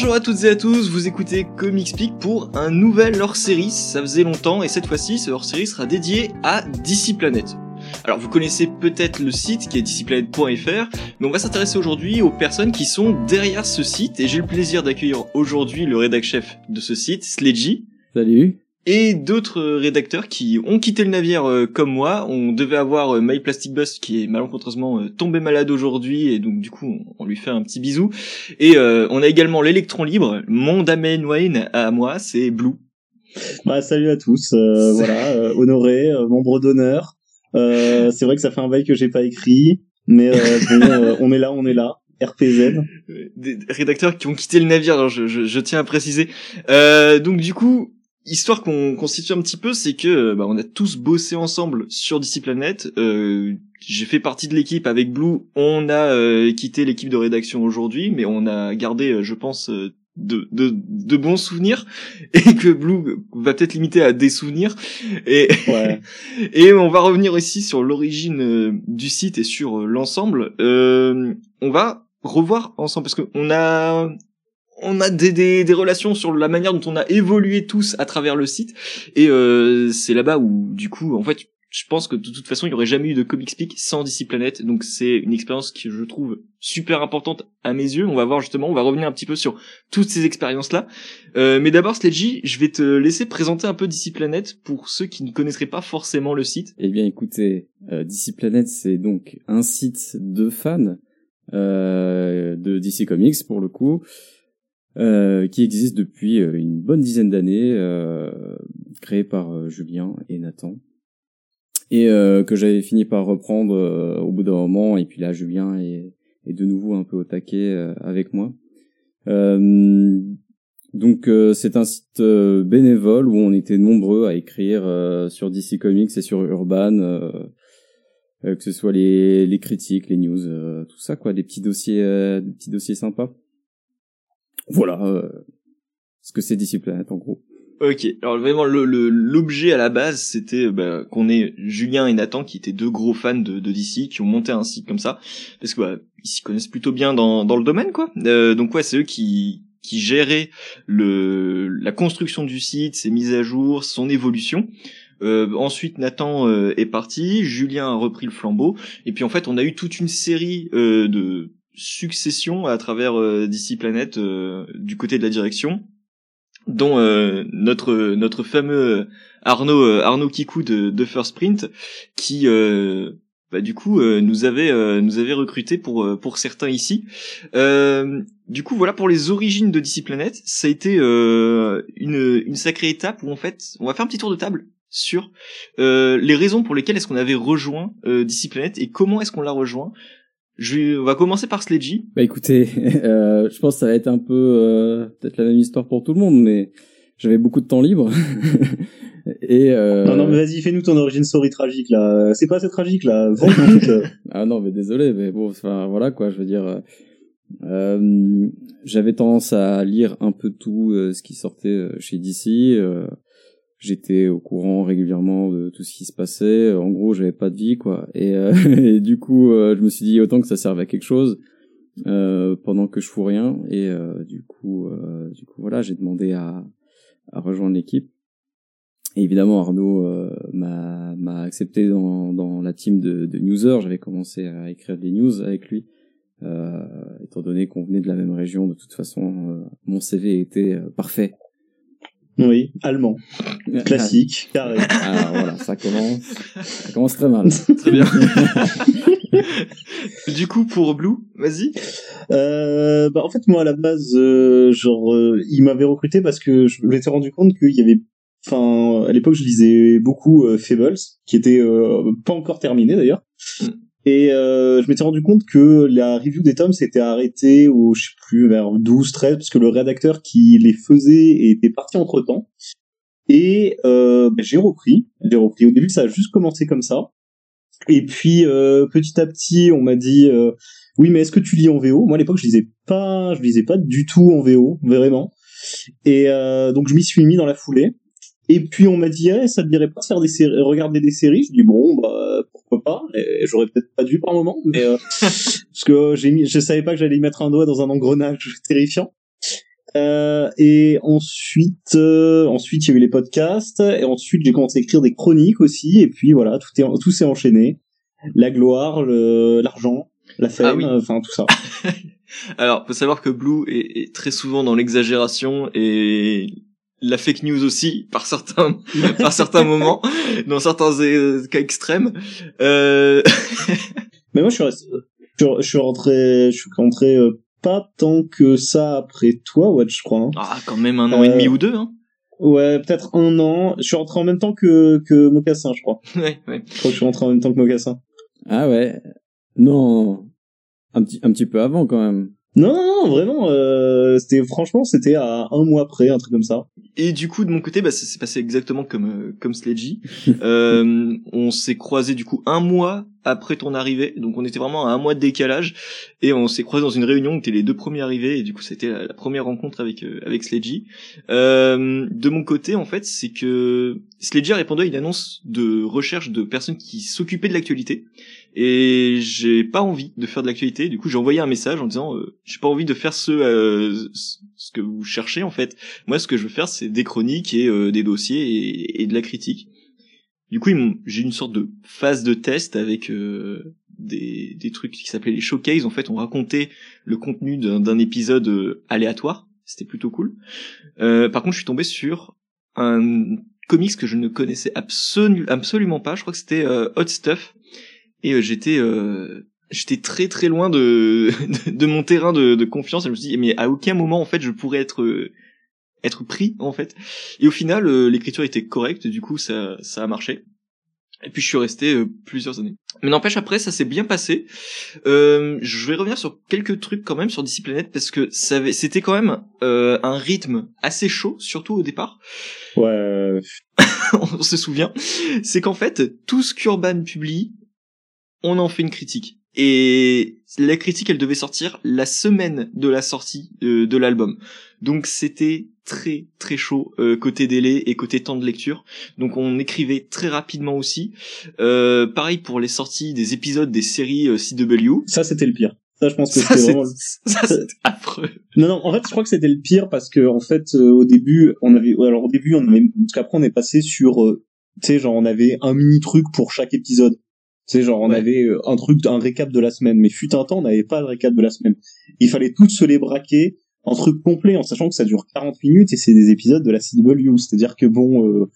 Bonjour à toutes et à tous, vous écoutez Comics pour un nouvel hors-série, ça faisait longtemps et cette fois-ci ce hors-série sera dédié à DC. Alors vous connaissez peut-être le site qui est dcplanet.fr, mais on va s'intéresser aujourd'hui aux personnes qui sont derrière ce site et j'ai le plaisir d'accueillir aujourd'hui le rédac chef de ce site, Sledgy. Salut et d'autres rédacteurs qui ont quitté le navire euh, comme moi. On devait avoir euh, My Plastic Bus qui est malencontreusement euh, tombé malade aujourd'hui et donc du coup on, lui fait un petit bisou. Et on a également l'électron libre, mon Damien Wayne à moi, c'est Blue. Bah salut à tous, voilà, honoré, membre d'honneur. c'est vrai que ça fait un bail que j'ai pas écrit, mais bon, on est là, on est là. RPZ. Des rédacteurs qui ont quitté le navire, alors je, je, je tiens à préciser. Euh, donc du coup, histoire qu'on constitue un petit peu, c'est que bah, on a tous bossé ensemble sur DC Planet. Euh, j'ai fait partie de l'équipe avec Blue. On a euh, quitté l'équipe de rédaction aujourd'hui, mais on a gardé, euh, je pense, de, de, de, bons souvenirs et que Blue va peut-être limiter à des souvenirs. Et, ouais. et on va revenir aussi sur l'origine du site et sur l'ensemble. on va revoir ensemble parce qu'on a on a des, relations sur la manière dont on a évolué tous à travers le site. Et euh, c'est là-bas où du coup en fait je pense que de toute façon il n'y aurait jamais eu de Comic Speak sans DC Planet donc c'est une expérience que je trouve super importante à mes yeux. On va voir justement on va revenir un petit peu sur toutes ces expériences là euh, mais d'abord Sledgy je vais te laisser présenter un peu DC Planet pour ceux qui ne connaisseraient pas forcément le site. Eh bien écoutez euh, DC Planet c'est donc un site de fans euh, de DC Comics pour le coup euh, qui existe depuis euh, une bonne dizaine d'années, euh, créé par Julien et Nathan, et que j'avais fini par reprendre au bout d'un moment. Et puis là, Julien est, est de nouveau un peu au taquet avec moi. donc c'est un site bénévole où on était nombreux à écrire sur DC Comics et sur Urban, que ce soit les, les critiques, les news, tout ça quoi, des petits dossiers, des petits dossiers sympas. Voilà euh, ce que c'est DC Planet en gros. Ok, alors vraiment l'objet à la base c'était bah, qu'on ait Julien et Nathan qui étaient deux gros fans de, de DC qui ont monté un site comme ça parce que bah, ils s'y connaissent plutôt bien dans, dans le domaine quoi. Euh, donc ouais c'est eux qui qui géraient le la construction du site, ses mises à jour, son évolution. Euh, ensuite, Nathan euh, est parti, Julien a repris le flambeau, et puis en fait, on a eu toute une série euh, de succession à travers euh, DC Planet euh, du côté de la direction dont euh, notre notre fameux Arnaud Arnaud Kikou de, de First Print qui bah, du coup nous avait nous avait recruté pour pour certains ici. Du coup voilà pour les origines de DC Planet ça a été une une sacrée étape où en fait on va faire un petit tour de table sur les raisons pour lesquelles est-ce qu'on avait rejoint DC Planet et comment est-ce qu'on l'a rejoint je on va commencer par Sledgy. Bah écoutez, euh, je pense que ça va être un peu euh, peut-être la même histoire pour tout le monde, mais j'avais beaucoup de temps libre. et euh... Non non mais vas-y fais-nous ton origine story tragique là. C'est pas assez tragique là? ah non mais désolé mais bon enfin voilà quoi je veux dire. Euh, j'avais tendance à lire un peu tout euh, ce qui sortait chez DC j'étais au courant régulièrement de tout ce qui se passait. En gros, j'avais pas de vie, quoi. Et, euh, du coup, euh, je me suis dit autant que ça serve à quelque chose euh, pendant que je fous rien. Et euh, du coup, du coup, voilà, j'ai demandé à, à rejoindre l'équipe. Et évidemment, Arnaud m'a, m'a accepté dans, dans la team de, de newser. J'avais commencé à écrire des news avec lui. étant donné qu'on venait de la même région, de toute façon, mon CV était parfait oui, allemand. Classique, carré. Ah voilà, ça commence, ça commence très mal. très bien. du coup, pour Blue, vas-y. Euh, bah en fait moi à la base, euh, genre, euh, il m'avait recruté parce que je m'étais rendu compte qu'il y avait, enfin, à l'époque je lisais beaucoup euh, Fables, qui était pas encore terminé d'ailleurs. Et euh, je m'étais rendu compte que la review des tomes s'était arrêtée au, je sais plus, vers 12, 13, parce que le rédacteur qui les faisait était parti entre temps. Et euh, ben, j'ai repris, j'ai repris. Au début, ça a juste commencé comme ça. Et puis euh, petit à petit, on m'a dit oui, mais est-ce que tu lis en VO Moi, à l'époque, je lisais pas, je lisais pas du tout en VO, vraiment. Et donc, je m'y suis mis dans la foulée. Et puis on m'a dit, eh, ça te dirait pas de faire des séries, regarder des séries? Je dis bon, bah pourquoi pas? J'aurais peut-être pas dû par moment, mais euh, parce que j'ai mis, je savais pas que j'allais mettre un doigt dans un engrenage terrifiant. Euh, et ensuite, euh, ensuite il y a eu les podcasts, et ensuite j'ai commencé à écrire des chroniques aussi, et puis voilà, tout est, tout s'est enchaîné. La gloire, l'argent, la fame, Ah oui. enfin tout ça. Alors, faut savoir que Blue est, est très souvent dans l'exagération et la fake news aussi par certains par certains moments, dans certains euh, cas extrêmes. Euh... Mais moi je suis resté, je, suis- je suis rentré, je suis rentré euh, pas tant que ça après toi, ouais, je crois. hein. Ah, quand même un an et Euh, demi ou deux. Hein. Ouais, peut-être un an. Je suis rentré en même temps que que Mocassin, je crois. Ouais, ouais. Je crois que je suis rentré en même temps que Mocassin. Ah ouais. Non. Un petit, un petit peu avant quand même. Non, non, vraiment. Euh, c'était franchement, c'était à un mois près, un truc comme ça. Et du coup, de mon côté, bah, ça s'est passé exactement comme euh, comme Sledgy. euh, on s'est croisé du coup un mois après ton arrivée, donc on était vraiment à un mois de décalage, et on s'est croisé dans une réunion où t'es les deux premiers arrivés, et du coup c'était la, la première rencontre avec euh, avec Sledgy. Euh, de mon côté, en fait, c'est que Sledgy a répondu à une annonce de recherche de personnes qui s'occupaient de l'actualité, et j'ai pas envie de faire de l'actualité. Du coup, j'ai envoyé un message en disant euh, j'ai pas envie de faire ce euh, ce que vous cherchez en fait. Moi, ce que je veux faire, c'est des chroniques et euh, des dossiers et, et de la critique. Du coup, j'ai une sorte de phase de test avec euh, des, des trucs qui s'appelaient les showcases. En fait, on racontait le contenu d'un épisode euh, aléatoire. C'était plutôt cool. Euh, par contre, je suis tombé sur un comics que je ne connaissais absolu- absolument pas. Je crois que c'était euh, Hot Stuff. Et euh, j'étais euh, j'étais très très loin de, de, mon terrain de, de confiance. Et je me suis dit, mais à aucun moment, en fait, je pourrais être être pris en fait. Et au final, euh, l'écriture était correcte, du coup ça ça a marché. Et puis je suis resté euh, plusieurs années. Mais n'empêche après ça s'est bien passé. Euh, je vais revenir sur quelques trucs quand même sur DC Planet parce que ça avait- c'était quand même euh, un rythme assez chaud, surtout au départ. Ouais. on se souvient. C'est qu'en fait tout ce qu'Urban publie, on en fait une critique. Et la critique, elle devait sortir la semaine de la sortie euh, de l'album. Donc c'était très très chaud euh, côté délai et côté temps de lecture. Donc on écrivait très rapidement aussi. Euh, pareil pour les sorties des épisodes des séries euh, CW. Ça, c'était le pire. Ça, je pense que c'était vraiment. le- ça, c'est affreux. Non, non. En fait, je crois que c'était le pire parce que en fait, euh, au début, on avait. alors au début, on avait. Parce qu'après, on est passé sur. euh, tu sais, genre, on avait un mini truc pour chaque épisode. Tu sais, genre, on Ouais. avait euh, un truc, un récap de la semaine. Mais fut un temps, on n'avait pas de récap de la semaine. Il fallait tous se les braquer en truc complet, en sachant que ça dure 40 minutes et c'est des épisodes de la CW. C'est-à-dire que bon, euh,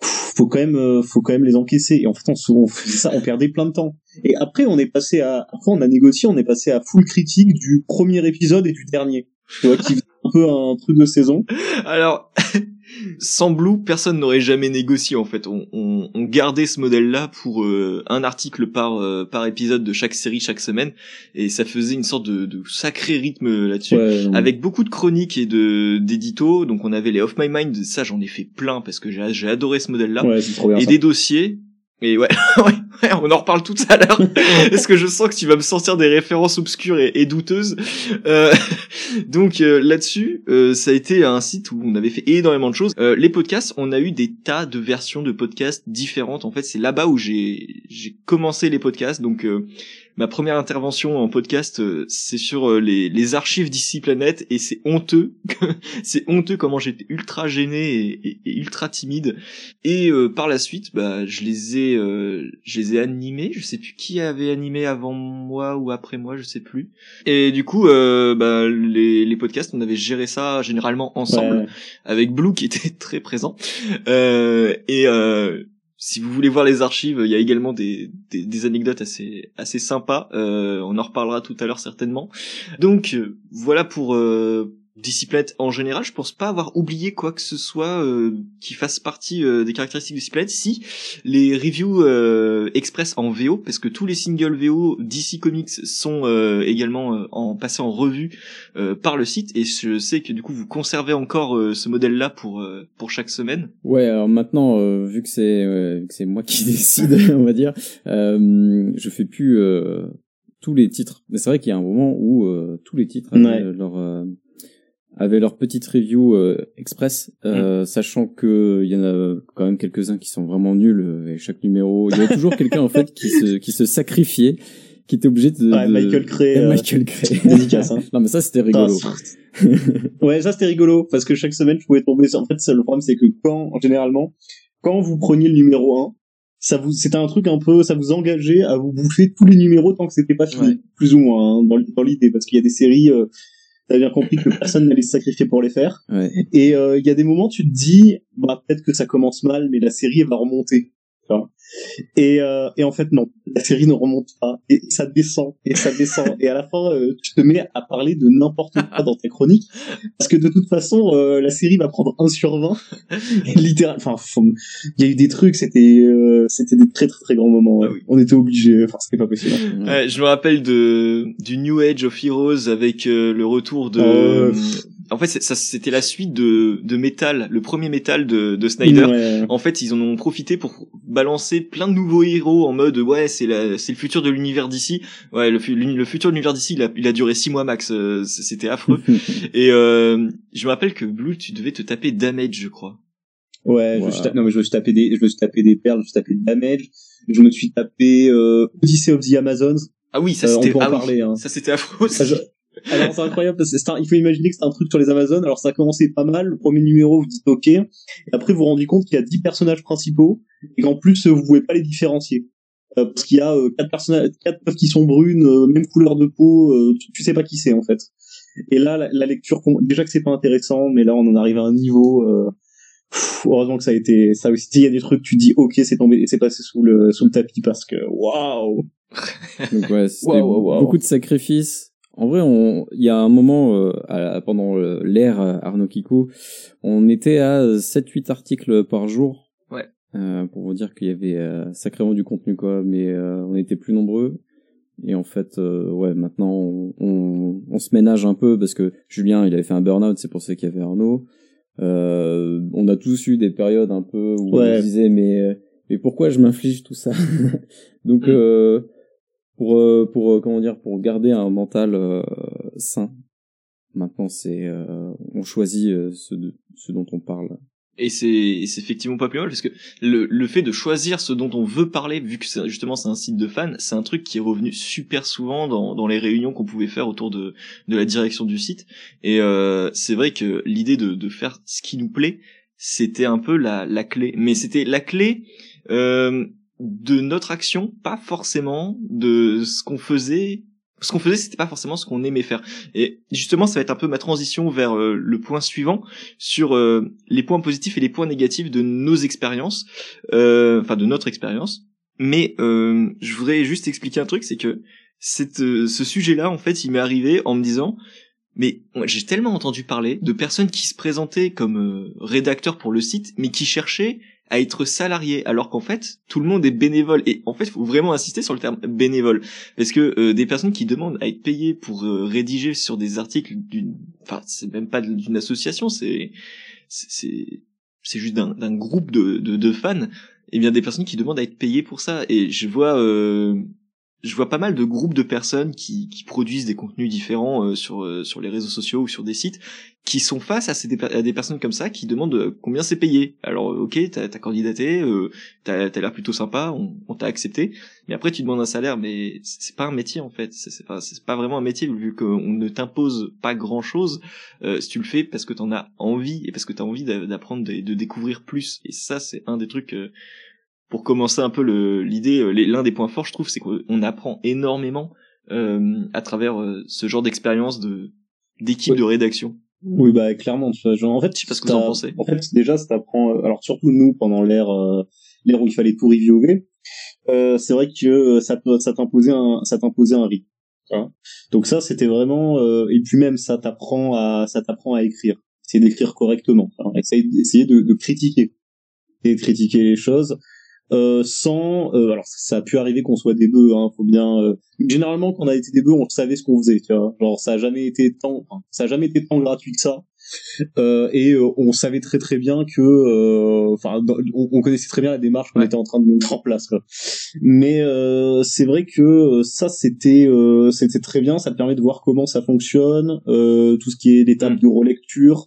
faut quand même, euh, faut quand même les encaisser. Et en fait, on, on ça, on perdait plein de temps. Et après, on est passé à, après, on a négocié, on est passé à full critique du premier épisode et du dernier. Tu vois, qui un peu un truc de saison. Alors, sans Blue, personne n'aurait jamais négocié en fait. On, on, on gardait ce modèle-là pour euh, un article par euh, par épisode de chaque série chaque semaine, et ça faisait une sorte de, de sacré rythme là-dessus. Ouais, Avec beaucoup de chroniques et de d'éditos, donc on avait les Off My Mind, ça j'en ai fait plein parce que j'ai adoré ce modèle-là, ouais, et ça. des dossiers. Et ouais, ouais, ouais, on en reparle tout à l'heure. Parce que je sens que tu vas me sortir des références obscures et, et douteuses. Euh, donc euh, là-dessus, euh, ça a été un site où on avait fait énormément de choses. Euh, les podcasts, on a eu des tas de versions de podcasts différentes. En fait, c'est là-bas où j'ai j'ai commencé les podcasts. Donc euh, ma première intervention en podcast, euh, c'est sur euh, les, les archives d'ici Planète et c'est honteux. c'est honteux comment j'étais ultra gêné et, et- et ultra timide. Et euh, par la suite, bah, je les ai, euh, je les ai animés. Je sais plus qui avait animé avant moi ou après moi, je sais plus. Et du coup, euh, bah, les, les podcasts, on avait géré ça généralement ensemble Ouais. avec Blue qui était très présent. Euh, et euh, si vous voulez voir les archives, il y a également des, des, anecdotes assez assez sympas. Euh, on en reparlera tout à l'heure certainement. Donc euh, voilà pour euh, Disciplinette en général. Je pense pas avoir oublié quoi que ce soit euh, qui fasse partie euh, des caractéristiques de Disciplinette. Si les reviews euh, express en VO, parce que tous les singles VO DC Comics sont euh, également euh, en passés en revue euh, par le site et je sais que du coup vous conservez encore euh, ce modèle là pour euh, pour chaque semaine Ouais, alors maintenant, euh, vu que c'est euh, vu que c'est moi qui décide, on va dire, euh, je fais plus euh, tous les titres. Mais c'est vrai qu'il y a un moment où euh, tous les titres avaient Ouais. leur euh, avaient leur petite review euh, express, euh, sachant que il y en a quand même quelques uns qui sont vraiment nuls. euh, Et chaque numéro, il y a toujours quelqu'un en fait qui se qui se sacrifiait qui était obligé de, ouais, de- Michael Cray euh, Michael Cray. dédicace, hein. non mais ça c'était rigolo. Ouais, ça c'était rigolo parce que chaque semaine je pouvais tomber sur. En fait, le problème c'est que quand, généralement, quand vous preniez le numéro 1, ça vous, c'était un truc un peu, ça vous engageait à vous bouffer tous les numéros tant que c'était pas fini, Ouais. plus ou moins hein, dans, dans l'idée, parce qu'il y a des séries, euh, t'as bien compris que personne n'allait se sacrifier pour les faire. Ouais. Et euh, il y a des moments, tu te dis, bah peut-être que ça commence mal, mais la série elle va remonter. Et, euh, et en fait non, la série ne remonte pas. Et ça descend et ça descend. Et à la fin euh, tu te mets à parler de n'importe quoi dans tes chroniques parce que de toute façon euh, la série va prendre 1 sur 20 et littéral enfin il y a eu des trucs c'était euh, c'était des très très très grands moments Ah oui. on était obligés enfin c'était pas possible. Ouais, je me rappelle de du New Age of Heroes avec euh, le retour de. En fait, ça c'était la suite de de Metal, le premier Metal de, de Snyder. Ouais. En fait, ils en ont profité pour balancer plein de nouveaux héros en mode ouais, c'est la c'est le futur de l'univers d'ici. Ouais, le, futur de l'univers d'ici, il a, il a duré six mois max. euh, c'était affreux. Et euh, je me rappelle que Blue, tu devais te taper Damage, je crois. Ouais, je me Voilà. suis tapé, non mais je me suis tapé des, je me suis tapé des perles, je me suis tapé Damage, je me suis tapé euh, Odyssey of the Amazons. Ah oui, ça Euh, on c'était ah oui, parler. Hein. ça c'était affreux. Ça, je- Alors c'est incroyable parce que c'est un- il faut imaginer que c'est un truc sur les Amazones. Alors ça a commencé pas mal. Le premier numéro, vous dites ok, et après vous vous rendez compte qu'il y a 10 personnages principaux et qu'en plus vous pouvez pas les différencier. Euh, parce qu'il y a euh, quatre personnages, quatre meufs qui sont brunes, euh, même couleur de peau, euh, tu, tu sais pas qui c'est en fait. Et là, la, la lecture, déjà que c'est pas intéressant, mais là on en arrive à un niveau. euh, pff, heureusement que ça a été, ça aussi. Il y a des trucs, tu dis ok, c'est tombé, c'est passé sous le sous le tapis parce que waouh. Donc ouais, c'était Waouh, waouh, waouh. beaucoup de sacrifices. En vrai, on, il y a un moment euh, à- pendant euh, l'ère euh, Arnaud Kiko, on était à 7-8 articles par jour. Ouais. Euh, pour vous dire qu'il y avait euh, sacrément du contenu quoi, mais euh, on était plus nombreux. Et en fait, euh, ouais, maintenant on, on, on se ménage un peu parce que Julien, il avait fait un burn-out, c'est pour ça qu'il y avait Arnaud. Euh, on a tous eu des périodes un peu où Ouais. on se disait mais mais pourquoi je m'inflige tout ça? Donc Mm. Pour euh, pour euh, comment dire pour garder un mental euh, sain. Maintenant, c'est euh, on choisit euh, ce, de- ce dont on parle. Et c'est c'est effectivement pas plus mal parce que le, le fait de choisir ce dont on veut parler, vu que justement c'est un site de fans, c'est un truc qui est revenu super souvent dans, dans les réunions qu'on pouvait faire autour de, de la direction du site. Et c'est vrai que l'idée de, de faire ce qui nous plaît, c'était un peu la, la clé. Mais c'était la clé euh, de notre action, pas forcément de ce qu'on faisait. Ce qu'on faisait, c'était pas forcément ce qu'on aimait faire. Et justement, ça va être un peu ma transition vers euh, le point suivant sur euh, les points positifs et les points négatifs de nos expériences, euh, enfin de notre expérience. Mais euh, je voudrais juste expliquer un truc, c'est que ce sujet-là, en fait, il m'est arrivé en me disant, mais j'ai tellement entendu parler de personnes qui se présentaient comme rédacteurs pour le site, mais qui cherchaient à être salariés, alors qu'en fait, tout le monde est bénévole. Et en fait, il faut vraiment insister sur le terme bénévole, parce que euh, des personnes qui demandent à être payées pour euh, rédiger sur des articles d'une, enfin, c'est même pas d'une association, c'est c'est c'est juste d'un groupe de, de de fans et bien des personnes qui demandent à être payées pour ça et je vois euh, je vois pas mal de groupes de personnes qui, produisent des contenus différents euh, sur euh, sur les réseaux sociaux ou sur des sites qui sont face à, des personnes comme ça qui demandent euh, combien c'est payé. Alors ok, t'as as candidaté, euh, t'as as, l'air plutôt sympa, on, on t'a accepté, mais après tu demandes un salaire, mais c'est pas un métier en fait, c'est pas c'est pas vraiment un métier vu qu'on ne t'impose pas grand chose. Si tu le fais parce que t'en as envie et parce que t'as envie d'a- d'apprendre et de découvrir plus. Et ça c'est un des trucs. Pour commencer un peu le- l'idée, euh, l'un des points forts, je trouve, c'est qu'on apprend énormément euh, à travers euh, ce genre d'expérience de d'équipe Ouais. de rédaction. Oui, bah clairement. Tu vois, genre, en fait, Je sais pas ce que vous en pensez. En fait, déjà, ça t'apprend. euh, Alors surtout nous, pendant l'ère, euh, l'ère où il fallait tout reviewer, euh, c'est vrai que ça, ça t'imposait un, ça t'imposait un rythme. hein. Donc ça, c'était vraiment. euh, et puis même, ça t'apprend à, ça t'apprend à écrire. Essayer d'écrire correctement. hein. Essayer, essayer de, de critiquer, et de critiquer les choses. Euh, sans euh, alors ça a pu arriver qu'on soit des bœufs hein, faut bien euh, généralement quand on a été des bœufs on savait ce qu'on faisait tu vois genre ça a jamais été tant enfin, ça a jamais été tant gratuit que ça euh, et euh, on savait très très bien que enfin on, on connaissait très bien la démarche qu'on Ouais. était en train de mettre en place quoi. mais euh, c'est vrai que ça c'était euh, c'était très bien ça te permet de voir comment ça fonctionne euh, tout ce qui est l'étape Mm. de relecture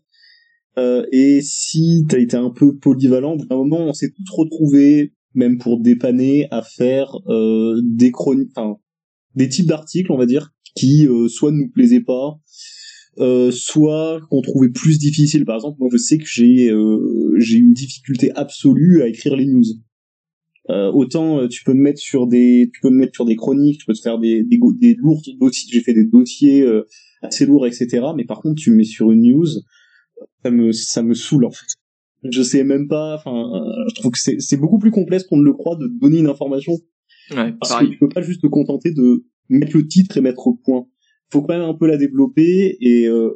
euh, et si t'as été un peu polyvalent bout d'un moment on s'est tous retrouvés même pour dépanner à faire euh, des chroniques enfin des types d'articles, on va dire, qui euh, soit ne nous plaisaient pas, euh, soit qu'on trouvait plus difficile. Par exemple, moi je sais que j'ai euh, j'ai une difficulté absolue à écrire les news. Euh, autant tu peux me mettre sur des tu peux me mettre sur des chroniques, tu peux te faire des des, des lourds dossiers. J'ai fait des dossiers assez lourds, etc. Mais par contre, tu me mets sur une news, ça me ça me saoule en fait. Je sais même pas. Enfin, je trouve que c'est beaucoup plus complexe qu'on ne le croit de donner une information. Ouais, Parce pareil. que tu peux pas juste te contenter de mettre le titre et mettre au point. Faut quand même un peu la développer et euh,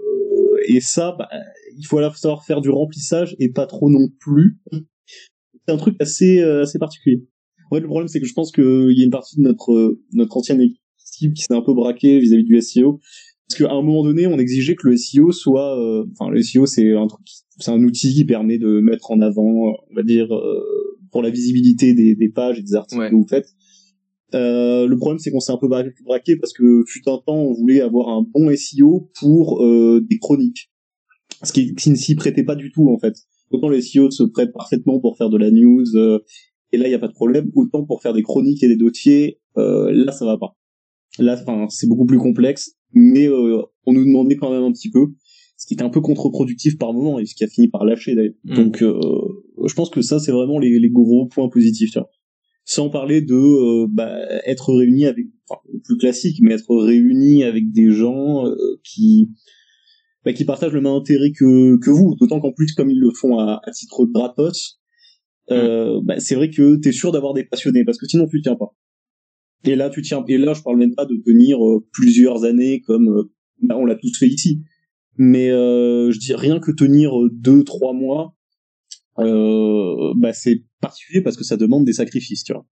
et ça, bah, il faut alors savoir faire du remplissage et pas trop non plus. C'est un truc assez euh, assez particulier. Ouais, le problème c'est que je pense qu'il y a une partie de notre euh, notre ancienne équipe qui s'est un peu braquée vis-à-vis du SEO parce qu'à un moment donné, on exigeait que le SEO soit, euh, enfin le SEO c'est un truc, c'est un outil qui permet de mettre en avant, on va dire, euh, pour la visibilité des, des pages et des articles Ouais. que vous faites. Euh, le problème, c'est qu'on s'est un peu bra- braqué parce que fut un temps, on voulait avoir un bon SEO pour euh, des chroniques, ce qui, qui ne s'y prêtait pas du tout en fait. Autant le SEO se prête parfaitement pour faire de la news, euh, et là il y a pas de problème. Autant pour faire des chroniques et des dossiers, euh, là ça va pas. Là, enfin, c'est beaucoup plus complexe, mais euh, on nous demandait quand même un petit peu, ce qui était un peu contre-productif par moment et ce qui a fini par lâcher d'ailleurs. Mm. Donc, euh, je pense que ça, c'est vraiment les, les gros points positifs. tu vois. Sans parler de euh, bah, être réuni avec, enfin, plus classique, mais être réuni avec des gens euh, qui bah, qui partagent le même intérêt que que vous. D'autant qu'en plus, comme ils le font à, à titre gratos, euh, bah, c'est vrai que t'es sûr d'avoir des passionnés, parce que sinon tu tiens pas. Et là, tu tiens. Et là, je parle même pas de tenir euh, plusieurs années comme euh, bah, on l'a tous fait ici. Mais euh, je dis rien que tenir deux, trois mois, euh, bah c'est particulier parce que ça demande des sacrifices, tu vois.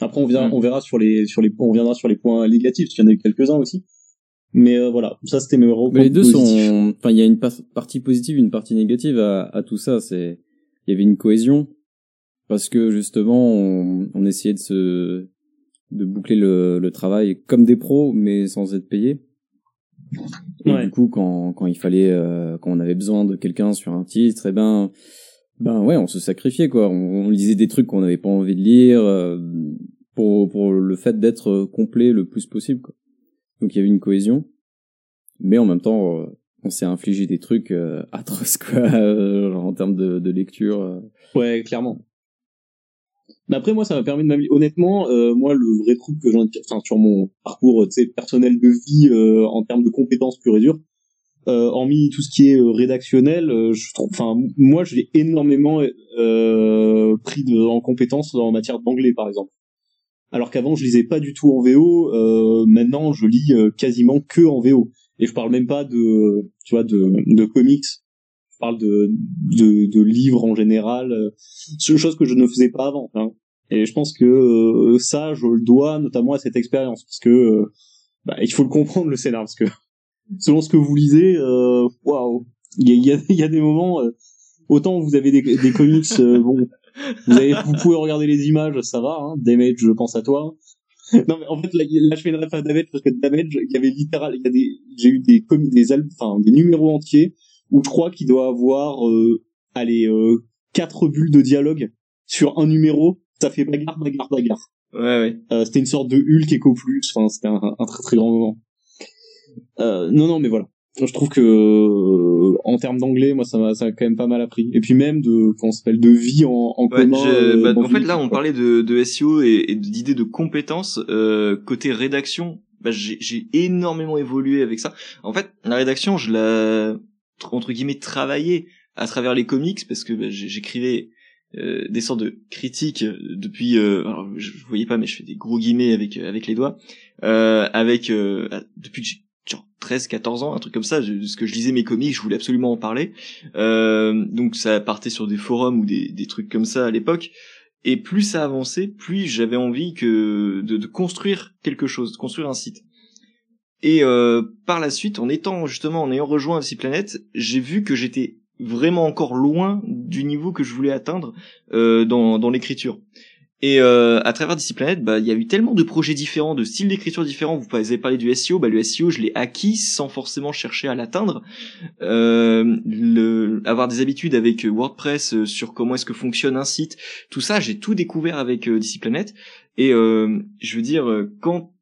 Après, on vient, Mm. on verra sur les, sur les, on viendra sur les points négatifs. parce qu'il y en a eu quelques-uns aussi. Mais euh, voilà, ça c'était mes gros Mais les deux positifs. sont, enfin, il y a une par- partie positive, une partie négative à, à tout ça. C'est, il y avait une cohésion parce que justement, on, on essayait de se, de boucler le, le travail comme des pros, mais sans être payé. Et Ouais. du coup, quand, quand il fallait, euh, quand on avait besoin de quelqu'un sur un titre, eh ben, ben ouais, on se sacrifiait quoi. On, on lisait des trucs qu'on n'avait pas envie de lire euh, pour pour le fait d'être complet le plus possible. Quoi. Donc il y avait une cohésion, mais en même temps, euh, on s'est infligé des trucs euh, atroces quoi, euh, genre en termes de, de lecture. Ouais, clairement. Mais après, moi, ça m'a permis de. Honnêtement, euh, moi, le vrai truc que j'en enfin, sur mon parcours, sais, personnel de vie, euh, en termes de compétences pures et dures, euh, hormis tout ce qui est euh, rédactionnel, euh, je trouve, enfin, moi, j'ai énormément euh, pris de, en compétences en matière d'anglais, par exemple. Alors qu'avant, je lisais pas du tout en VO. Euh, maintenant, je lis euh, quasiment que en VO. Et je parle même pas de, tu vois, de, de comics. Parle de, de, de livres en général. euh, chose que je ne faisais pas avant. hein. Et je pense que euh, ça, je le dois notamment à cette expérience, parce que euh, bah, il faut le comprendre le scénar, parce que selon ce que vous lisez, euh, waouh, il y a, y, a, y a des moments. euh, autant vous avez des, des comics, bon, vous, avez, vous pouvez regarder les images, ça va. Hein, Damage, je pense à toi. Non mais en fait là, je fais une ref à Damage parce que Damage, il y avait littéral, il y a des, j'ai eu des comics, des enfin des numéros entiers où je crois qu'il doit avoir, euh, allez, euh, quatre bulles de dialogue sur un numéro. Ça fait bagarre, bagarre, bagarre. Ouais, ouais. Euh, c'était une sorte de Hulk Echo Plus. Enfin, c'était un, un très très grand moment. Euh, non, non, mais voilà. Je trouve que euh, en termes d'anglais, moi, ça m'a, ça a quand même pas mal appris. Et puis même de, comment ça s'appelle, de vie en, en Ouais, commun. je- euh, bah, en fait, là, on parlait de, de SEO et, et d'idées de compétences. Euh, côté rédaction, bah, j'ai j'ai énormément évolué avec ça. En fait, la rédaction, je la entre guillemets travaillé à travers les comics parce que bah, j'écrivais euh, des sortes de critiques depuis. Euh, alors, je, je voyais pas, mais je fais des gros guillemets avec avec les doigts. Euh, avec euh, depuis que j'ai genre 13 14 ans un truc comme ça je, parce que je lisais mes comics je voulais absolument en parler euh, donc ça partait sur des forums ou des, des trucs comme ça à l'époque et plus ça avançait plus j'avais envie que de, de construire quelque chose de construire un site et euh, par la suite en étant justement en ayant rejoint FC Planet j'ai vu que j'étais vraiment encore loin du niveau que je voulais atteindre euh, dans, dans l'écriture et euh, à travers DC Planet, bah il y a eu tellement de projets différents, de styles d'écriture différents. Vous avez parlé du SEO, bah le SEO je l'ai acquis sans forcément chercher à l'atteindre. Euh, avoir des habitudes avec WordPress euh, sur comment est-ce que fonctionne un site, tout ça j'ai tout découvert avec euh, DC Planet. Et euh, je veux dire quand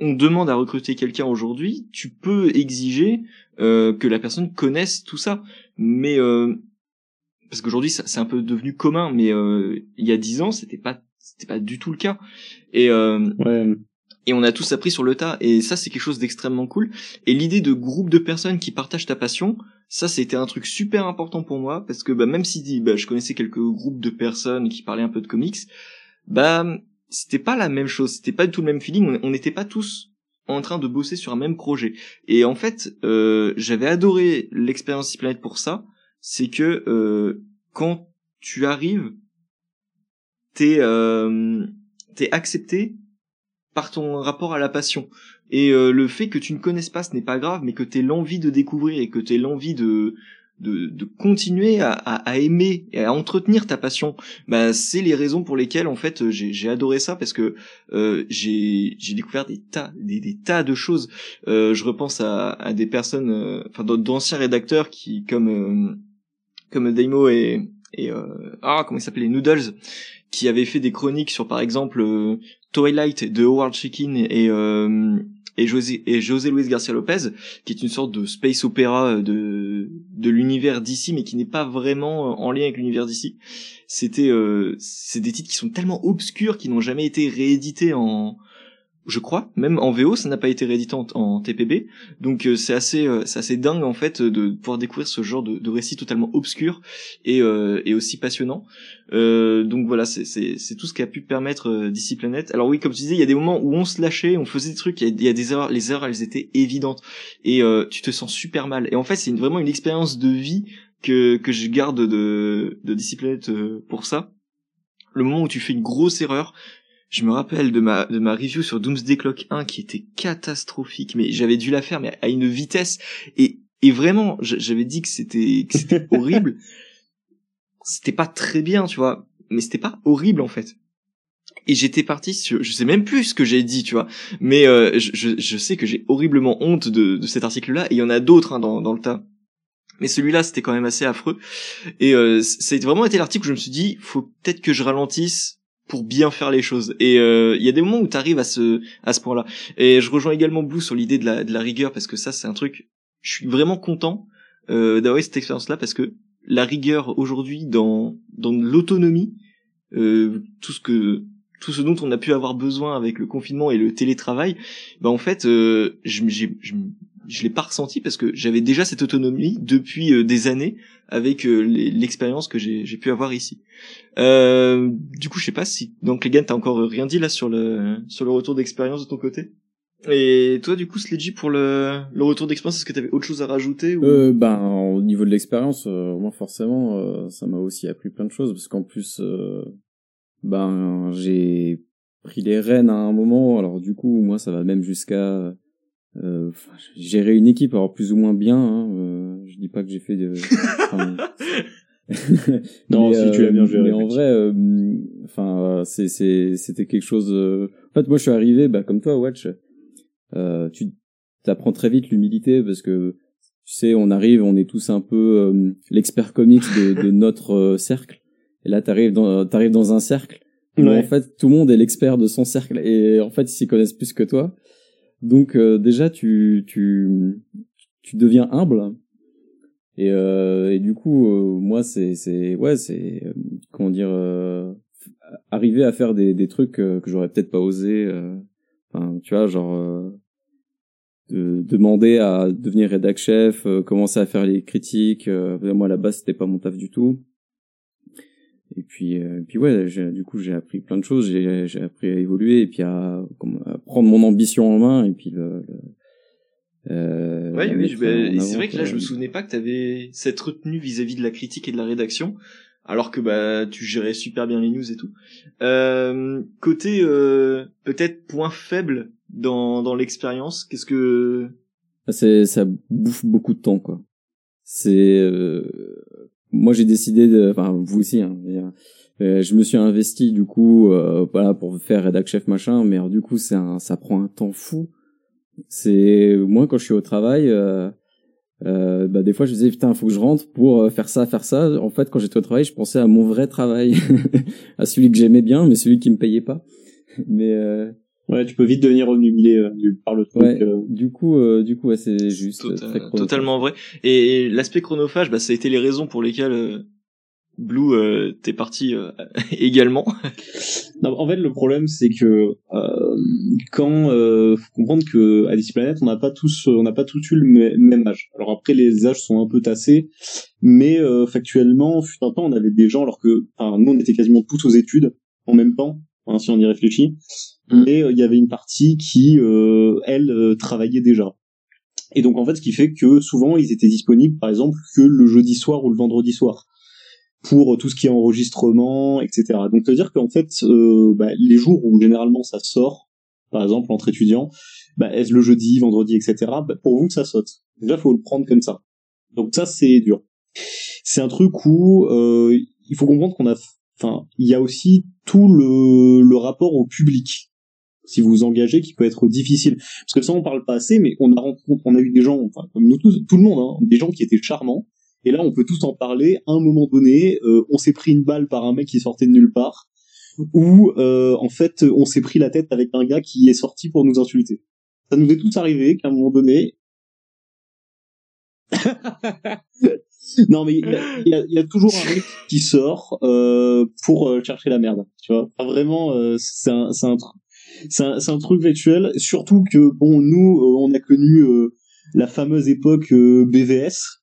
on demande à recruter quelqu'un aujourd'hui, tu peux exiger euh, que la personne connaisse tout ça. Mais euh, parce qu'aujourd'hui c'est un peu devenu commun, mais euh, il y a dix ans c'était pas c'était pas du tout le cas. Et euh, Ouais. et on a tous appris sur le tas et ça c'est quelque chose d'extrêmement cool et l'idée de groupe de personnes qui partagent ta passion ça c'était un truc super important pour moi parce que bah, même si bah, je connaissais quelques groupes de personnes qui parlaient un peu de comics bah c'était pas la même chose c'était pas du tout le même feeling on- n'était pas tous en train de bosser sur un même projet et en fait euh, j'avais adoré l'expérience Planète pour ça c'est que euh, quand tu arrives t'es euh, t'es accepté par ton rapport à la passion. Et euh, le fait que tu ne connaisses pas, ce n'est pas grave, mais que tu aies l'envie de découvrir et que tu aies l'envie de, de, de continuer à, à, à aimer et à entretenir ta passion, bah, c'est les raisons pour lesquelles en fait j'ai j'ai adoré ça parce que euh, j'ai j'ai découvert des tas des, tas de choses. Euh, je repense à, à des personnes, euh, enfin d'anciens rédacteurs qui comme euh, comme Daimo et et euh, ah comment il s'appelait les Noodles qui avaient fait des chroniques sur par exemple Twilight de Howard Chaykin et et José et José Luis Garcia Lopez qui est une sorte de space opéra euh, de de l'univers d'ici mais qui n'est pas vraiment euh, en lien avec l'univers d'ici. C'était euh, c'est des titres qui sont tellement obscurs qui n'ont jamais été réédités en je crois même en VO ça n'a pas été réédité en, TPB donc euh, c'est assez euh, c'est assez dingue en fait de pouvoir découvrir ce genre de, de récit totalement obscur et euh, et aussi passionnant euh, donc voilà, c'est c'est c'est tout ce qui a pu permettre euh, d'ici Planète. Alors oui, comme tu disais, il y a des moments où on se lâchait, on faisait des trucs, il y a, des erreurs, les erreurs elles étaient évidentes et euh, tu te sens super mal. Et en fait, c'est vraiment une expérience de vie que que je garde de de euh, pour ça. Le moment où tu fais une grosse erreur, je me rappelle de ma de ma review sur Doomsday Clock 1 qui était catastrophique, mais j'avais dû la faire mais à une vitesse et et vraiment, j'avais dit que c'était que c'était horrible c'était pas très bien, tu vois, mais c'était pas horrible en fait. Et j'étais parti sur, je sais même plus ce que j'ai dit, tu vois, mais euh, je, je, je sais que j'ai horriblement honte de, de cet article-là, et il y en a d'autres hein, dans, dans le tas. Mais celui-là, c'était quand même assez affreux. Et euh, c'est vraiment été l'article où je me suis dit, faut peut-être que je ralentisse pour bien faire les choses. Et euh, il y a des moments où tu arrives à ce à ce point-là. Et je rejoins également Blue sur l'idée de la de la rigueur parce que ça, c'est un truc. Je suis vraiment content euh, d'avoir cette expérience-là parce que la rigueur aujourd'hui dans dans l'autonomie, euh, tout ce que tout ce dont on a pu avoir besoin avec le confinement et le télétravail, bah en fait, euh, je j'ai- je je l'ai pas ressenti parce que j'avais déjà cette autonomie depuis euh, des années avec euh, l'expérience que j'ai pu avoir ici. Euh, du coup, je sais pas si donc Legan t'as encore rien dit là sur le sur le retour d'expérience de ton côté? Et toi, du coup, Sledgy, pour le, le retour d'expérience, est-ce que t'avais autre chose à rajouter ou... Euh, ben, au niveau de l'expérience, euh, moi forcément, euh, ça m'a aussi appris plein de choses parce qu'en plus, euh, ben, j'ai pris les rênes à un moment. Alors du coup, moi, ça va même jusqu'à euh, gérer une équipe, alors plus ou moins bien. Hein, euh, je dis pas que j'ai fait de. enfin, Non, mais, si, tu l'as bien euh, géré, Mais en vrai, euh, enfin, c'est c'est c'était quelque chose. euh, En fait, moi, je suis arrivé, bah, comme toi, Watch. Euh, tu t'apprends très vite l'humilité parce que tu sais, on arrive, on est tous un peu euh, l'expert comics de, de notre euh, cercle. Et là, t'arrives dans t'arrives dans un cercle où en fait tout le monde est l'expert de son cercle et en fait ils s'y connaissent plus que toi. Donc euh, déjà tu tu tu deviens humble. Et euh, et du coup euh, moi c'est c'est ouais c'est euh, comment dire euh, arriver à faire des des trucs euh, que j'aurais peut-être pas osé enfin tu vois genre de demander à devenir rédac chef commencer à faire les critiques moi à la base c'était pas mon taf du tout et puis euh, puis ouais du coup j'ai appris plein de choses. J'ai appris à évoluer et puis à, prendre mon ambition en main et puis le, le euh, Ouais, oui, et c'est vrai que là, je me souvenais pas que t'avais cette retenue vis-à-vis de la critique et de la rédaction, alors que bah tu gérais super bien les news et tout. Euh, côté euh, peut-être point faible dans dans l'expérience, qu'est-ce que c'est ça bouffe beaucoup de temps quoi. C'est euh, moi j'ai décidé de enfin vous aussi hein, euh, je me suis investi du coup euh, voilà pour faire rédac chef machin mais du coup c'est ça prend un temps fou. C'est moi quand je suis au travail euh, euh, bah des fois je me disais putain faut que je rentre pour euh, faire ça faire ça. En fait quand j'étais au travail je pensais à mon vrai travail à celui que j'aimais bien mais celui qui me payait pas. Mais euh, Ouais, tu peux vite devenir obnubilé euh, par le truc. Ouais. euh. Du coup, euh, du coup, ouais, c'est juste Tota- totalement vrai. Et, et l'aspect chronophage, bah, ça a été les raisons pour lesquelles euh, Blue euh, t'es parti euh, également. Non, en fait, le problème, c'est que euh, quand euh, faut comprendre que à DC Planet, on n'a pas tous, on n'a pas tous eu le mê- même âge. Alors après, les âges sont un peu tassés, mais euh, factuellement, fut un temps, on avait des gens, alors que, enfin, nous, on était quasiment tous aux études en même temps, hein, si on y réfléchit. Mm. Mais euh, il y avait une partie qui, euh, elle, euh, travaillait déjà. Et donc, en fait, ce qui fait que souvent, ils étaient disponibles, par exemple, que le jeudi soir ou le vendredi soir pour tout ce qui est enregistrement, etc. Donc, ça veut dire qu'en fait, euh, bah, les jours où généralement ça sort, par exemple entre étudiants, bah, est-ce le jeudi, vendredi, etc. Bah, pour vous, ça saute. Déjà, faut le prendre comme ça. Donc ça, c'est dur. C'est un truc où euh, il faut comprendre qu'on a, enfin, il y a aussi tout le, le rapport au public. Si vous vous engagez, qui peut être difficile. Parce que ça, on parle pas assez, mais on a rencontré, on a eu des gens, enfin, comme nous tous, tout le monde, hein, des gens qui étaient charmants, et là, on peut tous en parler. À un moment donné, euh, on s'est pris une balle par un mec qui sortait de nulle part, ou euh, en fait, on s'est pris la tête avec un gars qui est sorti pour nous insulter. Ça nous est tous arrivé qu'à un moment donné. non, mais il y y y a toujours un mec qui sort euh, pour euh, chercher la merde. Tu vois, Enfin, vraiment, euh, c'est un, c'est un, tr- c'est un, c'est un truc virtuel. Surtout que bon, nous, euh, on a connu euh, la fameuse époque euh, BVS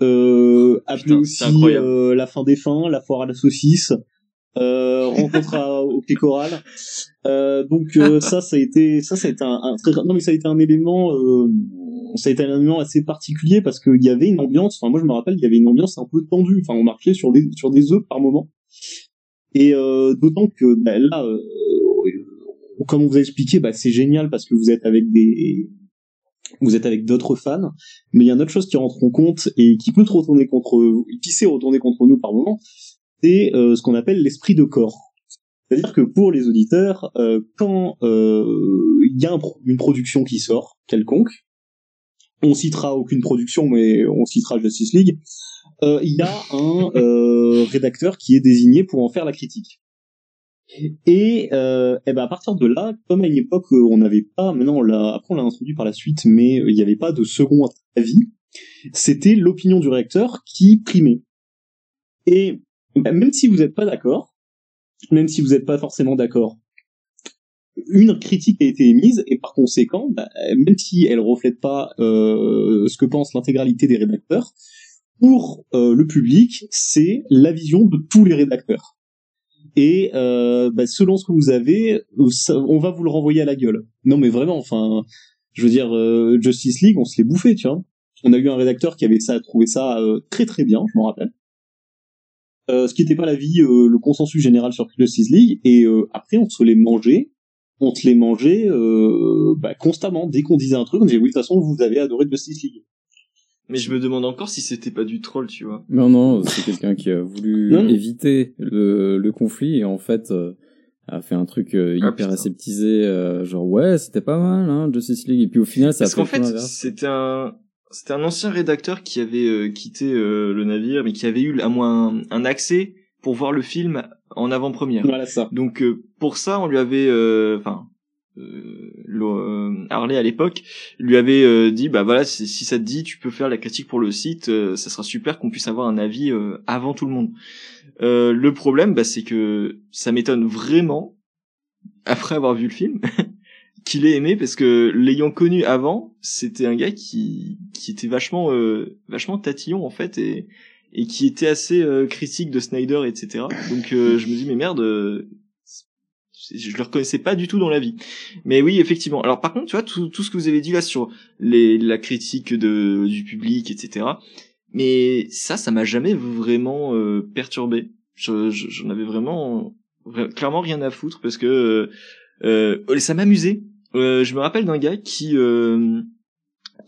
euh, appelé Putain, aussi euh, la fin des fins, la foire à la saucisse, euh, rencontre à, au Quai Choral. Euh, donc euh, ça, ça a été, ça, ça a été un, un très, non mais ça a été un élément, euh, ça a été un élément assez particulier parce qu'il y avait une ambiance. Enfin moi je me rappelle, il y avait une ambiance un peu tendue. Enfin on marchait sur des sur des œufs par moment. Et euh, d'autant que bah, là, euh, comme on vous a expliqué, bah, c'est génial parce que vous êtes avec des vous êtes avec d'autres fans, mais il y a une autre chose qui rentre en compte et qui peut te retourner contre, qui sait retourner contre nous par moment, c'est euh, ce qu'on appelle l'esprit de corps. C'est-à-dire que pour les auditeurs, euh, quand euh, il y a une production qui sort, quelconque, on citera aucune production, mais on citera Justice League, euh, il y a un euh, rédacteur qui est désigné pour en faire la critique. Et, euh, eh ben à partir de là, comme à une époque euh, on n'avait pas, maintenant on l'a, après on l'a introduit par la suite, mais euh, il n'y avait pas de second avis, c'était l'opinion du rédacteur qui primait. Et bah, même si vous n'êtes pas d'accord, même si vous n'êtes pas forcément d'accord, une critique a été émise et par conséquent, bah, même si elle reflète pas euh, ce que pense l'intégralité des rédacteurs, pour euh, le public, c'est la vision de tous les rédacteurs. Et euh, bah, selon ce que vous avez, euh, on va vous le renvoyer à la gueule. Non mais vraiment, enfin, je veux dire, euh, Justice League, on se l'est bouffé, tu vois. On a eu un rédacteur qui avait ça, trouvé ça euh, très très bien, je m'en rappelle. Euh, ce qui n'était pas l'avis, euh, le consensus général sur Justice League. Et euh, après, on se les mangeait, on se les mangeait euh, bah, constamment. Dès qu'on disait un truc, on disait oui, de toute façon, vous avez adoré Justice League. Mais je me demande encore si c'était pas du troll, tu vois. Non, non, c'est quelqu'un qui a voulu éviter le, le conflit et en fait euh, a fait un truc euh, Ah, hyper aseptisé, euh, genre ouais, c'était pas mal, hein, Justice League. Et puis au final, ça a Parce qu'en fait c'était un, c'était un ancien rédacteur qui avait euh, quitté euh, le navire, mais qui avait eu à moins un, un accès pour voir le film en avant-première. Voilà ça. Donc euh, pour ça, on lui avait, euh, enfin, euh, euh, Harley à l'époque lui avait euh, dit, bah voilà, si, si ça te dit, tu peux faire la critique pour le site, euh, ça sera super qu'on puisse avoir un avis euh, avant tout le monde. Euh, le problème, bah, c'est que ça m'étonne vraiment, après avoir vu le film, qu'il ait aimé parce que l'ayant connu avant, c'était un gars qui qui était vachement euh, vachement tatillon en fait et et qui était assez euh, critique de Snyder etc. Donc euh, je me dis mais merde, euh, je le reconnaissais pas du tout dans la vie. Mais oui effectivement. Alors par contre tu vois tout tout ce que vous avez dit là sur les la critique de du public etc. Mais ça ça m'a jamais vraiment euh, perturbé. Je- je- J'en avais vraiment vra- clairement rien à foutre parce que euh, ça m'amusait. Euh, je me rappelle d'un gars qui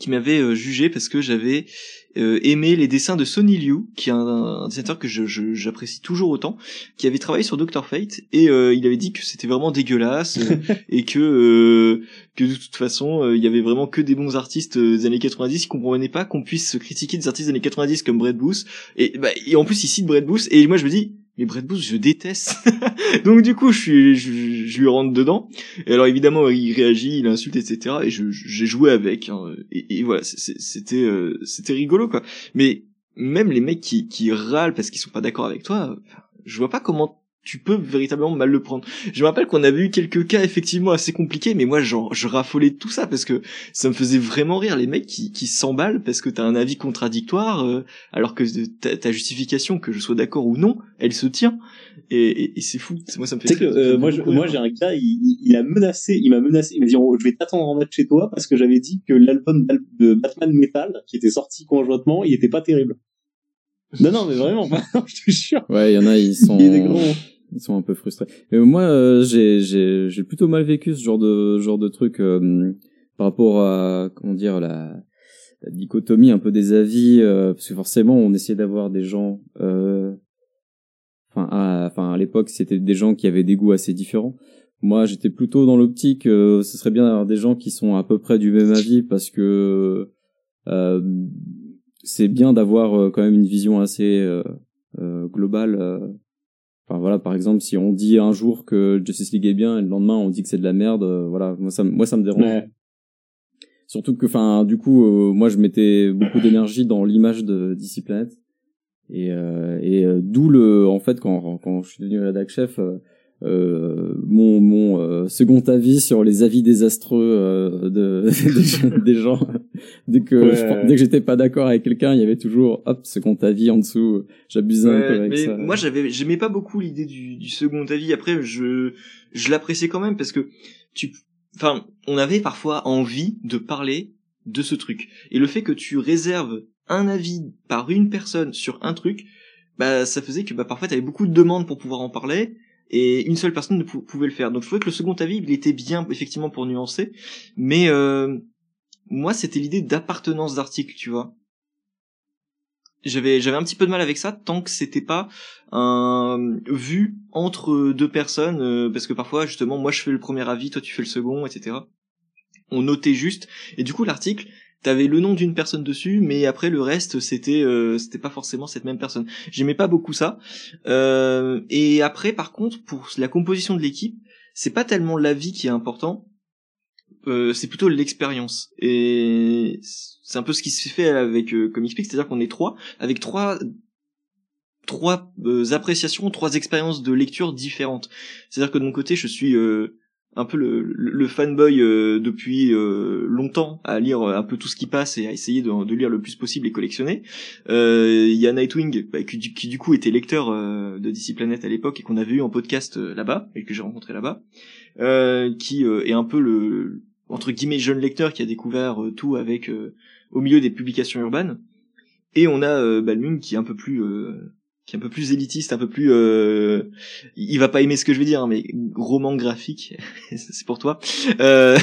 qui m'avait jugé parce que j'avais euh, aimé les dessins de Sonny Liu, qui est un, un dessinateur que je- je- j'apprécie toujours autant, qui avait travaillé sur Doctor Fate et euh, il avait dit que c'était vraiment dégueulasse euh, et que euh, que de toute façon euh, il y avait vraiment que des bons artistes des années 90. Il comprenait pas qu'on puisse critiquer des artistes des années 90 comme Brett Booth et, bah, et en plus il cite Brett Booth et moi je me dis mais Brett je déteste. Donc du coup, je, suis, je, je, lui rentre dedans. Et alors évidemment, il réagit, il insulte, etc. Et j'ai joué avec. Hein. Et, et, voilà, c'était, euh, c'était rigolo quoi. Mais même les mecs qui, qui râlent parce qu'ils sont pas d'accord avec toi, je vois pas comment tu peux véritablement mal le prendre. Je me rappelle qu'on avait eu quelques cas effectivement assez compliqués, mais moi genre je raffolais de tout ça parce que ça me faisait vraiment rire les mecs qui, qui s'emballent parce que t'as un avis contradictoire euh, alors que ta, justification, que je sois d'accord ou non, elle se tient et, et, c'est fou. Moi ça me fait. Tu sais que euh, moi, moi j'ai un gars, il, il, a menacé, il m'a menacé, il m'a dit oh, je vais t'attendre en bas de chez toi parce que j'avais dit que l'album de Batman Metal qui était sorti conjointement, il était pas terrible. Non non mais vraiment, je te jure. Ouais, il y en a ils sont ils sont un peu frustrés. Mais moi, euh, j'ai j'ai j'ai plutôt mal vécu ce genre de genre de truc euh, par rapport à comment dire la, la dichotomie un peu des avis, euh, parce que forcément, on essayait d'avoir des gens. Enfin, à, enfin à l'époque, c'était des gens qui avaient des goûts assez différents. Moi, j'étais plutôt dans l'optique, ce serait bien d'avoir des gens qui sont à peu près du même avis, parce que c'est bien d'avoir quand même une vision assez globale Enfin voilà, par exemple, si on dit un jour que Justice League est bien et le lendemain on dit que c'est de la merde, euh, voilà, moi ça, moi ça me dérange. Surtout que, enfin, du coup, euh, moi je mettais beaucoup d'énergie dans l'image de DC Planet et, euh, et d'où le, en fait, quand quand je suis devenu rédac chef, euh, mon, mon euh, second avis sur les avis désastreux euh, de, des, gens. dès que dès que j'étais pas d'accord avec quelqu'un, il y avait toujours hop second avis en dessous. J'abusais un peu avec mais ça. Moi, j'avais j'aimais pas beaucoup l'idée du, du second avis. Après, je je l'appréciais quand même parce que tu, enfin, on avait parfois envie de parler de ce truc. Et le fait que tu réserves un avis par une personne sur un truc, bah ça faisait que bah parfois t'avais beaucoup de demandes pour pouvoir en parler et une seule personne ne pouvait le faire. Donc je trouvais que le second avis, il était bien effectivement pour nuancer, mais euh, moi c'était l'idée d'appartenance d'article, tu vois. J'avais j'avais un petit peu de mal avec ça tant que c'était pas un vu entre deux personnes, euh, parce que parfois justement moi je fais le premier avis, toi tu fais le second, etc. On notait juste et du coup l'article t'avais le nom d'une personne dessus, mais après le reste c'était euh, c'était pas forcément cette même personne. J'aimais pas beaucoup ça. Euh, et après par contre pour la composition de l'équipe, c'est pas tellement l'avis qui est important, euh, c'est plutôt l'expérience. Et c'est un peu ce qui se fait avec euh, Comics c'est-à-dire qu'on est trois avec trois trois appréciations, trois expériences de lecture différentes. C'est-à-dire que de mon côté, je suis un peu le, le fanboy euh, depuis euh, longtemps à lire un peu tout ce qui passe et à essayer de, lire le plus possible et collectionner. Euh, il y a Nightwing bah, qui, qui, du coup était lecteur de DC Planet à l'époque et qu'on avait eu en podcast là-bas et que j'ai rencontré là-bas, qui est un peu le entre guillemets jeune lecteur qui a découvert tout avec au milieu des publications urbaines. Et on a Balmung qui est un peu plus qui est un peu plus élitiste, un peu plus, euh, il va pas aimer ce que je vais dire, hein, mais roman graphique, c'est pour toi, euh,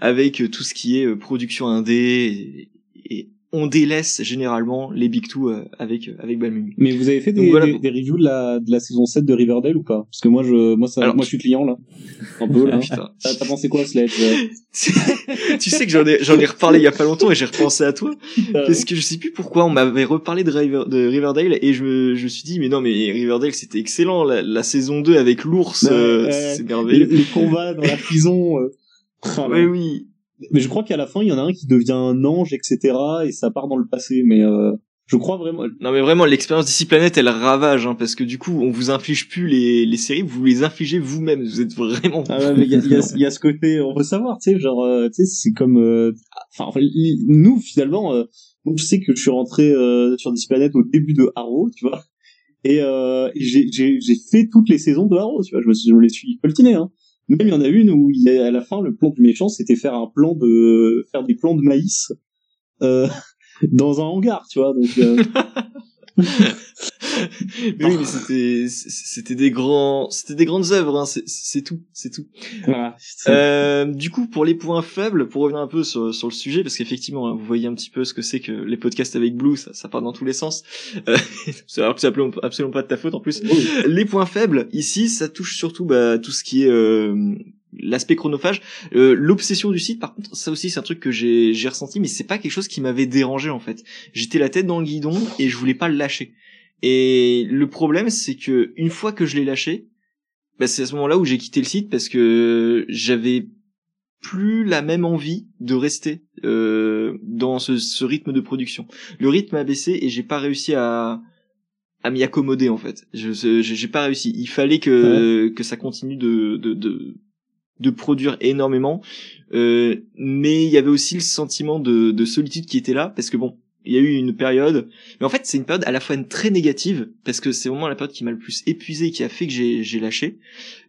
avec tout ce qui est euh, production indé et, on délaisse généralement les Big Two euh, avec avec Balmung. Mais vous avez fait des, des, reviews de la de la saison 7 de Riverdale ou pas? Parce que moi je moi ça moi je suis client là. Un peu là. T'as pensé quoi Sledge Tu sais que j'en ai j'en ai reparlé il y a pas longtemps et j'ai repensé à toi parce que je sais plus pourquoi on m'avait reparlé de, de Riverdale et je me je me suis dit mais non mais Riverdale c'était excellent la, la, saison 2 avec l'ours euh, c'est merveilleux. Les, combats dans la prison euh... oui oui mais je crois qu'à la fin, il y en a un qui devient un ange, etc. Et ça part dans le passé. Mais euh, je crois vraiment. Non, mais vraiment, l'expérience d'ici planète, elle ravage, hein, parce que du coup, on vous inflige plus les, les séries, vous les infligez vous-même. Vous êtes vraiment. Ah ouais, mais il y a, y, a, y a, ce côté, on veut savoir, tu sais, genre, euh, tu sais, c'est comme, euh, enfin, nous finalement, euh, je sais que je suis rentré sur DC Planet au début de Arrow, tu vois, et j'ai j'ai fait toutes les saisons de Arrow, tu vois, je me, je me les suis coltiné, hein. Même il y en a une où il y a, à la fin le plan du méchant c'était faire un plan de faire des plans de maïs euh, dans un hangar, tu vois. Donc euh... oui, mais c'était c'était des grands c'était des grandes œuvres, hein. c'est tout, c'est tout. euh, du coup, pour les points faibles, pour revenir un peu sur, sur le sujet, parce qu'effectivement, hein, vous voyez un petit peu ce que c'est que les podcasts avec Blue, ça, ça part dans tous les sens. Euh, alors que c'est absolument, pas de ta faute en plus. Les points faibles ici, ça touche surtout bah, tout ce qui est euh, l'aspect chronophage euh, l'obsession du site par contre ça aussi c'est un truc que j'ai j'ai ressenti mais c'est pas quelque chose qui m'avait dérangé en fait j'étais la tête dans le guidon et je voulais pas le lâcher Et le problème, c'est que une fois que je l'ai lâché, bah, c'est à ce moment-là où j'ai quitté le site parce que j'avais plus la même envie de rester euh, dans ce, ce, rythme de production. Le rythme a baissé et j'ai pas réussi à à m'y accommoder en fait. Je j'ai pas réussi. Il fallait que que ça continue de de de, de produire énormément, euh, mais il y avait aussi le sentiment de, de solitude qui était là parce que bon, il y a eu une période, mais en fait c'est une période à la fois très négative parce que c'est vraiment la période qui m'a le plus épuisé qui a fait que j'ai j'ai lâché.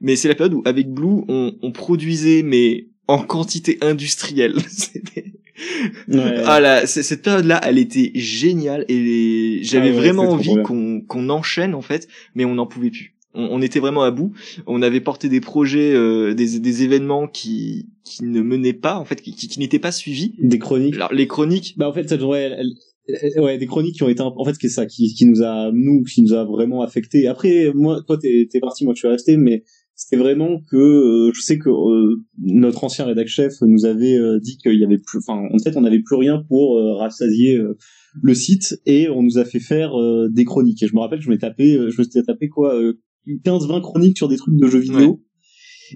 Mais c'est la période où avec Blue on, on produisait mais en quantité industrielle. ouais. Ah là, cette période-là, elle était géniale et j'avais ah vraiment envie qu'on qu'on enchaîne en fait, mais on n'en pouvait plus. On, on, était vraiment à bout. On avait porté des projets, euh, des, des événements qui qui ne menaient pas en fait, qui, qui, n'étaient pas suivis. Des chroniques. Alors les chroniques. Bah en fait, journée, elle, ouais, des chroniques qui ont été en fait c'est ça qui, qui nous a nous qui nous a vraiment affecté. Après moi toi t'es t'es parti, moi je suis resté, mais c'était vraiment que euh, je sais que euh, notre ancien rédac chef nous avait euh, dit qu'il y avait plus enfin en fait on n'avait plus rien pour rassasier le site et on nous a fait faire des chroniques et je me rappelle je m'étais tapé je me suis tapé quoi 15 20 chroniques sur des trucs de jeux vidéo.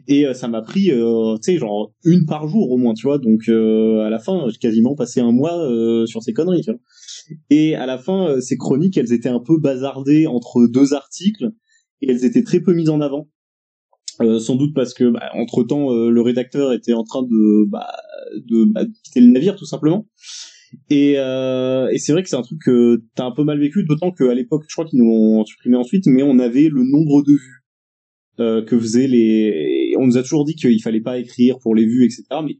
Et ça m'a pris tu sais genre une par jour au moins tu vois. Donc à la fin j'ai quasiment passé un mois sur ces conneries tu vois. Et à la fin ces chroniques elles étaient un peu bazardées entre deux articles. Et elles étaient très peu mises en avant. Euh, sans doute parce que bah, entre temps euh, le rédacteur était en train de bah, de, bah, quitter le navire tout simplement et, euh, et c'est vrai que c'est un truc que t'as un peu mal vécu d'autant qu'à l'époque je crois qu'ils nous l'ont supprimé ensuite mais on avait le nombre de vues euh, que faisaient les on nous a toujours dit qu'il fallait pas écrire pour les vues etc mais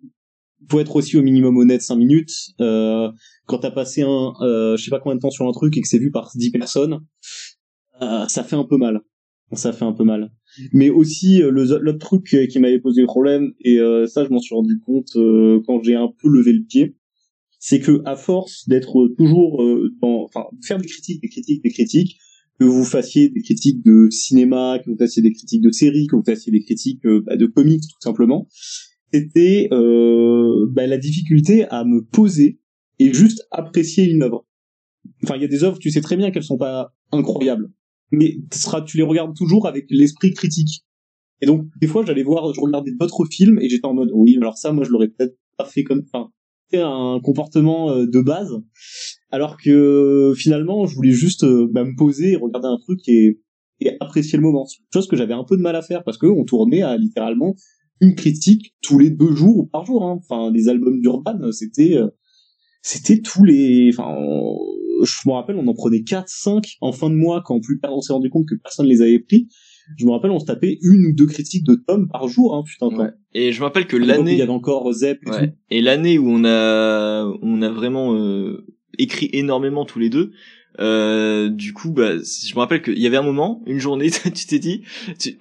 faut être aussi au minimum honnête 5 minutes euh, quand t'as passé un euh, je sais pas combien de temps sur un truc et que c'est vu par 10 personnes ça fait un peu mal. Ça fait un peu mal. Mais aussi euh, l'autre truc qui m'avait posé problème et euh, ça je m'en suis rendu compte euh, quand j'ai un peu levé le pied c'est que à force d'être toujours dans enfin faire des critiques des critiques des critiques que vous fassiez des critiques de cinéma que vous fassiez des critiques de séries que vous fassiez des critiques bah, de comics tout simplement c'était bah, la difficulté à me poser et juste apprécier une œuvre enfin il y a des œuvres tu sais très bien qu'elles sont pas incroyables mais tu les regardes toujours avec l'esprit critique. Et donc, des fois, j'allais voir, je regardais d'autres films et j'étais en mode, oui, alors ça, moi, je l'aurais peut-être pas fait comme, enfin, un comportement euh, de base. Alors que finalement, je voulais juste euh, bah, me poser, regarder un truc et, apprécier le moment. Chose que j'avais un peu de mal à faire parce que on tournait à littéralement une critique tous les deux jours ou par jour. Hein. Enfin, des albums d'Urban, c'était, euh, c'était tous les, enfin, je me rappelle, on en prenait 4, 5 en fin de mois quand plus on s'est rendu compte que personne les avait pris. Je me rappelle, on se tapait une ou deux critiques de tomes par jour, hein, putain. Ouais. Et je me rappelle que l'année, il y avait encore Zep. Et, ouais. et l'année où on a, on a vraiment euh, écrit énormément tous les deux, euh, du coup, bah, je me rappelle qu'il y avait un moment, une journée, tu t'es dit,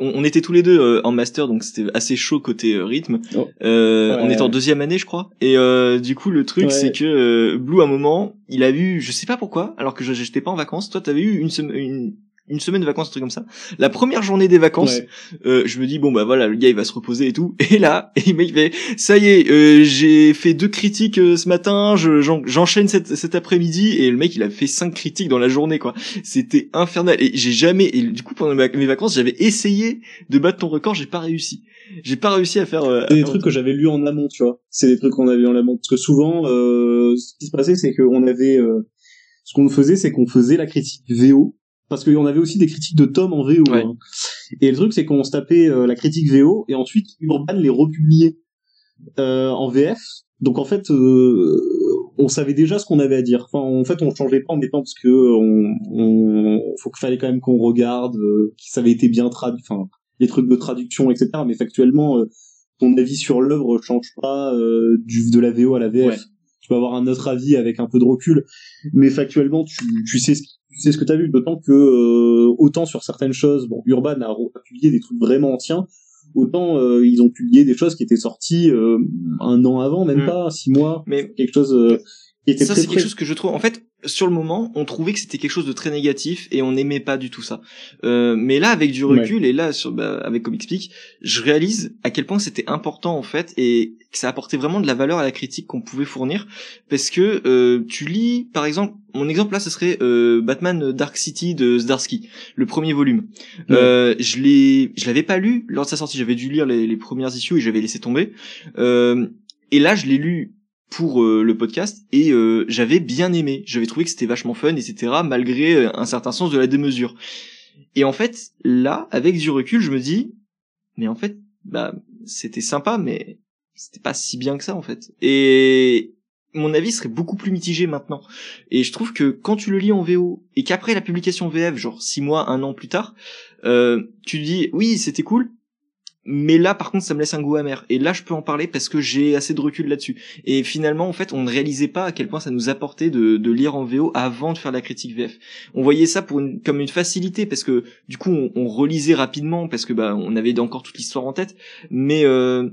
on, était tous les deux euh, en master, donc c'était assez chaud côté euh, rythme. Oh. Euh, On était en deuxième année, je crois. Et du coup, le truc, c'est que Blue, à un moment, il a eu, je sais pas pourquoi, alors que j'étais pas en vacances. Toi, t'avais eu une, une une semaine de vacances, un truc comme ça. La première journée des vacances, euh, je me dis bon bah voilà, le gars il va se reposer et tout. Et là, et il fait ça y est, euh, j'ai fait deux critiques euh, ce matin, j'enchaîne cet, après-midi et le mec il a fait cinq critiques dans la journée quoi. C'était infernal et j'ai jamais et du coup pendant mes vacances j'avais essayé de battre ton record, j'ai pas réussi. J'ai pas réussi à faire. Euh, des trucs que j'avais lu en amont, tu vois. C'est des trucs qu'on avait en amont parce que souvent, ce qui se passait c'est qu'on avait ce qu'on faisait, c'est qu'on faisait la critique VO parce qu'on avait aussi des critiques de Tom en VO. Hein. Et le truc, c'est qu'on se tapait euh, la critique VO et ensuite Urban les republiait euh, en VF. Donc en fait, euh, on savait déjà ce qu'on avait à dire. Enfin, en fait, on changeait pas en mettant parce que on, on faut qu'il fallait quand même qu'on regarde, euh, que ça avait été bien traduit. Enfin, les trucs de traduction, etc. Mais factuellement, ton avis sur l'œuvre change pas du de la VO à la VF. Tu peux avoir un autre avis avec un peu de recul, mais factuellement, tu, tu sais ce c'est ce que tu as vu, d'autant que euh, autant sur certaines choses, bon, Urban a, publié des trucs vraiment anciens, autant euh, ils ont publié des choses qui étaient sorties euh, un an avant, même mm. pas six mois, mais quelque chose qui était ça c'est quelque chose que je trouve. En fait sur le moment on trouvait que c'était quelque chose de très négatif et on n'aimait pas du tout ça. Euh, mais là avec du recul et là sur bah, avec Comic Speak je réalise à quel point c'était important en fait et que ça apportait vraiment de la valeur à la critique qu'on pouvait fournir. Parce que euh, tu lis par exemple mon exemple là ce serait euh, Batman Dark City de Zdarsky le premier volume. Ouais. euh, je l'ai je l'avais pas lu lors de sa sortie. J'avais dû lire les, les premières issues et j'avais laissé tomber. Euh, et là je l'ai lu pour euh, le podcast et euh, j'avais bien aimé. J'avais trouvé que c'était vachement fun, etc. Malgré euh, un certain sens de la démesure. Et en fait, là, avec du recul, je me dis, mais en fait, bah, c'était sympa, mais c'était pas si bien que ça en fait. Et mon avis serait beaucoup plus mitigé maintenant. Et je trouve que quand tu le lis en VO et qu'après la publication VF, genre six mois, un an plus tard, euh, tu dis oui c'était cool, mais là par contre ça me laisse un goût amer. Et là je peux en parler parce que j'ai assez de recul là-dessus. Et finalement en fait on ne réalisait pas à quel point ça nous apportait de, de lire en VO avant de faire la critique VF. On voyait ça pour une, comme une facilité parce que du coup on, on relisait rapidement parce que bah on avait encore toute l'histoire en tête, mais euh,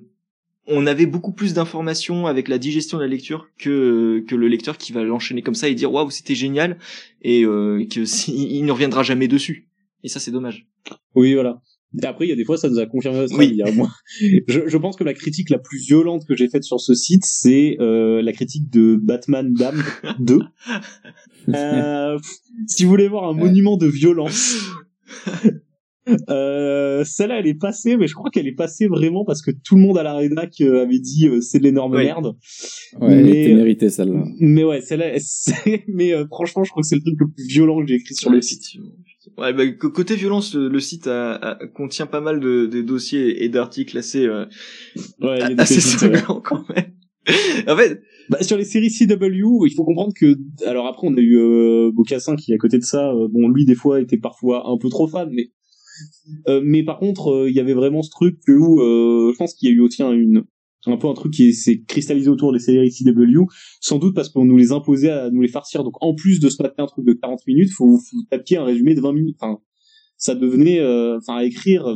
on avait beaucoup plus d'informations avec la digestion de la lecture que que le lecteur qui va l'enchaîner comme ça et dire waouh c'était génial et euh, que il ne reviendra jamais dessus. Et ça c'est dommage. Oui, voilà. Et après, il y a des fois, ça nous a confirmé ça. Oui. Il y a moi, je, je pense que la critique la plus violente que j'ai faite sur ce site, c'est euh, la critique de Batman Dame 2. Euh, si vous voulez voir un Ouais. monument de violence, euh, celle-là, elle est passée, mais je crois qu'elle est passée vraiment parce que tout le monde à la rédac euh, avait dit euh, c'est de l'énorme Ouais. merde. Ouais, elle Mais- était méritée celle-là. Mais ouais, celle-là, elle- c'est- mais euh, franchement, je crois que c'est le truc le plus violent que j'ai écrit sur le site. Ouais, bah, côté violence, le, le site a- a- contient pas mal de, de dossiers et d'articles assez, euh, Ouais, a des assez sanglants quand même. en fait, Bah, sur les séries CW, il faut comprendre que alors après on a eu euh, Bocassin qui à côté de ça, euh, bon lui des fois était parfois un peu trop fan, mais euh, mais par contre euh, il y avait vraiment ce truc que où euh, je pense qu'il y a eu aussi un, une un peu un truc qui s'est cristallisé autour des séries CW, sans doute parce qu'on nous les imposait à nous les farcir. Donc en plus de se mater un truc de 40 minutes, faut, faut taper un résumé de 20 minutes. Enfin, ça devenait, à écrire.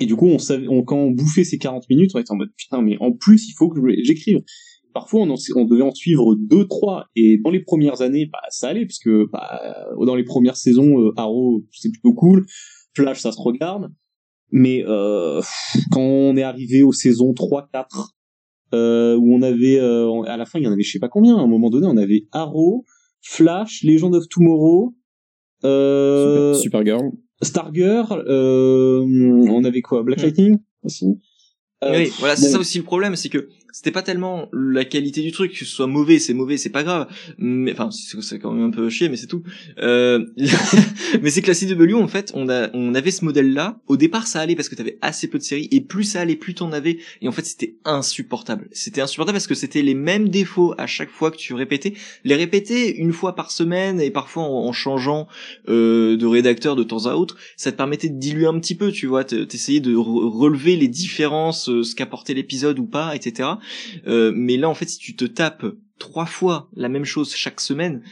Et du coup, on savait, quand on bouffait ces 40 minutes, on était en mode putain, mais en plus il faut que j'écrive. Parfois, on, en- on devait en suivre deux, trois, et dans les premières années, bah ça allait puisque bah, dans les premières saisons, euh, Arrow c'est plutôt cool, Flash ça se regarde. Mais euh, quand on est arrivé aux saisons 3, 4, euh, où on avait, euh, à la fin, il y en avait je sais pas combien, à un moment donné, on avait Arrow, Flash, Legend of Tomorrow, euh, Super, Supergirl. Stargirl, euh, on avait quoi, Black Hmm. Lightning? Aussi. Euh, oui, voilà, c'est bon. ça aussi le problème, c'est que c'était pas tellement la qualité du truc, que ce soit mauvais, c'est mauvais, c'est pas grave. Mais enfin, c'est quand même un peu chier, mais c'est tout. Euh, mais c'est que la CW, en fait, on a, on avait ce modèle-là. Au départ, ça allait parce que t'avais assez peu de séries, et plus ça allait, plus t'en avais. Et en fait, c'était insupportable. C'était insupportable parce que c'était les mêmes défauts à chaque fois que tu répétais. Les répéter une fois par semaine et parfois en, changeant euh, de rédacteur de temps à autre, ça te permettait de diluer un petit peu, tu vois, t'essayais de re- relever les différences, euh, ce qu'apportait l'épisode ou pas, etc. Euh, mais là, en fait, si tu te tapes trois fois la même chose chaque semaine,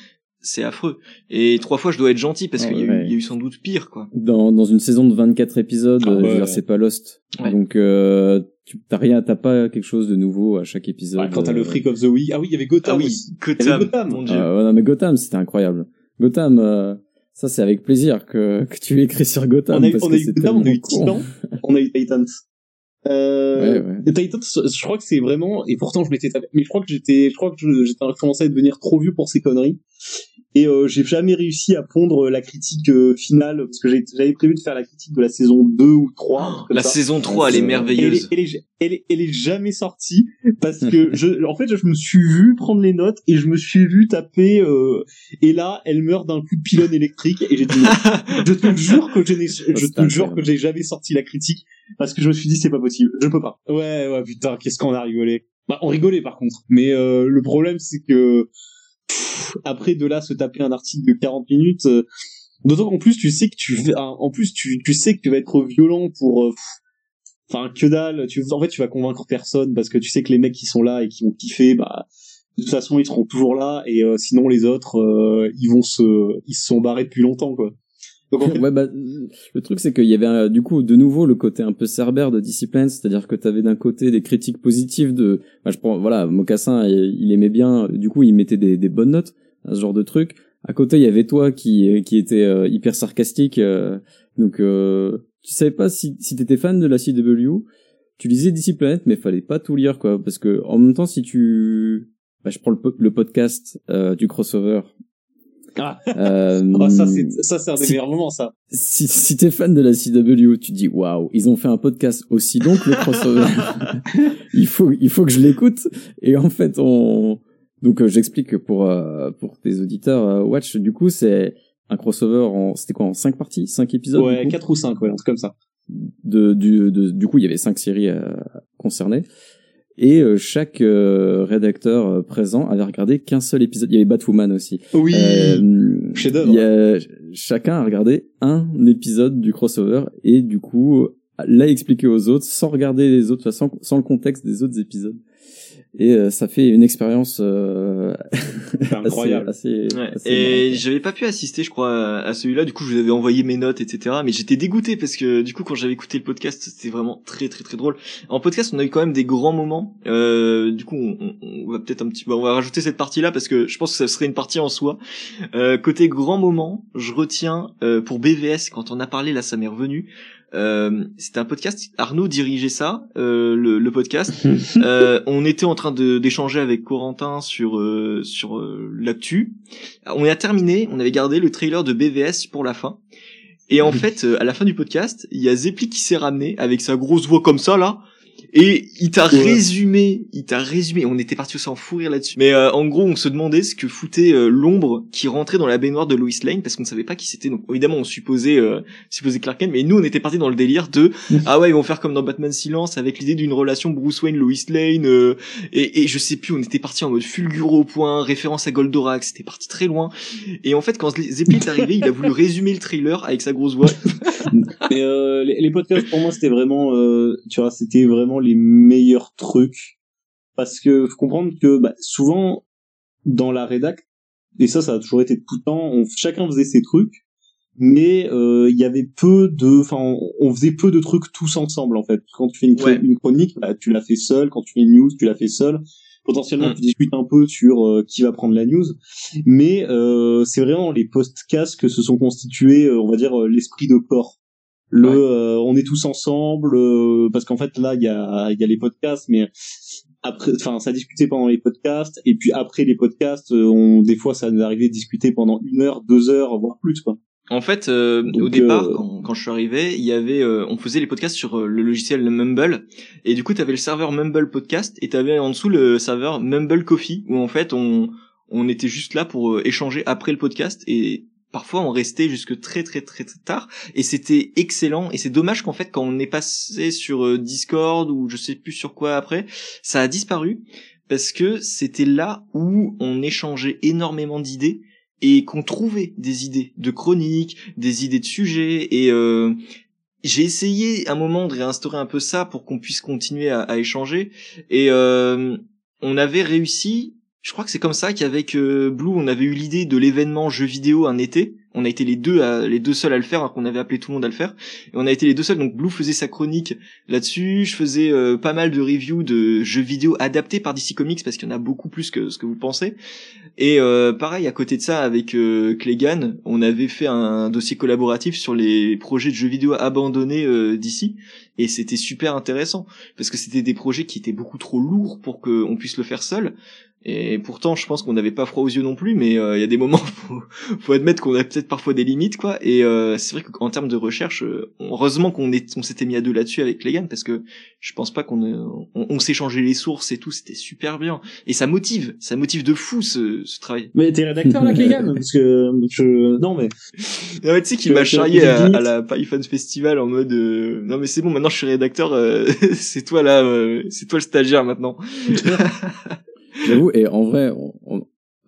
c'est affreux. Et trois fois, je dois être gentil parce Ouais, qu'il y, a eu- ouais. il y a eu sans doute pire, quoi. Dans, dans une saison de 24 épisodes, Ah euh, ouais. c'est pas Lost. Ouais. Donc, euh, tu t'as rien, t'as pas quelque chose de nouveau à chaque épisode. Ouais, quand t'as le Freak of the Week. Ah oui, il y avait Gotham Ah oui. Gotham, Gotham. mon dieu. Ah ouais, non, mais Gotham, c'était incroyable. Gotham, euh, ça c'est avec plaisir que, que tu écris sur Gotham. on a eu, parce on que a eu c'est Gotham, on a eu. Titan, on a eu Titans. Euh, Ouais, ouais. Titans, je crois que c'est vraiment, et pourtant je m'étais tapé, mais je crois que j'étais, je crois que j'étais commencé à devenir trop vieux pour ces conneries. Et euh, j'ai jamais réussi à pondre la critique euh, finale, parce que j'avais prévu de faire la critique de la saison 2 ou 3. un truc comme La ça. saison 3, elle est c'est- elle est, merveilleuse. elle, est, elle, est, elle est jamais sortie parce que je, en fait, je me suis vu prendre les notes et je me suis vu taper. Euh, et là, elle meurt d'un coup de pylône électrique et j'ai dit non. je te jure que je n'ai, je c'est te jure incroyable. que j'ai jamais sorti la critique parce que je me suis dit c'est pas possible, je peux pas. Ouais, ouais, putain, qu'est-ce qu'on a rigolé. Bah, on rigolait par contre, mais euh, le problème c'est que après de là se taper un article de 40 minutes. euh, D'autant qu'en plus tu sais que tu vas- en plus tu, tu sais que tu vas être violent pour euh, enfin que dalle tu en fait tu vas convaincre personne parce que tu sais que les mecs qui sont là et qui vont kiffer bah de toute façon ils seront toujours là et euh, sinon les autres ils vont se ils se sont barrés depuis longtemps quoi ouais, bah, le truc c'est qu'il y avait euh, du coup de nouveau le côté un peu cerbère de Discipline, c'est-à-dire que tu avais d'un côté des critiques positives de, bah, je prends, voilà, Mocassin, il aimait bien, du coup il mettait des, des bonnes notes à ce genre de truc. À côté il y avait toi qui qui était euh, hyper sarcastique, euh, donc euh, tu savais pas si si t'étais fan de la CW, tu lisais DC Planet, mais fallait pas tout lire quoi, parce que en même temps si tu, bah, je prends le, le podcast du crossover ah. Euh, oh, ça, c'est, ça, c'est un des meilleurs moments, ça. Si, si t'es fan de la CW, tu dis, waouh, ils ont fait un podcast aussi long que le crossover. il faut, il faut que je l'écoute. Et en fait, on, donc, euh, j'explique pour, euh, pour tes auditeurs, euh, Watch, du coup, c'est un crossover en, c'était quoi, en cinq parties, cinq épisodes? Ouais, quatre ou cinq, ouais, un truc comme ça. De, du, de, du coup, il y avait cinq séries concernées et euh, chaque euh, rédacteur euh, présent avait regardé qu'un seul épisode. Il y avait Batwoman aussi. Oui. chef chacun a regardé un épisode du crossover et du coup l'a expliqué aux autres sans regarder les autres, sans, sans le contexte des autres épisodes et euh, ça fait une expérience euh, incroyable. Assez, et j'avais pas pu assister, je crois, à celui-là. Du coup, je vous avais envoyé mes notes, etc. Mais j'étais dégoûté parce que du coup, quand j'avais écouté le podcast, c'était vraiment très, très, très drôle. En podcast, on a eu quand même des grands moments. Euh, du coup, on, on va peut-être un petit, on va rajouter cette partie-là parce que je pense que ça serait une partie en soi. Euh, côté grand moment, je retiens euh, pour BVS quand on a parlé là, ça m'est revenu. Euh, c'était un podcast. Arnaud dirigeait ça, euh, le, le, podcast. euh, on était en train d'échanger avec Corentin sur euh, sur euh, l'actu. On a terminé. On avait gardé le trailer de BVS pour la fin. Et en fait, à la fin du podcast, il y a Zepli qui s'est ramené avec sa grosse voix comme ça là et il t'a résumé, il t'a résumé. On était parti aussi en fou rire là-dessus. Mais euh, en gros, on se demandait ce que foutait euh, l'ombre qui rentrait dans la baignoire de Lois Lane parce qu'on ne savait pas qui c'était. Donc évidemment, on supposait, euh, supposait Clark Kent, mais nous, on était parti dans le délire de ah ouais, ils vont faire comme dans Batman Silence avec l'idée d'une relation Bruce Wayne Lois Lane. Euh, et, et, je sais plus, on était parti en mode fulgure au point, référence à Goldorak. C'était parti très loin. Et en fait, quand Zeppelin est arrivé, il a voulu résumer le trailer avec sa grosse voix. mais les, les, podcasts pour moi, c'était vraiment, tu vois, c'était vraiment les meilleurs trucs. Parce que faut comprendre que bah, souvent dans la rédac et ça ça a toujours été tout le temps on, chacun faisait ses trucs mais euh, il y avait peu de enfin on, faisait peu de trucs tous ensemble en fait. Quand tu fais une, chronique bah, tu l'as fait seul quand tu fais une news tu l'as fait seul potentiellement mm. tu discutes un peu sur euh, qui va prendre la news. Mais euh, c'est vraiment les podcasts que se sont constitués on va dire l'esprit de corps le euh, on est tous ensemble euh, parce qu'en fait là il y a il y a les podcasts mais après enfin ça discutait pendant les podcasts et puis après les podcasts euh, on des fois ça nous arrivait de discuter pendant une heure deux heures voire plus quoi. En fait, au départ, quand, quand, je suis arrivé, il y avait, on faisait les podcasts sur le logiciel Mumble, et du coup, tu avais le serveur Mumble Podcast, et tu avais en dessous le serveur Mumble Coffee, où en fait, on, on était juste là pour échanger après le podcast, et parfois on restait jusque très très très très tard. Et c'était excellent. Et c'est dommage qu'en fait quand on est passé sur euh, Discord ou je sais plus sur quoi après ça a disparu. Parce que c'était là où on échangeait énormément d'idées et qu'on trouvait des idées de chroniques, des idées de sujets. Et euh, j'ai essayé un moment de réinstaurer un peu ça pour qu'on puisse continuer à, échanger. Et euh, on avait réussi je crois que c'est comme ça qu'avec euh, Blue, on avait eu l'idée de l'événement jeu vidéo un été. On a été les deux, à, les deux seuls à le faire, alors qu'on avait appelé tout le monde à le faire. Et on a été les deux seuls. Donc Blue faisait sa chronique là-dessus. Je faisais euh, pas mal de reviews de jeux vidéo adaptés par DC Comics parce qu'il y en a beaucoup plus que ce que vous pensez. Et euh, pareil, à côté de ça, avec Clegan, on avait fait un dossier collaboratif sur les projets de jeux vidéo abandonnés d'ici. Et c'était super intéressant parce que c'était des projets qui étaient beaucoup trop lourds pour qu'on puisse le faire seul. Et pourtant, je pense qu'on n'avait pas froid aux yeux non plus, mais euh, il y a des moments, faut, faut admettre qu'on a peut-être parfois des limites, quoi. Et euh, c'est vrai qu'en termes de recherche, euh, heureusement qu'on on s'était mis à deux là-dessus avec Legan, parce que je pense pas qu'on, on, on s'est changé les sources et tout, c'était super bien. Et ça motive, ça motive de fou ce, ce travail. Mais t'es rédacteur là, Legan, parce que je, non mais. Non mais tu sais qu'il m'a charrié à, à, la Python Festival en mode, non mais c'est bon, maintenant je suis rédacteur, c'est toi là, c'est toi le stagiaire maintenant. J'avoue, et en vrai,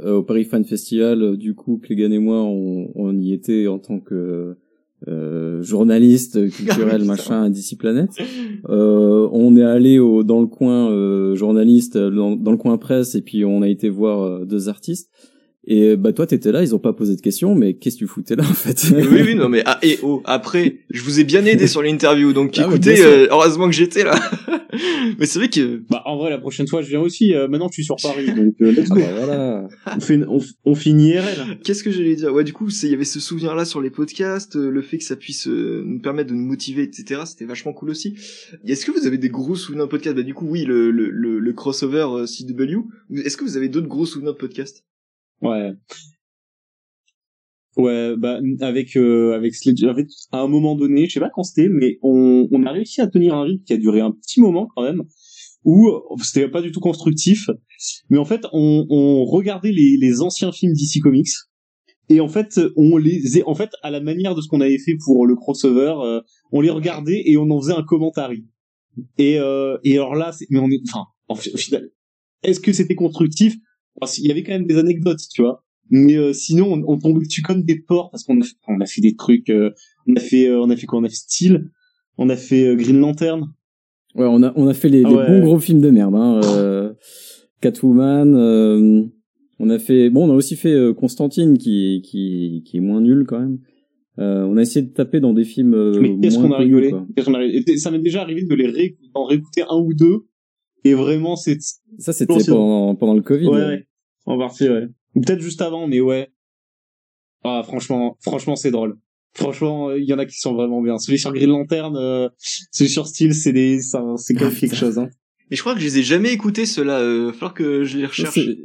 euh, au Paris Fan Festival, euh, du coup, Clégan et moi, on, on, y était en tant que euh, journaliste culturel, machin, à DC Planet. Euh, on est allé au, dans le coin euh, journaliste, dans, dans, le coin presse, et puis on a été voir deux artistes. Et bah toi t'étais là, ils ont pas posé de questions, mais qu'est-ce que tu foutais là en fait Oui oui non mais ah et oh après je vous ai bien aidé sur l'interview donc Ah, écoutez euh, heureusement que j'étais là. mais c'est vrai que Bah en vrai la prochaine fois je viens aussi. euh, maintenant je suis sur Paris donc euh, let's Ah go. bah voilà. on, fait une- on, on finit IRL. Qu'est-ce que j'allais dire? Ouais, du coup, c'est- il y avait ce souvenir-là sur les podcasts, euh, le fait que ça puisse euh, nous permettre de nous motiver, etc. C'était vachement cool aussi. Est-ce que vous avez des gros souvenirs de podcast Bah du coup, oui, le, le, le, le crossover euh, CW. Est-ce que vous avez d'autres gros souvenirs de podcast Ouais. Ouais, bah avec euh, avec Sledge, en fait, à un moment donné, je sais pas quand c'était, mais on, on a réussi à tenir un rythme qui a duré un petit moment quand même, où euh, c'était pas du tout constructif, mais en fait on, on regardait les, les anciens films DC Comics et en fait on les en fait à la manière de ce qu'on avait fait pour le crossover, euh, on les regardait et on en faisait un commentaire. Et euh, et alors là, c'est- mais on est enfin en final, est-ce que c'était constructif? Qu'il y avait quand même des anecdotes, tu vois. Mais euh, sinon, on, on tombe dessus comme des porcs parce qu'on a, fait- on a fait des trucs. euh, on a fait, euh, on a fait quoi? On a fait Steel. On a fait euh, Green Lantern. Ouais, on a on a fait les, Ah les bons gros films de merde. Hein. Euh, Catwoman. euh, on a fait bon, on a aussi fait Constantine qui qui qui est moins nul quand même. Euh, on a essayé de taper dans des films euh, Mais qu'est-ce qu'on a rigolé Ça m'est déjà arrivé de les ré- d'en réécouter un ou deux. Et vraiment, c'est Ça c'était pendant pendant le Covid. ouais, ouais. En partie, ouais. Ou peut-être juste avant, mais ouais. Ah, franchement, franchement, c'est drôle. Franchement, euh, il y en a qui sont vraiment bien. Celui sur Green Lantern, euh, celui sur Steel, c'est des, ça, c'est Ah, quelque chose. Hein. Mais je crois que je les ai jamais écoutés ceux-là. Euh, falloir que je les recherche. C'est-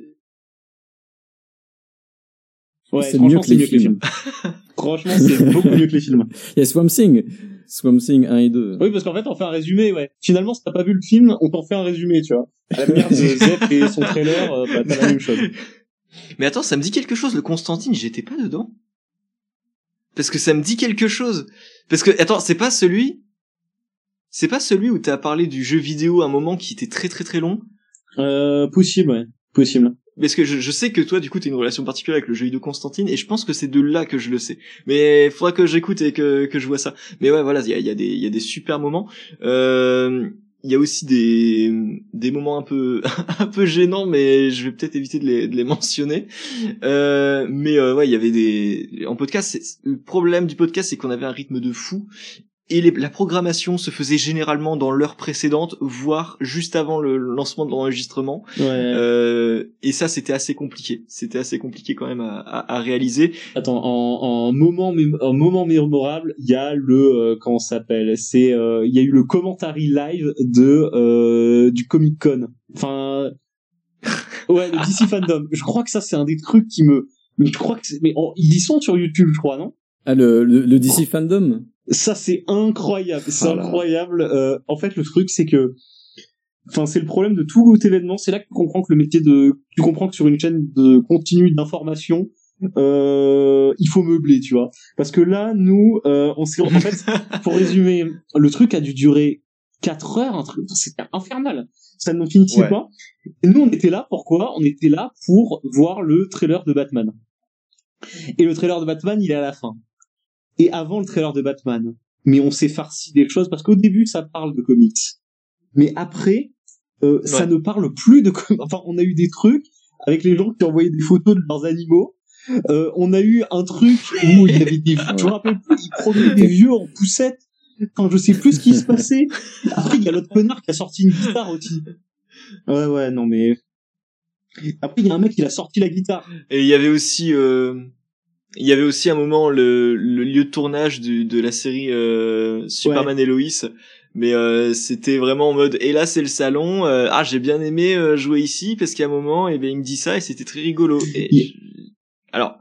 Ouais, c'est franchement, mieux que c'est les mieux que les films. films. Franchement, c'est beaucoup mieux que les films. Il y a Swamp Thing, Swamp Thing 1 et 2. Oui, parce qu'en fait, on fait un résumé, ouais. Finalement, si t'as pas vu le film, on t'en fait un résumé, tu vois. À la manière de Zep et son trailer, euh, bah, t'as la même chose. Mais attends, ça me dit quelque chose. Le Constantine, j'étais pas dedans. Parce que ça me dit quelque chose. Parce que attends, c'est pas celui. C'est pas celui où t'as parlé du jeu vidéo à un moment qui était très très très long? Euh, possible, ouais. Possible. Parce que je, je sais que toi, du coup, t'as une relation particulière avec le jeu vidéo Constantine, et je pense que c'est de là que je le sais. Mais faudra que j'écoute et que, que je vois ça. Mais ouais, voilà, il y a, y, a y a des super moments. Euh, Il y a aussi des, des moments un peu, un peu gênants, mais je vais peut-être éviter de les, de les mentionner. Euh, mais euh, ouais, il y avait des, en podcast, le problème du podcast, c'est qu'on avait un rythme de fou. Et les- la programmation se faisait généralement dans l'heure précédente, voire juste avant le lancement de l'enregistrement. Ouais. Euh, et ça, c'était assez compliqué. C'était assez compliqué quand même à, à, à réaliser. Attends, en, en moment, en moment mémorable, il y a le, euh, comment s'appelle C'est, euh, il y a eu le commentary live de euh, du Comic Con. Enfin, ouais, le DC Fandom. Je crois que ça, c'est un des trucs qui me, mais je crois que, mais en- ils y sont sur YouTube, je crois, non? Ah le, le, le DC Fandom. Ça, c'est incroyable. C'est incroyable. Euh, en fait, le truc, c'est que, enfin, c'est le problème de tout événement. C'est là que tu comprends que le métier de, tu comprends que sur une chaîne de contenu d'information, euh, il faut meubler, tu vois. Parce que là, nous, euh, on s'est, en fait, pour résumer, le truc a dû durer 4 heures, un truc, c'était infernal. Ça n'en finissait Ouais. pas. Et nous, on était là, pourquoi? On était là pour voir le trailer de Batman. Et le trailer de Batman, il est à la fin. Et avant le trailer de Batman. Mais on s'est farci des choses parce qu'au début, ça parle de comics. Mais après, euh, ça ne parle plus de comics. Enfin, on a eu des trucs avec les gens qui envoyaient des photos de leurs animaux. Euh, on a eu un truc où il y avait des, je me rappelle plus, ils promenaient des vieux en poussette. Enfin, je sais plus ce qui se passait. Après, il y a l'autre connard qui a sorti une guitare aussi. Ouais, ouais, non, mais... Après, il y a un mec qui a sorti la guitare. Et il y avait aussi, euh, il y avait aussi un moment le, le lieu de tournage du, de la série euh, Superman et Lois. Mais euh, c'était vraiment en mode et là c'est le salon euh, ah j'ai bien aimé euh, jouer ici parce qu'à un moment et ben il me dit ça et c'était très rigolo et Il- je- alors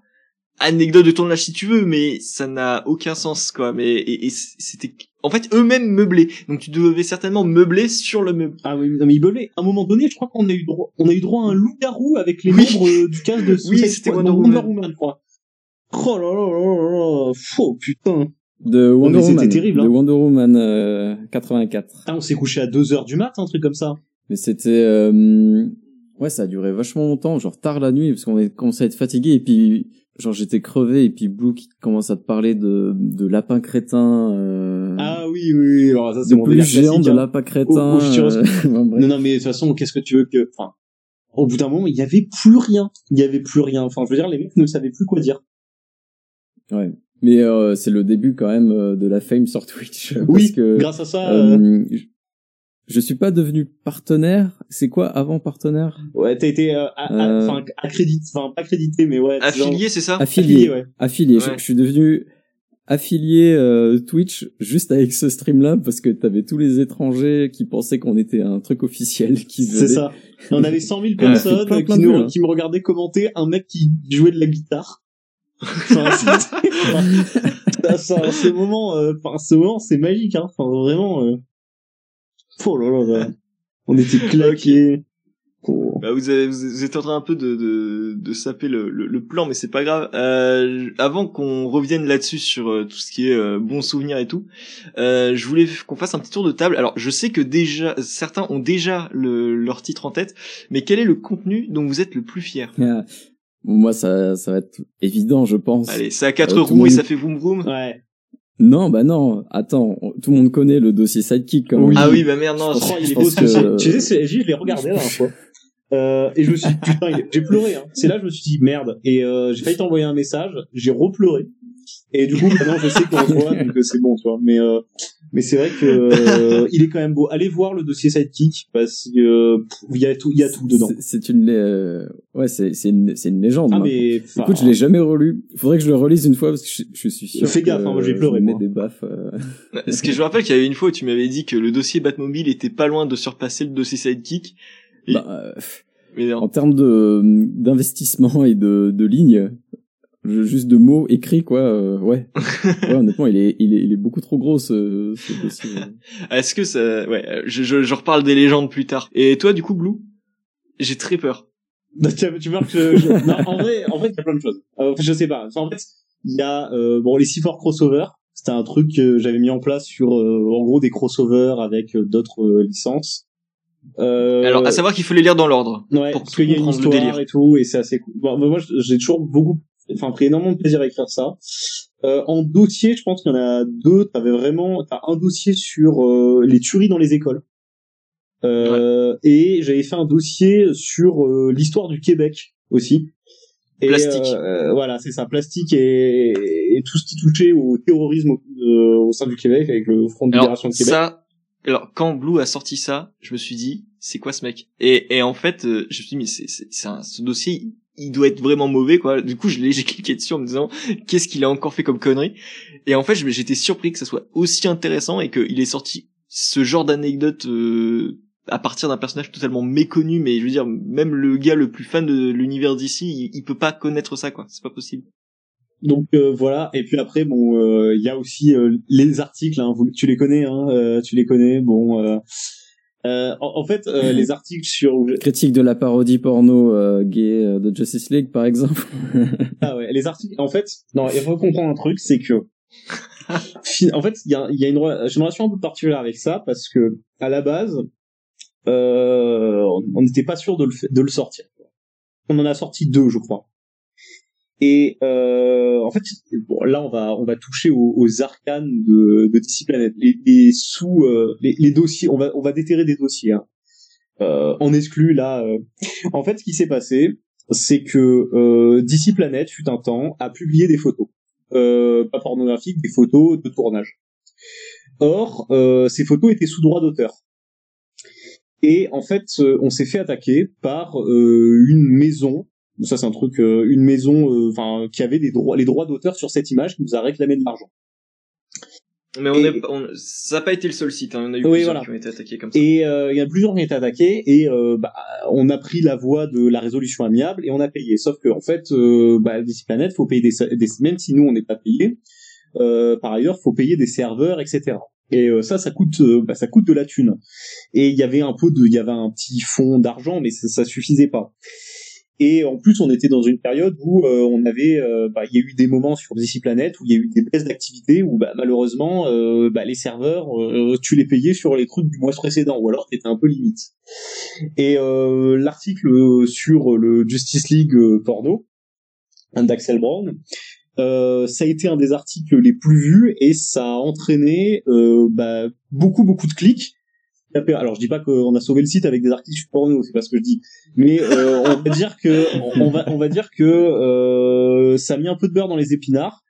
anecdote de tournage si tu veux mais ça n'a aucun sens quoi mais et, et c'était en fait eux-mêmes meublés donc tu devais certainement meubler sur le meuble Ah oui, non, mais il beulait. À un moment donné, je crois qu'on a eu droit, on a eu droit à un loup-garou avec les Oui. membres euh, du cast de Suicide c'était. Wonder Woman. Woman, je crois. Oh là là là là là. Oh putain. De Wonder Woman. terrible, De hein. Wonder Woman euh, 84. Ah, on s'est couché à 2 heures du mat, un truc comme ça. Mais c'était euh, ouais, ça a duré vachement longtemps, genre tard la nuit parce qu'on est commencé à être fatigué et puis genre j'étais crevé et puis Blue qui commence à te parler de de lapin crétin euh, Ah oui, oui, oui. Alors, ça, c'est de mon plus géant de hein. lapin crétin. Au- au futur- euh. Non, non, mais de toute façon, qu'est-ce que tu veux que, enfin, au bout d'un moment, il y avait plus rien. Il y avait plus rien. Enfin, je veux dire, les mecs ne savaient plus quoi dire. Ouais. Mais euh, c'est le début quand même euh, de la fame sur Twitch. Oui, parce que, grâce à ça. euh, euh, je- je suis pas devenu partenaire. C'est quoi avant partenaire? Ouais, t'as été euh, Euh. enfin accrédité, enfin pas crédité, mais ouais. Affilié, c'est ça? Affilié. ouais. Affilié. Je, Ouais. je suis devenu affilié euh, Twitch juste avec ce stream-là parce que t'avais tous les étrangers qui pensaient qu'on était un truc officiel qui C'est ça. On avait 100 000 Ouais. personnes Plein, plein qui, nous, hein. qui me regardaient commenter un mec qui jouait de la guitare. Enfin, ça, ce moment, euh, enfin, ce moment, c'est magique, hein. Enfin, vraiment. Euh... Oh là là là. On était claqués. Oh. Bah, vous, avez, vous êtes en train un peu de, de, de saper le, le, le plan, mais c'est pas grave. Euh, avant qu'on revienne là-dessus sur euh, tout ce qui est euh, bons souvenirs et tout, euh, je voulais qu'on fasse un petit tour de table. Alors, je sais que déjà certains ont déjà le, leur titre en tête, mais quel est le contenu dont vous êtes le plus fier? Moi, ça, ça va être évident, je pense. Allez, c'est à quatre Euh, roues et ça fait vroom vroom. Ouais. Non, bah non. Attends, on- tout le monde connaît le dossier Sidekick. Quand Oui. même. Ah oui, bah merde, non. Je Oh, il est beau que- Tu sais, c'est- je l'ai regardé la dernière fois. Euh, et je me suis dit, putain, j'ai pleuré. Hein. C'est là que je me suis dit, merde. Et euh, j'ai failli t'envoyer un message. J'ai repleuré. Et du coup, maintenant, je sais qu'on se voit, donc c'est bon, tu vois. Mais euh, mais c'est vrai que euh, il est quand même beau. Allez voir le dossier Sidekick parce que euh, il y a tout, il y a tout dedans. C'est- une, euh, ouais, c'est c'est une, c'est une légende. Ah moi. mais Écoute, je l'ai jamais relu. Il faudrait que je le relise une fois parce que je, je suis sûr. Fais gaffe, hein, moi, j'ai je pleuré, moi. des baffes. euh. Parce que je me rappelle qu'il y avait une fois où tu m'avais dit que le dossier Batmobile était pas loin de surpasser le dossier Sidekick. Et- Bah, euh, Mais en termes de d'investissement et de, de lignes, juste de mots écrits, quoi. euh, ouais. ouais, honnêtement, il est, il est, il est beaucoup trop gros ce, ce dossier. Est-ce que ça, ouais, je, je, je reparle des légendes plus tard. Et toi, du coup, Blue, j'ai très peur. tu, tu vois que je, non, en vrai, en vrai, il y a plein de choses. Euh, je sais pas. Enfin, en fait, il y a euh, bon les C4 crossover. C'était un truc que j'avais mis en place sur, euh, en gros, des crossovers avec euh, d'autres euh, licences. Euh, Alors, à savoir qu'il faut les lire dans l'ordre. ouais, pour parce qu'il y a une histoire délire. et tout, et c'est assez cool. Bon, moi, j'ai toujours beaucoup, enfin, pris énormément de plaisir à écrire ça. Euh, en dossier, je pense qu'il y en a deux. T'avais vraiment, t'as un dossier sur euh, les tueries dans les écoles. Euh, Et j'avais fait un dossier sur euh, l'histoire du Québec aussi. Et, Plastique. euh, voilà, c'est ça, plastique et, et tout ce qui touchait au terrorisme au, euh, au sein du Québec avec le Front de Alors, libération de Québec. ça, alors, quand Blue a sorti ça, je me suis dit, c'est quoi ce mec? Et, et en fait, euh, je me suis dit, mais c'est, c'est, c'est un, ce dossier, il- doit être vraiment mauvais, quoi. Du coup, j'ai cliqué dessus en me disant, qu'est-ce qu'il a encore fait comme connerie? Et en fait, j'étais surpris que ça soit aussi intéressant et qu'il ait sorti ce genre d'anecdote, euh, à partir d'un personnage totalement méconnu, mais je veux dire, même le gars le plus fan de l'univers d'ici, il, peut pas connaître ça, quoi. C'est pas possible. Donc euh, voilà, et puis après bon, euh, il y a aussi euh, les articles, hein, tu les connais, hein, euh, tu les connais. Bon, euh, en, en fait, euh, les articles sur Critique de la parodie porno euh, gay euh, de Justice League, par exemple. ah ouais, les articles. En fait, non, il faut comprendre un truc, c'est que en fait, il y a, y a une, une relation un peu particulière avec ça parce que à la base, euh, on n'était pas sûr de le, de le sortir. On en a sorti deux, je crois. Et euh, en fait, bon, là, on va on va toucher aux, aux arcanes de, de DC Planet, les, les sous euh, les, les dossiers. On va on va déterrer des dossiers. Hein. Euh, on exclut là. euh. En fait, ce qui s'est passé, c'est que euh, DC Planet fut un temps a publié des photos, euh, pas pornographiques, des photos de tournage. Or, ces photos étaient sous droit d'auteur. Et en fait, on s'est fait attaquer par une maison. Ça, c'est un truc, euh, une maison, euh, enfin, qui avait des droits, les droits d'auteur sur cette image, qui nous a réclamé de l'argent. Mais on Et- est, on, ça n'a pas été le seul site, hein. Il y en a eu Oui, plusieurs voilà. qui ont été attaqués comme ça. Et euh, il y a plusieurs qui ont été attaqués et euh, bah, on a pris la voie de la résolution amiable et on a payé. Sauf que en fait, euh, bah, DC Planet, faut payer des, des même si nous on n'est pas payé. Euh, par ailleurs, faut payer des serveurs, etc. Et euh, ça, ça coûte, euh, bah, ça coûte de la thune. Et il y avait un peu de, il y avait un petit fond d'argent, mais ça, ça suffisait pas. Et en plus, on était dans une période où euh, on avait, euh, bah, il y a eu des moments sur DC Planet où il y a eu des baisses d'activité où bah, malheureusement, euh, bah, les serveurs, euh, tu les payais sur les trucs du mois précédent, ou alors t'étais un peu limite. Et euh, l'article sur le Justice League euh, porno d'Axel Brown, euh, ça a été un des articles les plus vus et ça a entraîné euh, bah, beaucoup beaucoup de clics alors je dis pas qu'on a sauvé le site avec des articles porno, c'est pas ce que je dis, mais euh, on va dire que on va on va dire que euh, ça a mis un peu de beurre dans les épinards.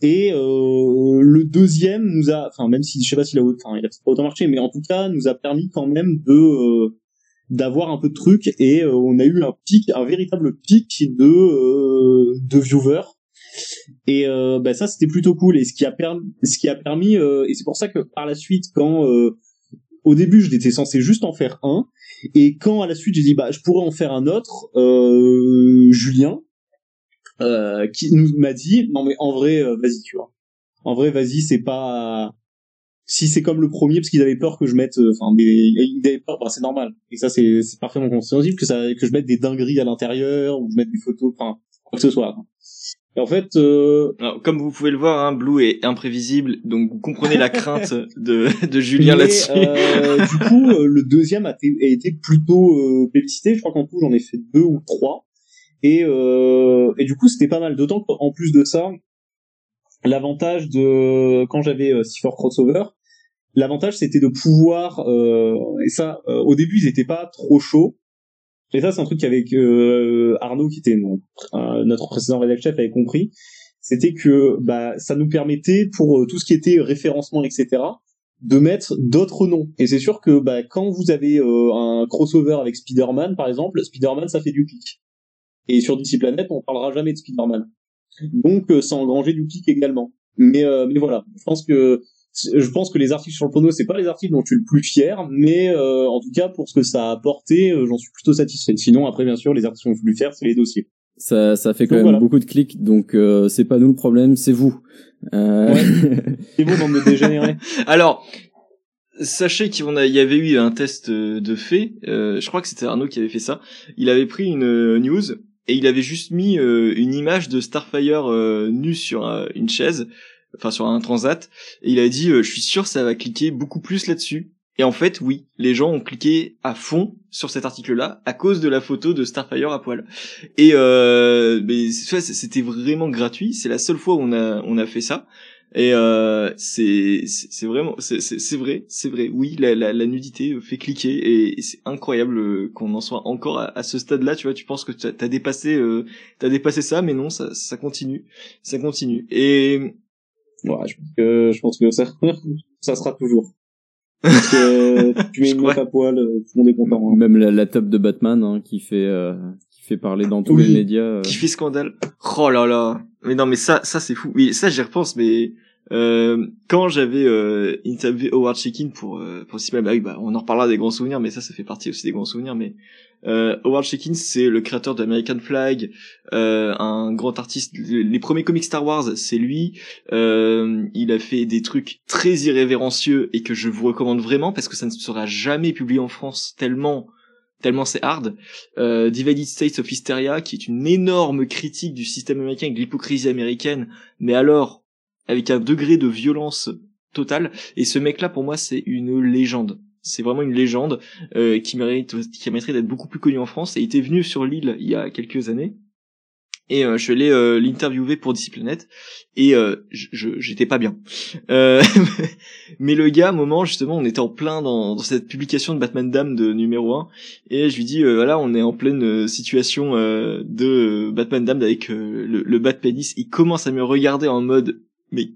Et euh, le deuxième nous a, enfin même si je sais pas s'il a, enfin il a pas autant marché, mais en tout cas nous a permis quand même de euh, d'avoir un peu de trucs et euh, on a eu un pic, un véritable pic de euh, de viewers. Et bah ça c'était plutôt cool et ce qui a permis, ce qui a permis et c'est pour ça que par la suite quand au début, j'étais censé juste en faire un, et quand à la suite j'ai dit bah je pourrais en faire un autre, euh, Julien, euh, qui nous m'a dit non mais en vrai euh, vas-y tu vois, en vrai vas-y c'est pas si c'est comme le premier parce qu'ils avaient peur que je mette enfin mais ils avaient peur bah, c'est normal. Et ça c'est c'est parfaitement compréhensible que ça que je mette des dingueries à l'intérieur ou que je mette des photos enfin quoi que ce soit en fait, euh... comme vous pouvez le voir, hein, Blue est imprévisible, donc vous comprenez la crainte de, de Julien là-dessus. Euh, du coup, euh, le deuxième a, été plutôt euh, Je crois qu'en tout, j'en ai fait deux ou trois. Et, euh, et du coup, c'était pas mal. D'autant qu'en plus de ça, l'avantage de quand j'avais euh, C4 Crossover, l'avantage c'était de pouvoir euh, et ça au début ils étaient pas trop chauds et ça, c'est un truc qu'avec euh, Arnaud, qui était euh, notre précédent rédacteur chef, avait compris. C'était que bah, ça nous permettait, pour euh, tout ce qui était référencement, etc., de mettre d'autres noms. Et c'est sûr que bah, quand vous avez un crossover avec Spider-Man, par exemple, Spider-Man, ça fait du clic. Et sur DC Planet, on parlera jamais de Spider-Man. Donc, ça engranger du clic également. Mais, mais voilà, je pense que je pense que les articles sur le porno c'est pas les articles dont tu es le plus fier mais euh, en tout cas pour ce que ça a apporté euh, j'en suis plutôt satisfait. Sinon après bien sûr les articles dont je suis le plus fier c'est les dossiers. Ça ça fait quand même beaucoup de clics donc euh, c'est pas nous le problème c'est vous. Euh... ouais. c'est vous bande de dégénérés alors Sachez qu'il y avait eu un test de fait, je crois que c'était Arnaud qui avait fait ça. Il avait pris une news et il avait juste mis une image de Starfire nu sur une chaise enfin sur un transat, et il a dit euh, je suis sûr ça va cliquer beaucoup plus là-dessus. Et en fait, oui, les gens ont cliqué à fond sur cet article-là à cause de la photo de Starfire à poil. Et euh, c'était vraiment gratuit. C'est la seule fois où on a on a fait ça. Et euh, c'est c'est vraiment c'est vrai c'est vrai oui la, la, la, nudité fait cliquer et, c'est incroyable qu'on en soit encore à, ce stade-là tu vois tu penses que t'as dépassé euh, t'as dépassé ça mais non ça ça continue ça continue et Ouais, je pense que, je pense que ça, ça sera toujours. Parce que tu mets une meuf à poil, euh, tout le monde est content. Hein. Même la, la top de Batman, hein, qui fait, euh, qui fait parler dans tous les médias. Euh. Qui fait scandale. Oh là là. Mais non, mais ça, ça c'est fou. Oui, ça j'y repense, mais euh, quand j'avais euh, interviewé Howard Chaykin pour euh, pour oui, bah on en reparlera des grands souvenirs, mais ça, ça fait partie aussi des grands souvenirs. Mais euh, Howard Chaykin, c'est le créateur d'American Flag, euh, un grand artiste. Les premiers comics Star Wars, c'est lui. Il a fait des trucs très irrévérencieux et que je vous recommande vraiment parce que ça ne sera jamais publié en France tellement tellement c'est hard. Euh, Divided States of Hysteria, qui est une énorme critique du système américain, de l'hypocrisie américaine, mais alors avec un degré de violence totale. Et ce mec-là, pour moi, c'est une légende. C'est vraiment une légende euh, qui mérite, qui mériterait d'être beaucoup plus connu en France. Et il était venu sur l'île il y a quelques années. Et euh, je allé euh, l'interviewer pour Disciplinet et euh, j'étais pas bien. Euh, mais le gars, à un moment justement, on était en plein dans, dans, cette publication de Batman Dame de numéro 1 et je lui dis voilà, on est en pleine situation de Batman Dame avec le, le Bat Penis. Il commence à me regarder en mode mais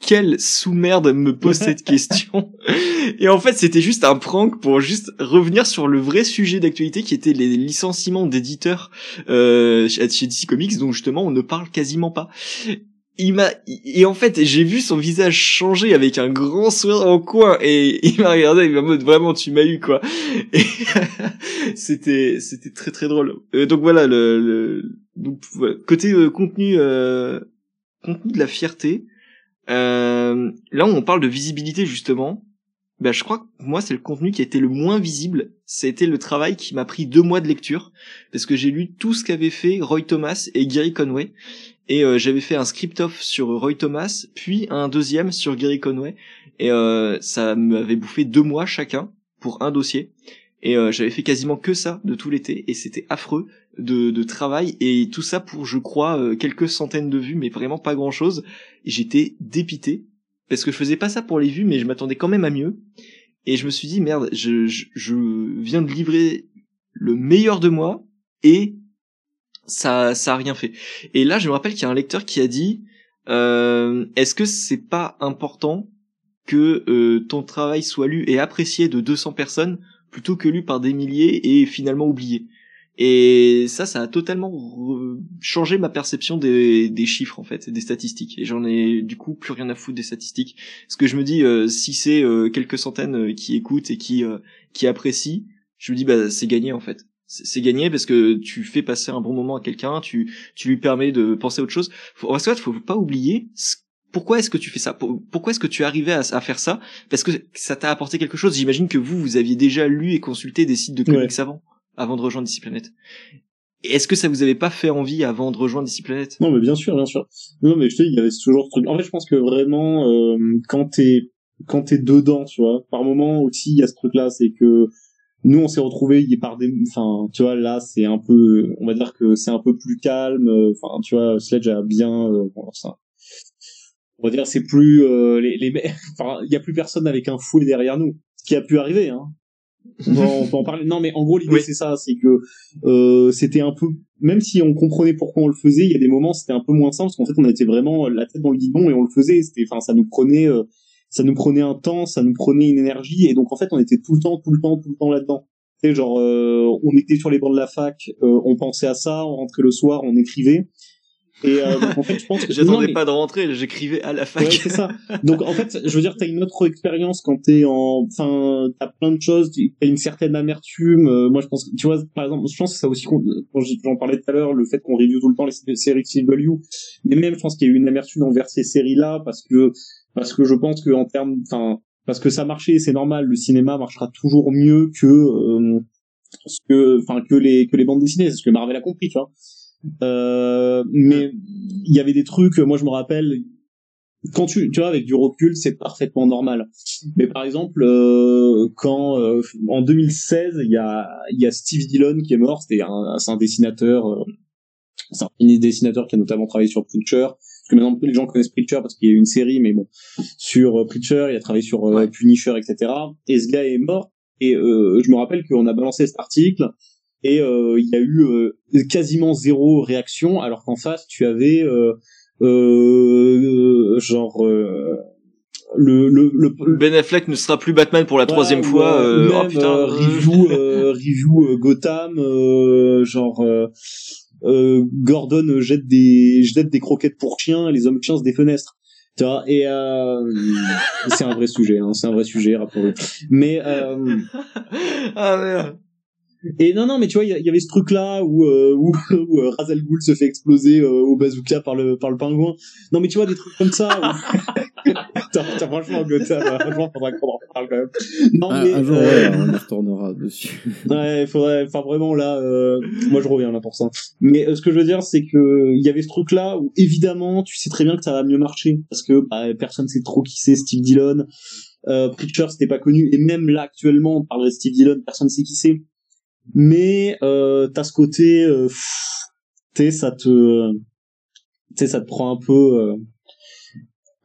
quelle sous-merde me pose cette question Et en fait, c'était juste un prank pour juste revenir sur le vrai sujet d'actualité qui était les licenciements d'éditeurs euh, chez DC Comics, dont justement on ne parle quasiment pas. Il m'a et en fait j'ai vu son visage changer avec un grand sourire en coin et il m'a regardé il m'a mode vraiment tu m'as eu quoi et c'était c'était très très drôle euh, donc voilà le, donc côté euh, contenu euh, contenu de la fierté. Euh, là où on parle de visibilité justement, ben je crois que moi c'est le contenu qui a été le moins visible. C'était le travail qui m'a pris deux mois de lecture parce que j'ai lu tout ce qu'avaient fait Roy Thomas et Gary Conway et euh, j'avais fait un script off sur Roy Thomas puis un deuxième sur Gary Conway et euh, ça m'avait bouffé deux mois chacun pour un dossier et euh, j'avais fait quasiment que ça de tout l'été et c'était affreux de, travail et tout ça pour je crois euh, quelques centaines de vues mais vraiment pas grand chose j'étais dépité parce que je faisais pas ça pour les vues mais je m'attendais quand même à mieux et je me suis dit merde, je, je, viens de livrer le meilleur de moi et ça ça a rien fait. Et là, je me rappelle qu'il y a un lecteur qui a dit euh, est-ce que c'est pas important que ton travail soit lu et apprécié de 200 personnes plutôt que lu par des milliers et finalement oublié et ça, ça a totalement changé ma perception des, des chiffres en fait, des statistiques. Et j'en ai du coup plus rien à foutre des statistiques. Parce que je me dis, euh, si c'est euh, quelques centaines euh, qui écoutent et qui qui apprécient, je me dis bah c'est gagné en fait. C'est gagné parce que tu fais passer un bon moment à quelqu'un, tu tu lui permets de penser à autre chose. Faut, il faut pas oublier pourquoi est-ce que tu fais ça? Pourquoi est-ce que tu es arrivé à, faire ça? Parce que ça t'a apporté quelque chose. J'imagine que vous, vous aviez déjà lu et consulté des sites de comics avant avant de rejoindre DC Planet. Est-ce que ça vous avait pas fait envie avant de rejoindre DC Planet Non, mais bien sûr, bien sûr. Non, mais je te dis, il y avait toujours ce truc. En fait, je pense que vraiment, euh, quand t'es quand t'es dedans, tu vois, par moment aussi, il y a ce truc-là, c'est que nous, on s'est retrouvés, il par des, enfin, tu vois, là, c'est un peu, on va dire que c'est un peu plus calme. Enfin, tu vois, Sledge a bien, euh, ça. On va dire, c'est plus euh, les, les, enfin, il y a plus personne avec un fouet derrière nous. Ce qui a pu arriver, hein on, peut en parler. Non, mais en gros, l'idée c'est ça, c'est que euh, c'était un peu, même si on comprenait pourquoi on le faisait, il y a des moments c'était un peu moins simple parce qu'en fait on était vraiment la tête dans le guidon et on le faisait. C'était, enfin, ça nous prenait, euh, ça nous prenait un temps, ça nous prenait une énergie et donc en fait on était tout le temps, tout le temps, tout le temps là-dedans. Tu sais, genre, euh, on était sur les bancs de la fac, on pensait à ça, on rentrait le soir, on écrivait. Et euh, en fait, je pense que j'attendais pas de rentrer, j'écrivais à la fac. Ouais, c'est ça. Donc en fait, je veux dire, t'as une autre expérience quand t'es en, enfin, t'as plein de choses, t'as une certaine amertume. Euh, moi, je pense, que, tu vois, par exemple, je pense que ça aussi, quand j'en parlais tout à l'heure, le fait qu'on review tout le temps les séries CW, mais même, je pense qu'il y a eu une amertume envers ces séries-là parce que, parce que je pense que en termes, enfin, parce que ça marchait, c'est normal. Le cinéma marchera toujours mieux que, euh, que, enfin, que les que les bandes dessinées, c'est ce que Marvel a compris, tu vois. Euh, mais il y avait des trucs, moi je me rappelle, quand tu, tu vois, avec du recul, c'est parfaitement normal. Mais par exemple, euh, quand euh, en 2016, il y a, y a Steve Dillon qui est mort. C'était un, c'est un dessinateur, euh, c'est un dessinateur qui a notamment travaillé sur Preacher. Parce que maintenant les gens connaissent Preacher parce qu'il y a eu une série, mais bon, sur Preacher, il a travaillé sur Punisher, etc. Et ce gars est mort. Et je me rappelle qu'on a balancé cet article et euh, il y a eu euh, quasiment zéro réaction alors qu'en face tu avais euh, genre le, le, le, Ben Affleck ne sera plus Batman pour la troisième fois. Euh, oh putain. review, review Gotham, genre Gordon jette des jette des croquettes pour chiens et les hommes chiens des fenêtres. Tu vois, et c'est un vrai sujet, hein, c'est un vrai sujet, rappelez Mais ah merde. Et non, non, mais tu vois, il y, avait ce truc-là où, euh, où, où euh, Razal Ghoul se fait exploser euh, au bazooka par le, par le pingouin. Non, mais tu vois, des trucs comme ça. Où... T'as franchement, Gotham, franchement, faudrait qu'on en parle quand même. Non, mais, un jour, ouais, on y retournera dessus. ouais, faudrait, enfin vraiment là, moi je reviens là pour ça. Mais ce que je veux dire, c'est que il y avait ce truc-là où évidemment, tu sais très bien que ça va mieux marcher parce que bah, personne sait trop qui c'est Steve Dillon. Euh, Preacher c'était pas connu et même là actuellement on parlerait de Steve Dillon personne sait qui c'est mais euh, t'as ce côté euh, tu ça te tu ça te prend un peu euh,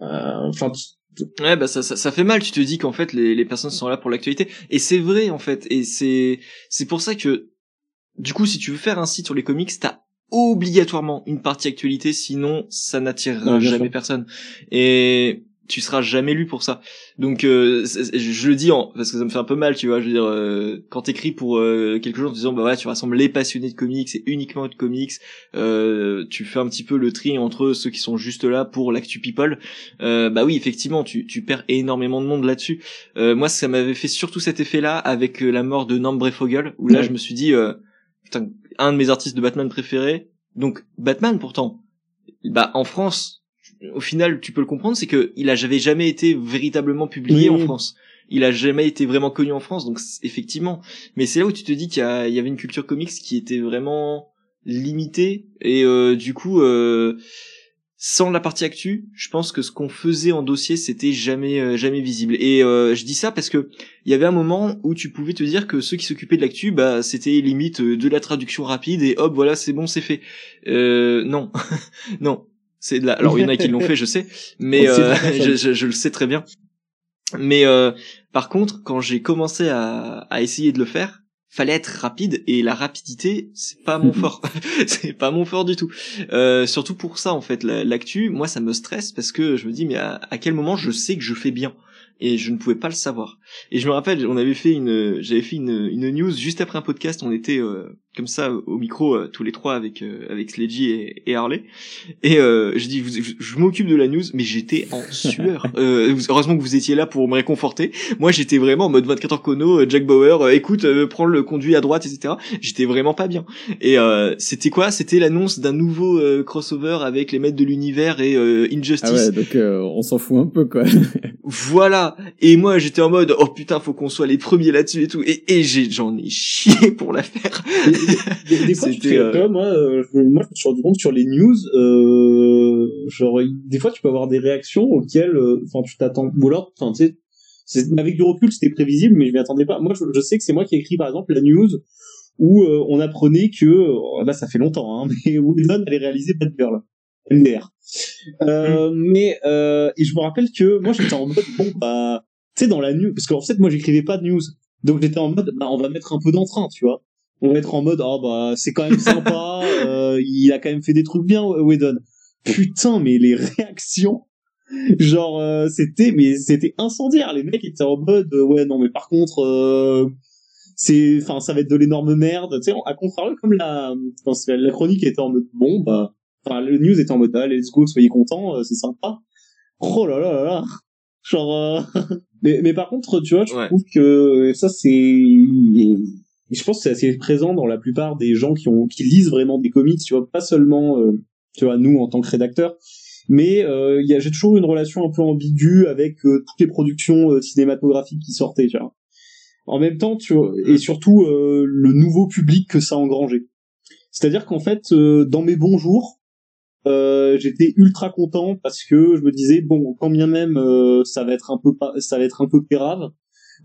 euh, enfin Ouais, bah ça, ça, ça, fait mal. Tu te dis qu'en fait les, les personnes sont là pour l'actualité, et c'est vrai en fait. Et c'est c'est pour ça que du coup, si tu veux faire un site sur les comics, t'as obligatoirement une partie actualité, sinon ça n'attirera jamais personne. Et tu seras jamais lu pour ça. Donc euh, je le dis en, parce que ça me fait un peu mal, tu vois. Je veux dire, euh, quand t'écris pour euh, quelque chose en disant bah ouais, tu rassembles les passionnés de comics et uniquement de comics, euh, tu fais un petit peu le tri entre ceux qui sont juste là pour l'actu people. bah oui, effectivement, tu, tu perds énormément de monde là-dessus. moi, ça m'avait fait surtout cet effet-là avec la mort de Nambre Fogel, où là, je me suis dit, putain, un de mes artistes de Batman préférés, donc Batman pourtant. Bah en France, au final, tu peux le comprendre, c'est que il a jamais été véritablement publié en France. Il a jamais été vraiment connu en France, donc effectivement. Mais c'est là où tu te dis qu'il y, avait une culture comics qui était vraiment limitée et euh, du coup, euh, sans la partie actu, je pense que ce qu'on faisait en dossier, c'était jamais euh, jamais visible. Et je dis ça parce que il y avait un moment où tu pouvais te dire que ceux qui s'occupaient de l'actu, bah c'était limite de la traduction rapide et hop voilà c'est bon c'est fait. non, non c'est de la... alors il y en a qui l'ont fait je sais mais euh, je, je, je, le sais très bien. Mais euh, par contre, quand j'ai commencé à, à essayer de le faire, fallait être rapide et la rapidité c'est pas mon fort. C'est pas mon fort du tout. Euh, surtout pour ça en fait l'actu moi ça me stresse parce que je me dis mais à, à, quel moment je sais que je fais bien et je ne pouvais pas le savoir. Et je me rappelle, on avait fait une, j'avais fait une, une news juste après un podcast, on était euh, comme ça au micro euh, tous les trois avec euh, avec Sledgy et, et, Harley. Et euh, je dis, je, je m'occupe de la news, mais j'étais en sueur. heureusement que vous étiez là pour me réconforter. Moi, j'étais vraiment en mode 24 heures chrono, Jack Bauer, écoute, prends le conduit à droite, etc. J'étais vraiment pas bien. Et c'était quoi? C'était l'annonce d'un nouveau crossover avec les maîtres de l'univers et Injustice. Ah ouais, donc on s'en fout un peu quoi. voilà. Et moi, j'étais en mode, oh putain, faut qu'on soit les premiers là-dessus et tout. Et, et j'ai, j'en ai chié pour la faire. des, des, fois, tu fais, euh... moi, euh, moi, je me suis rendu compte sur les news, euh, genre, des fois, tu peux avoir des réactions auxquelles, euh, enfin, tu t'attends, ou alors, enfin, tu sais, avec du recul, c'était prévisible, mais je m'y attendais pas. Moi, je, je sais que c'est moi qui ai écrit, par exemple, la news où euh, on apprenait que, oh, là, ça fait longtemps, hein, mais Whedon allait réaliser Batgirl. MDR. Euh, mm. Mais euh, et je me rappelle que moi j'étais en mode bon bah tu sais dans la news parce qu'en fait moi j'écrivais pas de news. Donc j'étais en mode bah on va mettre un peu d'entrain tu vois. On va être en mode oh bah c'est quand même sympa euh, il a quand même fait des trucs bien Whedon. Putain mais les réactions genre euh, c'était mais c'était incendiaire. Les mecs étaient en mode ouais non mais par contre euh, c'est enfin ça va être de l'énorme merde. Tu sais à contrario comme la la chronique était en mode bon bah enfin le news était en mode ah, let's go soyez contents c'est sympa. Oh là là là là genre mais mais par contre tu vois je trouve que ça c'est je pense que c'est assez présent dans la plupart des gens qui ont qui lisent vraiment des comics tu vois pas seulement euh, tu vois nous en tant que rédacteurs. Mais euh, y a j'ai toujours une relation un peu ambiguë avec euh, toutes les productions euh, cinématographiques qui sortaient tu vois. En même temps tu vois, et surtout euh, le nouveau public que ça a engrangé. C'est-à-dire qu'en fait dans mes bons jours j'étais ultra content parce que je me disais bon quand bien même ça va être un peu ça va être un peu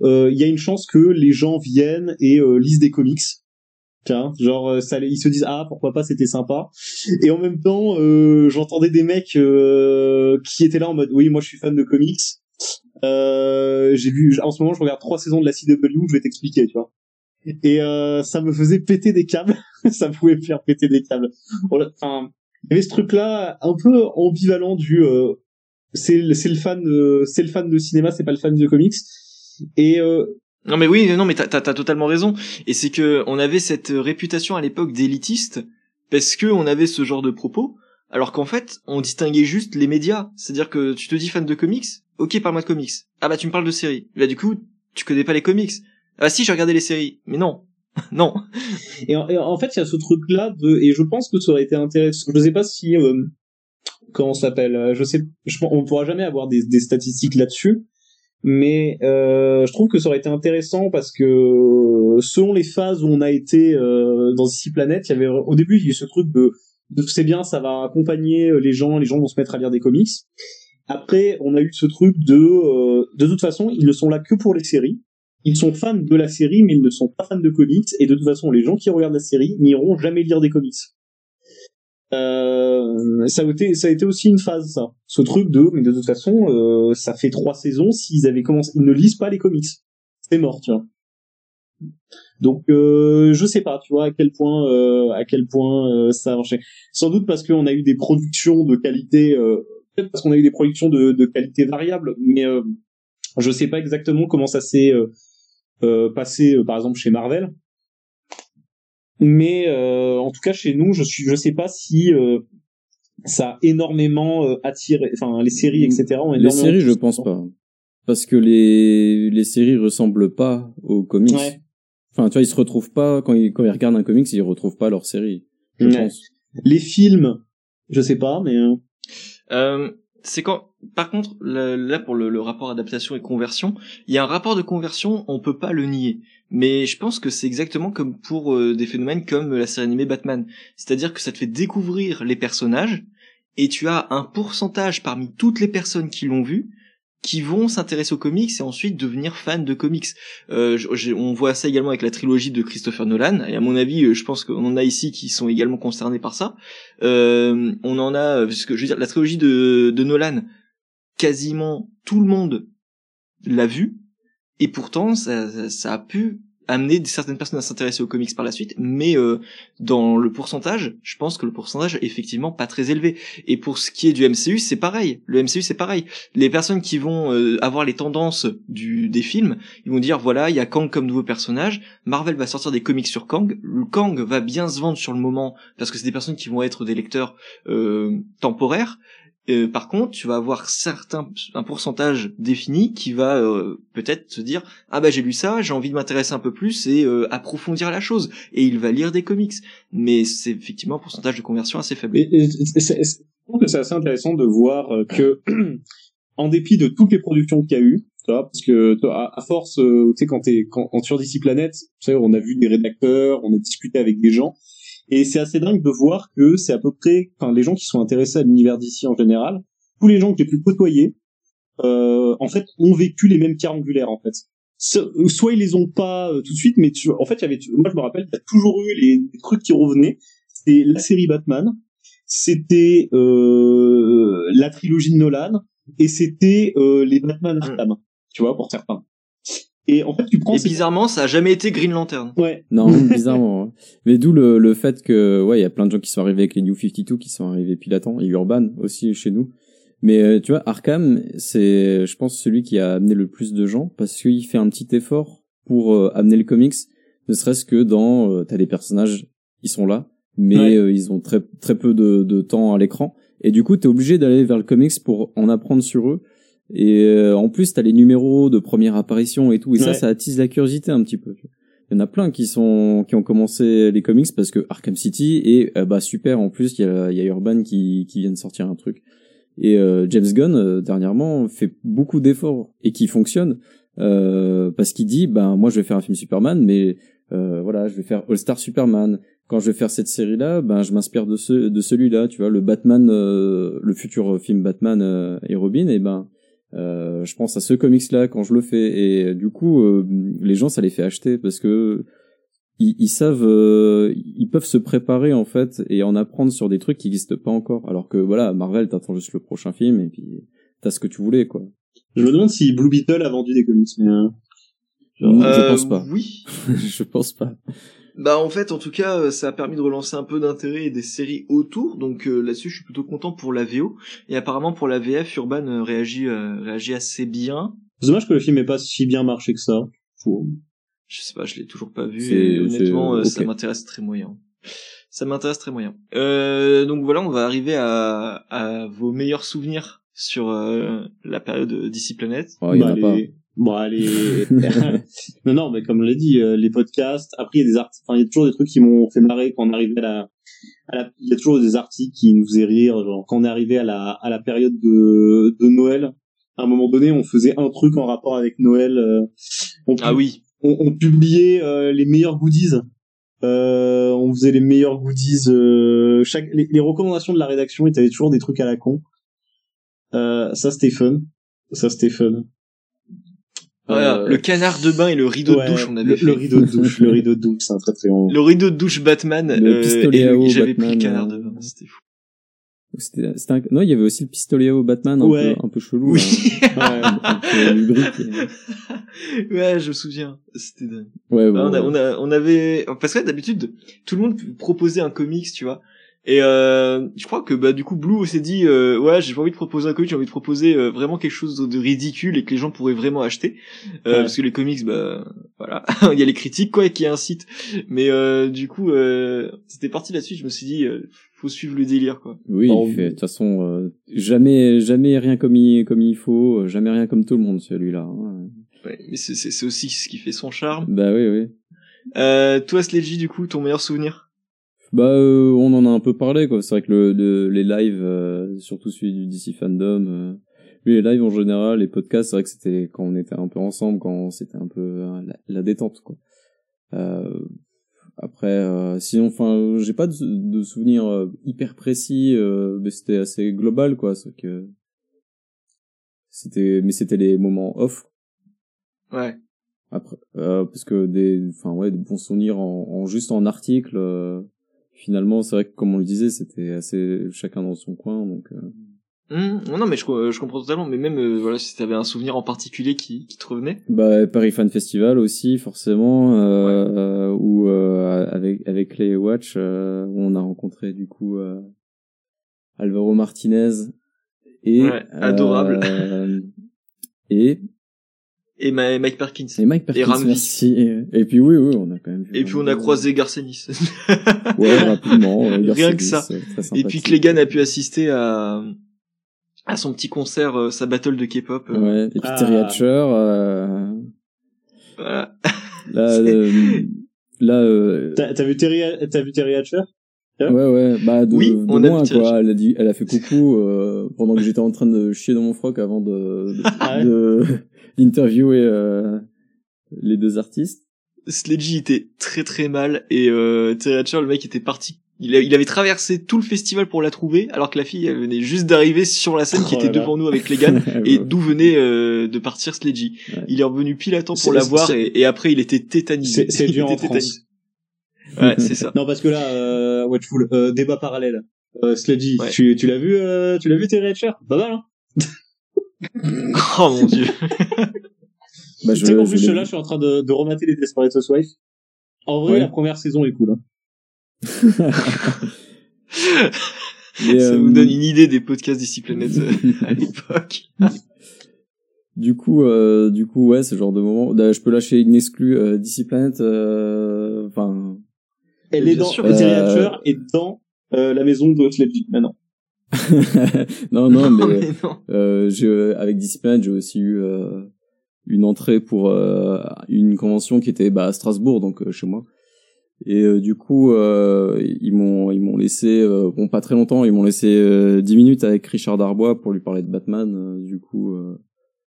il euh, y a une chance que les gens viennent et euh, lisent des comics. Tiens, genre euh, ça, ils se disent ah pourquoi pas c'était sympa. Et en même temps, j'entendais des mecs qui étaient là en mode oui moi je suis fan de comics. j'ai vu en ce moment je regarde trois saisons de la CW, je vais t'expliquer, tu vois. Et ça me faisait péter des câbles, ça pouvait me faire péter des câbles. Enfin, il y avait ce truc là un peu ambivalent du c'est c'est le fan c'est le fan de cinéma, c'est pas le fan de comics. Et euh... non mais oui, non mais t'as as, totalement raison. Et c'est que on avait cette réputation à l'époque d'élitiste parce que on avait ce genre de propos, alors qu'en fait on distinguait juste les médias. C'est-à-dire que tu te dis fan de comics, ok parle-moi de comics. Ah bah tu me parles de séries. Là du coup tu connais pas les comics. Ah si j'ai regardé les séries, mais non. non. Et en, fait, il y a ce truc-là de, et je pense que ça aurait été intéressant. Je sais pas si, euh, comment s'appelle, euh, je sais, je, on pourra jamais avoir des, statistiques là-dessus, mais euh, je trouve que ça aurait été intéressant parce que selon les phases où on a été euh, dans six planètes, il y avait au début il y a eu ce truc de, de c'est bien, ça va accompagner les gens, les gens vont se mettre à lire des comics. Après, on a eu ce truc de euh, de toute façon, ils ne sont là que pour les séries. Ils sont fans de la série, mais ils ne sont pas fans de comics. Et de toute façon, les gens qui regardent la série n'iront jamais lire des comics. Euh, ça, a été, ça a été aussi une phase, ça. Ce truc de, mais de toute façon, euh, ça fait trois saisons, s'ils avaient commencé, ils ne lisent pas les comics. C'est mort, tu vois. Donc, euh, je sais pas, tu vois, à quel point, euh, à quel point euh, ça a marché. Sans doute parce qu'on a eu des productions de qualité, peut-être parce qu'on a eu des productions de, de qualité variable, mais je sais pas exactement comment ça s'est passé, par exemple, chez Marvel mais euh, en tout cas chez nous, je suis, je sais pas si euh, ça a énormément euh, attiré, enfin les séries, etc. Ont les séries, je pense pas, parce que les les séries ressemblent pas aux comics. Enfin, tu vois, ils se retrouvent pas quand ils quand ils regardent un comics, ils retrouvent pas leur série. Je pense. Les films, je sais pas, mais. Euh, c'est quand par contre là pour le, rapport adaptation et conversion il y a un rapport de conversion on peut pas le nier. Mais je pense que c'est exactement comme pour euh, des phénomènes comme la série animée Batman. C'est-à-dire que ça te fait découvrir les personnages et tu as un pourcentage parmi toutes les personnes qui l'ont vu qui vont s'intéresser aux comics et ensuite devenir fans de comics. Euh, on voit ça également avec la trilogie de Christopher Nolan. Et à mon avis, euh, je pense qu'on en a ici qui sont également concernés par ça. Euh, on en a, parce que je veux dire, la trilogie de, de Nolan, quasiment tout le monde l'a vu et pourtant ça, ça a pu amener certaines personnes à s'intéresser aux comics par la suite, mais euh, dans le pourcentage, je pense que le pourcentage est effectivement pas très élevé. Et pour ce qui est du MCU, c'est pareil. Le MCU, c'est pareil. Les personnes qui vont euh, avoir les tendances des films, ils vont dire voilà, il y a Kang comme nouveau personnage. Marvel va sortir des comics sur Kang. Le Kang va bien se vendre sur le moment parce que c'est des personnes qui vont être des lecteurs euh, temporaires. Euh, par contre, tu vas avoir certains un pourcentage défini qui va euh, peut-être se dire ah bah j'ai lu ça, j'ai envie de m'intéresser un peu plus et euh, approfondir la chose et il va lire des comics. Mais c'est effectivement un pourcentage de conversion assez faible. Je trouve que c'est assez intéressant de voir que en dépit de toutes les productions qu'il y a eu, parce que à, force, tu sais quand t'es quand, quand sur DC Planet, tu sais, on a vu des rédacteurs, on a discuté avec des gens et c'est assez dingue de voir que c'est à peu près, enfin, les gens qui sont intéressés à l'univers d'ici en général, tous les gens que j'ai pu côtoyer, euh, en fait, ont vécu les mêmes pierres angulaires, en fait. Soit ils les ont pas euh, tout de suite, mais tu, en fait, il y avait, moi je me rappelle, il y a toujours eu les, trucs qui revenaient. C'était la série Batman, c'était euh, la trilogie de Nolan, et c'était euh, les Batman Arkham, tu vois, pour certains. Et en fait, tu prends. Et bizarrement, ça a jamais été Green Lantern. Ouais. Non, bizarrement. Hein. Mais d'où le, le fait que, ouais, il y a plein de gens qui sont arrivés avec les New 52, qui sont arrivés pile à temps, et Urban aussi chez nous. Mais euh, tu vois, Arkham, c'est, je pense, celui qui a amené le plus de gens parce qu'il fait un petit effort pour euh, amener le comics, ne serait-ce que dans, euh, t'as des personnages, ils sont là, mais ils ont très très peu de, de temps à l'écran, et du coup, t'es obligé d'aller vers le comics pour en apprendre sur eux et euh, en plus, t'as les numéros de première apparition et tout, et ça, ça attise la curiosité un petit peu. Il y en a plein qui sont qui ont commencé les comics parce que Arkham City et euh, bah super. En plus, il y a, y a Urban qui qui vient de sortir un truc. Et euh, James Gunn dernièrement fait beaucoup d'efforts et qui fonctionne parce qu'il dit bah moi je vais faire un film Superman, mais voilà, je vais faire All Star Superman. Quand je vais faire cette série-là, ben je m'inspire de ce de celui-là, tu vois, le Batman, le futur film Batman et Robin, et ben euh, je pense à ce comics là quand je le fais et du coup euh, les gens ça les fait acheter parce que ils, ils savent euh, ils peuvent se préparer en fait et en apprendre sur des trucs qui n'existent pas encore. Alors que voilà Marvel t'attends juste le prochain film et puis t'as ce que tu voulais quoi. Je me demande si Blue Beetle a vendu des comics mais je pense pas. oui. Je pense pas bah en fait, en tout cas, euh, ça a permis de relancer un peu d'intérêt et des séries autour. Donc euh, là-dessus, je suis plutôt content pour la VO. Et apparemment pour la VF, Urban euh, réagit réagit assez bien. C'est dommage que le film ait pas si bien marché que ça. Je sais pas, je l'ai toujours pas vu. Et honnêtement, ça m'intéresse très moyen. Ça m'intéresse très moyen. donc voilà, on va arriver à, à vos meilleurs souvenirs sur la période d'ici Planète. Oh, y en a bah, pas. Bon, allez. non, non, mais comme je l'ai dit, euh, les podcasts. Après, il y a des articles. Enfin, il y a toujours des trucs qui m'ont fait marrer quand on arrivait à la, à la. Il y a toujours des articles qui nous faisaient rire. Genre, quand on est arrivé à la, à la période de, de Noël, à un moment donné, on faisait un truc en rapport avec Noël. Euh, on, ah oui. On, on publiait euh, les meilleurs goodies. Euh, on faisait les meilleurs goodies. chaque, les, les, recommandations de la rédaction, avait toujours des trucs à la con. ça, c'était fun. Ça, c'était fun. Euh, le canard de bain et le rideau de douche, on avait le, fait. Le rideau de douche, le rideau de douche, c'est un très très bon. Le rideau de douche Batman, le euh, pistolet à eau j'avais pris le canard de bain, c'était fou. C'était, c'était un... non, il y avait aussi le pistolet à eau Batman, un peu, un peu chelou. Oui. Hein. ouais, ouais, je me souviens. C'était dingue. Ouais, bah, on, a, on, a, on avait, parce que d'habitude, tout le monde proposait un comics, tu vois. Et euh, je crois que bah du coup Blue s'est dit euh, ouais j'ai pas envie de proposer un comic, j'ai envie de proposer euh, vraiment quelque chose de ridicule et que les gens pourraient vraiment acheter euh, parce que les comics bah voilà il y a les critiques quoi qui incitent mais euh, du coup euh, c'était parti là-dessus je me suis dit faut suivre le délire quoi. Oui de toute façon jamais jamais rien comme il comme il faut jamais rien comme tout le monde celui-là. Hein. Ouais, mais c'est c'est aussi ce qui fait son charme. Bah oui oui. Euh, toi Sledgy du coup ton meilleur souvenir? Bah, euh, on en a un peu parlé, quoi. C'est vrai que le, les lives, euh, surtout celui du DC Fandom, euh, les lives en général, les podcasts, c'est vrai que c'était quand on était un peu ensemble, quand c'était un peu la, détente, quoi. après, sinon, enfin, j'ai pas de, de souvenirs hyper précis, mais c'était assez global, quoi. C'est que c'était, mais c'était les moments off. Ouais. Après, parce que des, enfin ouais, des bons souvenirs en, en juste en article finalement, c'est vrai que comme on le disait, c'était assez chacun dans son coin, donc. Euh... Hum, non, mais je, je comprends totalement. Mais même, euh, voilà, si t'avais un souvenir en particulier qui, qui te revenait. Bah, Paris Fan Festival aussi, forcément, euh, où euh, avec avec les Watch, euh, où on a rencontré du coup euh, Alvaro Martinez et Ouais, adorable. euh, et Et Ma- Mike Perkins. et Mike Perkins, Ramvi. merci. Et puis oui, oui, on a quand même. vu Et puis on a croisé Garcenis. Ouais, rapidement. euh, Rien que ça. euh, Et puis. Clegane a pu assister à à son petit concert, euh, sa battle de K-pop. euh, Ouais. Et puis Ah. Terry Hatcher, euh, Voilà. là, euh, là, euh, T'as vu Terry, t'as vu Terry Hatcher? Ouais, ouais, bah de, Oui, de on a loin, quoi. Elle a dit, elle a fait coucou euh, pendant que j'étais en train de chier dans mon froc avant de de, Ah ouais de- d'interviewer euh, les deux artistes. Sledgy était très très mal et euh, Terry Hatcher, le mec était parti. Il, a- il avait traversé tout le festival pour la trouver, alors que la fille elle venait juste d'arriver sur la scène qui Oh était là là. devant nous avec Legan et Ouais. d'où venait euh, de partir Sledgy. Ouais. Il est revenu pile à temps pour la voir et, et après il était tétanisé. C'est dur en était France. Ouais, c'est ça. Non, parce que là, euh, Watchful, euh, débat parallèle. Euh, Sledgy, Ouais. tu, tu l'as vu, euh, tu l'as vu Terry Hatcher? Pas mal, hein Oh mon dieu. Bah, Tu sais qu'en je plus, l'ai là, je suis en train de, de remater les Desperate Housewives. En vrai, Ouais. la première saison est cool. Hein. Mais, ça euh, vous donne une idée des podcasts d'ici Planète euh, à l'époque. Du coup, euh, du coup, ouais, ce genre de moment. Là, je peux lâcher une exclue euh, DC Planet, euh, Enfin, Elle est dans, sûr. Terry Euh, Hatcher est dans euh, la maison de Sledgy, maintenant. non, non, mais mais non. Euh, j'ai euh, avec Discipline, j'ai aussi eu euh, une entrée pour euh, une convention qui était bah, à Strasbourg, donc euh, chez moi. Et euh, du coup, euh, ils m'ont ils m'ont laissé euh, bon pas très longtemps, ils m'ont laissé euh, 10 minutes avec Richard Darbois pour lui parler de Batman. euh, du coup, euh,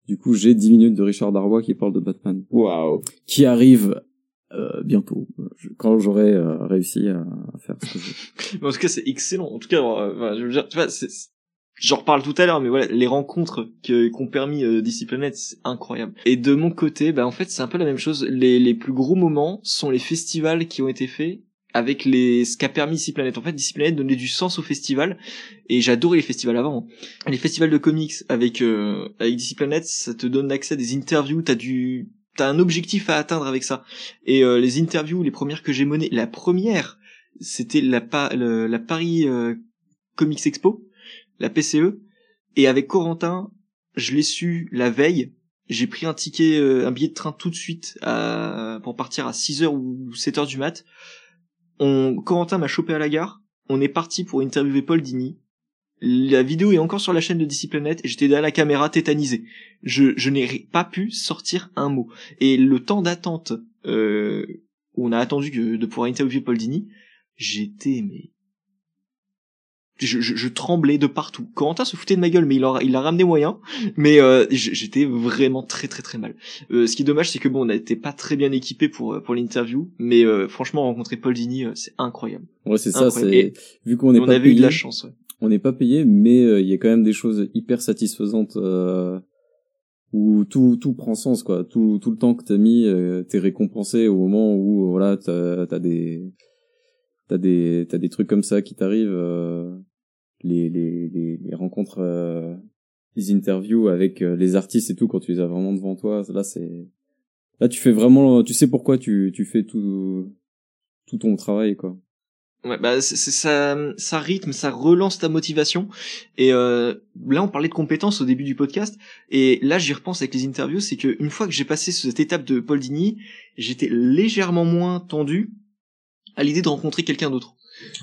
du coup, j'ai 10 minutes de Richard Darbois qui parle de Batman, Waouh. qui arrive euh, bientôt quand j'aurai euh, réussi à, à faire ce que je en tout cas, c'est excellent. En tout cas, euh, je veux dire, tu vois, j'en reparle tout à l'heure, mais voilà, les rencontres qu'ont permis euh, DC Planet, c'est incroyable. Et de mon côté, bah, en fait, c'est un peu la même chose. Les, les plus gros moments sont les festivals qui ont été faits avec les, ce qu'a permis DC Planet. En fait, DC Planet donnait du sens au festival, et j'adorais les festivals avant. Les festivals de comics avec, euh, avec DC Planet, ça te donne accès à des interviews, t'as du, t'as un objectif à atteindre avec ça. Et euh, les interviews, les premières que j'ai menées, la première, c'était la, Pa- la Paris euh, Comics Expo, la PCE, et avec Corentin, je l'ai su la veille. J'ai pris un ticket, euh, un billet de train tout de suite à, pour partir à 6h ou 7h du mat. On, Corentin m'a chopé à la gare. On est parti pour interviewer Paul Dini. La vidéo est encore sur la chaîne de DC Planet et j'étais derrière la caméra tétanisé. Je, je n'ai pas pu sortir un mot. Et le temps d'attente euh, où on a attendu que, de pouvoir interviewer Paul Dini, j'étais mais je, je, je tremblais de partout. Corentin se foutait de ma gueule, mais il a, il a ramené moyen. Mais euh, j'étais vraiment très très très mal. Euh, ce qui est dommage, c'est que bon, on n'était pas très bien équipé pour euh, pour l'interview, mais euh, franchement, rencontrer Paul Dini, euh, c'est incroyable. Ouais, c'est ça. Vu qu'on n'est on pas avait eu de la chance. ouais. On n'est pas payé, mais euh, il y a quand même des choses hyper satisfaisantes euh, où tout tout prend sens quoi. Tout tout le temps que t'as mis, euh, t'es récompensé au moment où voilà t'as des t'as des t'as des trucs comme ça qui t'arrivent. euh, les, les les les rencontres, les interviews avec les artistes et tout quand tu les as vraiment devant toi. Là c'est là tu fais vraiment, tu sais pourquoi tu tu fais tout tout ton travail quoi. Ouais, bah c'est ça, ça rythme, ça relance ta motivation. Et euh, là, on parlait de compétences au début du podcast, et là, j'y repense avec les interviews, c'est que une fois que j'ai passé cette étape de Paul Dini, j'étais légèrement moins tendu à l'idée de rencontrer quelqu'un d'autre,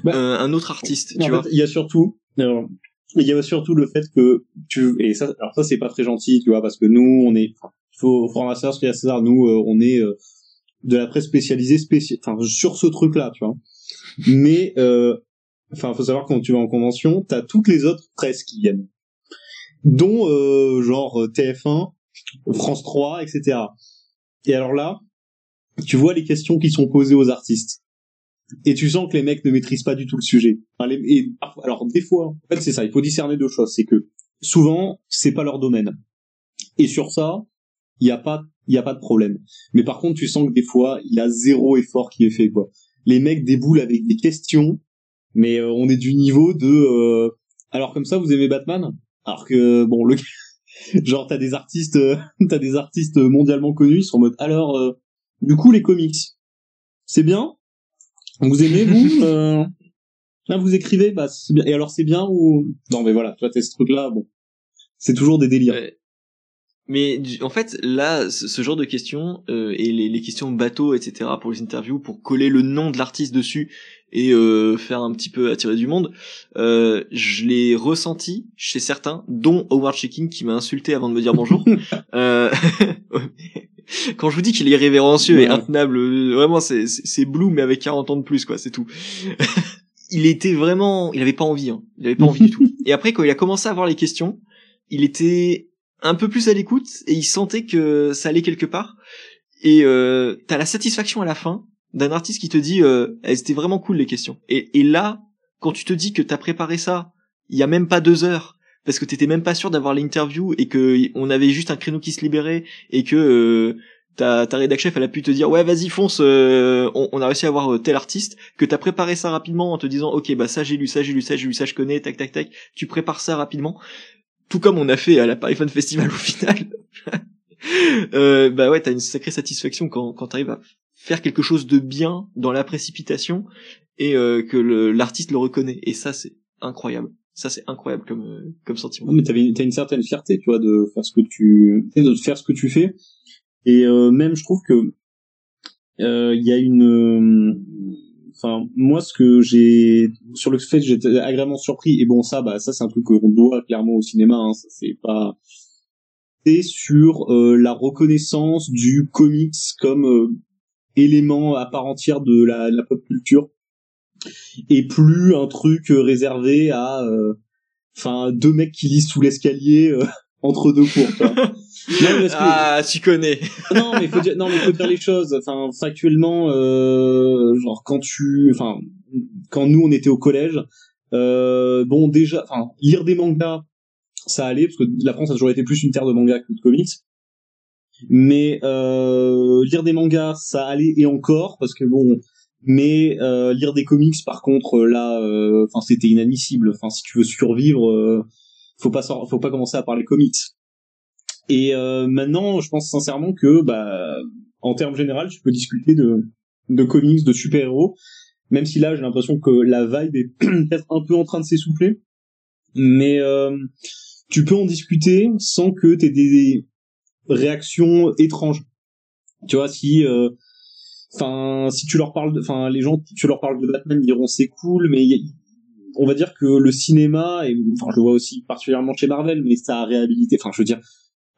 Bah, Euh, un autre artiste, tu vois. il y a surtout, alors, il y a surtout le fait que tu, et ça, alors ça c'est pas très gentil, tu vois, parce que nous, on est, faut, faut rendre à César ce qu'il y a à César, nous, euh, on est euh, de la presse spécialisée, spéciale, enfin, sur ce truc-là, tu vois. Mais, euh, enfin, faut savoir quand tu vas en convention, t'as toutes les autres presses qui viennent, dont euh, genre TF1, France 3, etc. Et alors là, tu vois les questions qui sont posées aux artistes et tu sens que les mecs ne maîtrisent pas du tout le sujet. Et, alors des fois, en fait c'est ça, il faut discerner deux choses, c'est que souvent c'est pas leur domaine. Et sur ça, il y a pas il y a pas de problème. Mais par contre, tu sens que des fois, il y a zéro effort qui est fait quoi. Les mecs déboulent avec des questions, mais euh, on est du niveau de euh, alors comme ça vous aimez Batman? Alors que bon, le genre t'as des artistes, euh, t'as des artistes mondialement connus, ils sont en mode alors, euh, du coup les comics, c'est bien? Vous aimez vous? Euh, Là vous écrivez, bah bien. Et alors c'est bien ou non mais voilà, tu vois t'as ce truc là, bon, c'est toujours des délires. Ouais. Mais en fait, là, ce, genre de questions euh, et les, les questions bateau, etc. pour les interviews, pour coller le nom de l'artiste dessus et euh, faire un petit peu attirer du monde, euh, je l'ai ressenti chez certains, dont Howard Checking qui m'a insulté avant de me dire bonjour. euh, quand je vous dis qu'il est irrévérencieux et intenable, euh, vraiment c'est c'est Blue mais avec 40 ans de plus quoi, c'est tout. il était vraiment, il avait pas envie, hein. il avait pas envie du tout. Et après quand il a commencé à voir les questions, il était un peu plus à l'écoute et il sentait que ça allait quelque part. Et euh, t'as la satisfaction à la fin d'un artiste qui te dit euh, Eh, c'était vraiment cool les questions. Et, et là, quand tu te dis que t'as préparé ça, il y a même pas deux heures, parce que t'étais même pas sûr d'avoir l'interview et que on avait juste un créneau qui se libérait et que euh, ta, ta rédac chef elle a pu te dire ouais vas-y fonce, euh, on, on a réussi à avoir euh, tel artiste, que t'as préparé ça rapidement en te disant ok bah ça j'ai lu, ça j'ai lu, ça j'ai lu, ça je connais, tac tac tac, tu prépares ça rapidement tout comme on a fait à la Paris Festival au final. euh, bah ouais, t'as une sacrée satisfaction quand, quand t'arrives à faire quelque chose de bien dans la précipitation et euh, que l'artiste le reconnaît. Et ça, c'est incroyable. Ça, c'est incroyable comme, euh, comme sentiment. Non, mais t'as une certaine fierté, tu vois, de faire ce que tu, de faire ce que tu fais. Et euh, même, je trouve que il y a une, enfin, moi, ce que j'ai sur le fait, j'étais agréablement surpris. Et bon, ça, bah, ça, c'est un truc qu'on doit clairement au cinéma. Hein, c'est pas. C'est sur euh, la reconnaissance du comics comme euh, élément à part entière de la, de la pop culture et plus un truc réservé à euh, enfin deux mecs qui lisent sous l'escalier euh, entre deux cours. non, mais parce que- Ah, tu connais. non mais faut dire non mais faut dire les choses. Enfin factuellement euh, genre quand tu enfin quand nous on était au collège euh, bon déjà enfin lire des mangas ça allait parce que la France a toujours été plus une terre de mangas que de comics. Mais euh, lire des mangas ça allait et encore parce que bon mais euh, lire des comics par contre là euh, enfin c'était inadmissible. Enfin si tu veux survivre euh, faut pas faut pas commencer à parler comics et euh, maintenant je pense sincèrement que bah en termes général tu peux discuter de de comics de super héros même si là j'ai l'impression que la vibe est peut-être un peu en train de s'essouffler. Mais euh, tu peux en discuter sans que t'aies des réactions étranges. Tu vois si euh, enfin si tu leur parles enfin les gens tu leur parles de Batman ils diront c'est cool mais a- on va dire que le cinéma et enfin je le vois aussi particulièrement chez Marvel mais ça a réhabilité enfin je veux dire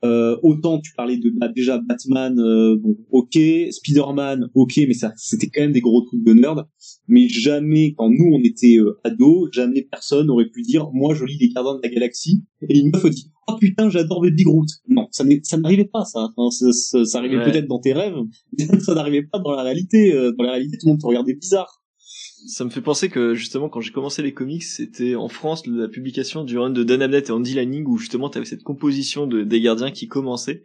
euh, autant tu parlais de bah, déjà Batman euh, bon ok Spider-Man ok mais ça c'était quand même des gros trucs de nerd. Mais jamais quand nous on était euh, ados jamais personne aurait pu dire moi je lis les Gardiens de la Galaxie et une meuf dit oh putain j'adore Baby Groot. Non ça n'arrivait pas ça. Enfin, ça, ça, ça arrivait Ouais. peut-être dans tes rêves ça n'arrivait pas dans la réalité Euh, dans la réalité tout le monde te regardait bizarre Ça me fait penser que justement quand j'ai commencé les comics, c'était en France la publication du run de Dan Abnett et Andy Lanning où justement t'avais cette composition de, des gardiens qui commençait.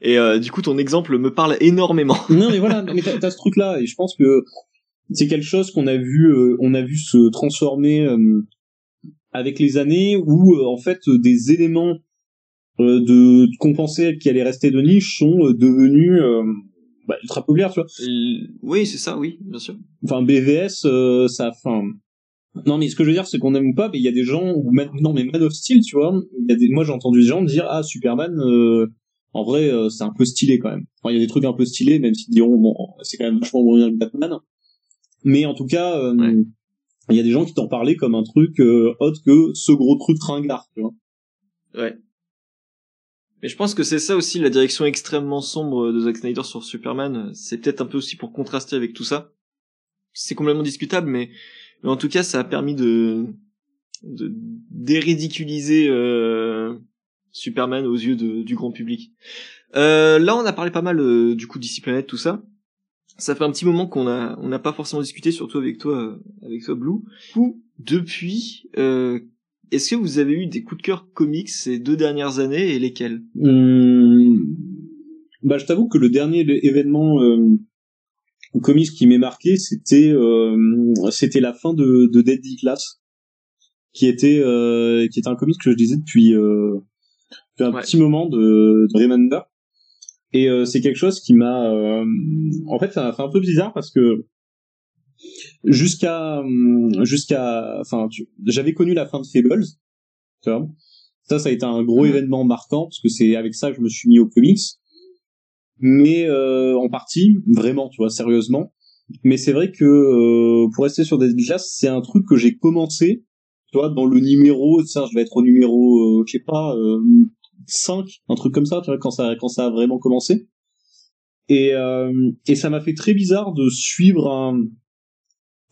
Et euh, du coup ton exemple me parle énormément. non mais voilà mais t'as t'as ce truc là et je pense que c'est quelque chose qu'on a vu euh, on a vu se transformer euh, avec les années où euh, en fait des éléments euh, de qu'on pensait qui allaient rester de niche sont euh, devenus bah, ultra populaires tu vois Euh, oui c'est ça, oui bien sûr. enfin BVS euh, ça enfin non mais ce que je veux dire c'est qu'on aime ou pas mais il y a des gens ou même non mais Man of Steel tu vois il y a des moi j'ai entendu des gens dire ah Superman euh, en vrai euh, c'est un peu stylé quand même enfin il y a des trucs un peu stylés même s'ils diront bon c'est quand même vachement moins bien que Batman mais en tout cas euh, Ouais. il y a des gens qui t'en parlaient comme un truc euh, autre que ce gros truc ringard tu vois Ouais. Mais je pense que c'est ça aussi la direction extrêmement sombre de Zack Snyder sur Superman. C'est peut-être un peu aussi pour contraster avec tout ça. C'est complètement discutable, mais, mais en tout cas, ça a permis de, de déridiculiser euh, Superman aux yeux de- du grand public. Euh, là, on a parlé pas mal euh, du coup d'ici Planète, tout ça. Ça fait un petit moment qu'on a on n'a pas forcément discuté, surtout avec toi, euh, avec toi Blue. Du coup, depuis, euh, est-ce que vous avez eu des coups de cœur comics ces deux dernières années et lesquels? Hum, bah, je t'avoue que le dernier événement euh, comics qui m'est marqué, c'était euh, c'était la fin de, de Deadly Class. qui était euh, qui était un comics que je lisais depuis, euh, depuis un Ouais. petit moment de, de Remender. Et euh, c'est quelque chose qui m'a, euh, en fait, ça m'a fait un peu bizarre parce que jusqu'à hum, jusqu'à, enfin, tu- j'avais connu la fin de Fables, tu vois. Ça, ça a été un gros Mhm. événement marquant parce que c'est avec ça que je me suis mis aux comics. Mais euh, en partie, vraiment, tu vois, sérieusement. Mais c'est vrai que euh, pour rester sur des glaces, c'est un truc que j'ai commencé, tu vois, dans le numéro, ça, je vais être au numéro, euh, je sais pas, euh, 5, un truc comme ça, tu vois, quand ça, quand ça a vraiment commencé. Et, euh, et ça m'a fait très bizarre de suivre un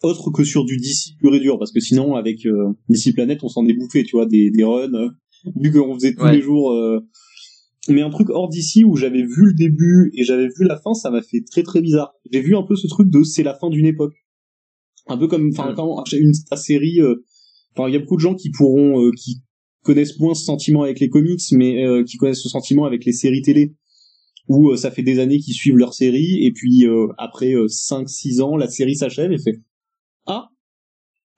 autre que sur du DC pur et dur, parce que sinon, avec euh, DC Planet, on s'en est bouffé, tu vois, des, des runs, euh, vu qu'on faisait tous Ouais. les jours. euh, mais un truc hors d'ici où j'avais vu le début et j'avais vu la fin, ça m'a fait très très bizarre. J'ai vu un peu ce truc de c'est la fin d'une époque. Un peu comme, enfin, quand une ta série, euh, enfin, il y a beaucoup de gens qui pourront, euh, qui connaissent moins ce sentiment avec les comics, mais euh, qui connaissent ce sentiment avec les séries télé, où euh, ça fait des années qu'ils suivent leur série et puis euh, après 5-6 ans, la série s'achève et fait ah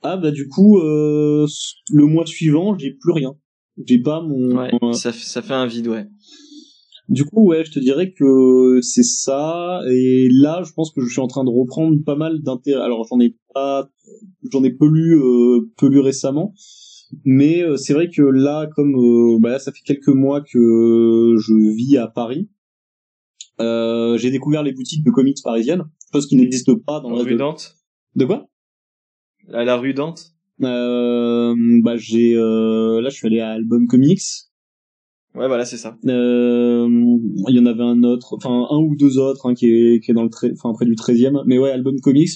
ah bah du coup euh, le mois suivant j'ai plus rien, j'ai pas mon Ouais, ça, fait- ça fait un vide, ouais. du coup, ouais, je te dirais que c'est ça. Et là, je pense que je suis en train de reprendre pas mal d'intérêt. Alors, j'en ai pas, j'en ai peu lu, euh, peu lu récemment. Mais euh, c'est vrai que là, comme euh, bah là, ça fait quelques mois que je vis à Paris, euh, j'ai découvert les boutiques de comics parisiennes, chose qui n'existe pas dans Rue. Dante? De quoi? À la rue Dante euh, Bah, j'ai euh, là, je suis allé à Album Comics. Ouais, voilà, c'est ça. Euh, il y en avait un autre, enfin un ou deux autres hein, qui est qui est dans le enfin près du 13e, mais ouais, album comics.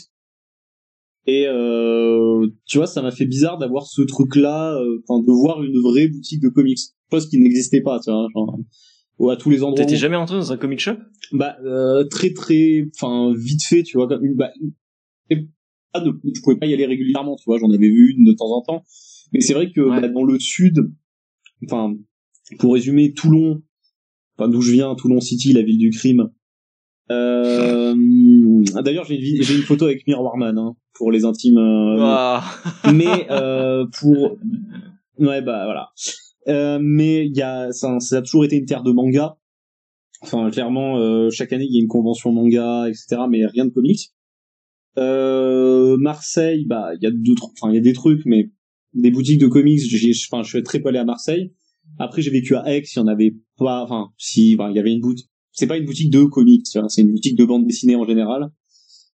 Et euh, tu vois, ça m'a fait bizarre d'avoir ce truc-là, euh, enfin de voir une vraie boutique de comics, chose qui n'existait pas, tu vois, genre ou à tous les endroits. T'étais où- jamais entré dans un comic shop? Bah euh, très très, enfin vite fait, tu vois, comme bah, pas de- je pouvais pas y aller régulièrement, tu vois, j'en avais vu une de temps en temps, mais c'est vrai que Ouais. bah, dans le sud, enfin pour résumer, Toulon, enfin d'où je viens, Toulon City, la ville du crime. Euh, D'ailleurs, j'ai une, photo avec Mirwarman hein, pour les intimes. euh, mais euh, pour ouais bah voilà. Euh, mais il y a ça, ça a toujours été une terre de manga. Enfin clairement, euh, chaque année il y a une convention manga, etc. Mais rien de comics. Euh, Marseille, bah il y a deux, enfin il y a des trucs, mais des boutiques de comics. J'ai, enfin je suis très peu allé à Marseille. Après j'ai vécu à Aix, il y en avait pas. Enfin si, il y avait une boutique. C'est pas une boutique de comics, vois, c'est une boutique de bande dessinée en général.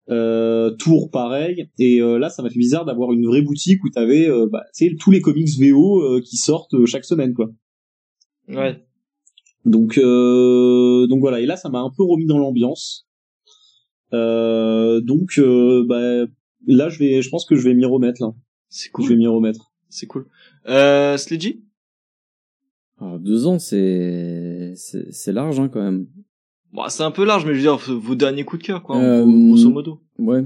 Euh, Tours pareil et euh, là ça m'a fait bizarre d'avoir une vraie boutique où t'avais euh, bah, tu sais, tous les comics VO euh, qui sortent euh, chaque semaine quoi Ouais. donc euh, donc voilà et là ça m'a un peu remis dans l'ambiance donc euh, bah, là je vais je pense que je vais m'y remettre là C'est je vais cool. m'y remettre C'est cool. Euh, Sledgy Alors, deux ans, c'est c'est c'est large hein, quand même. Bon, c'est un peu large, mais je veux dire, vos derniers coups de cœur, quoi, Euh, grosso modo. Ouais.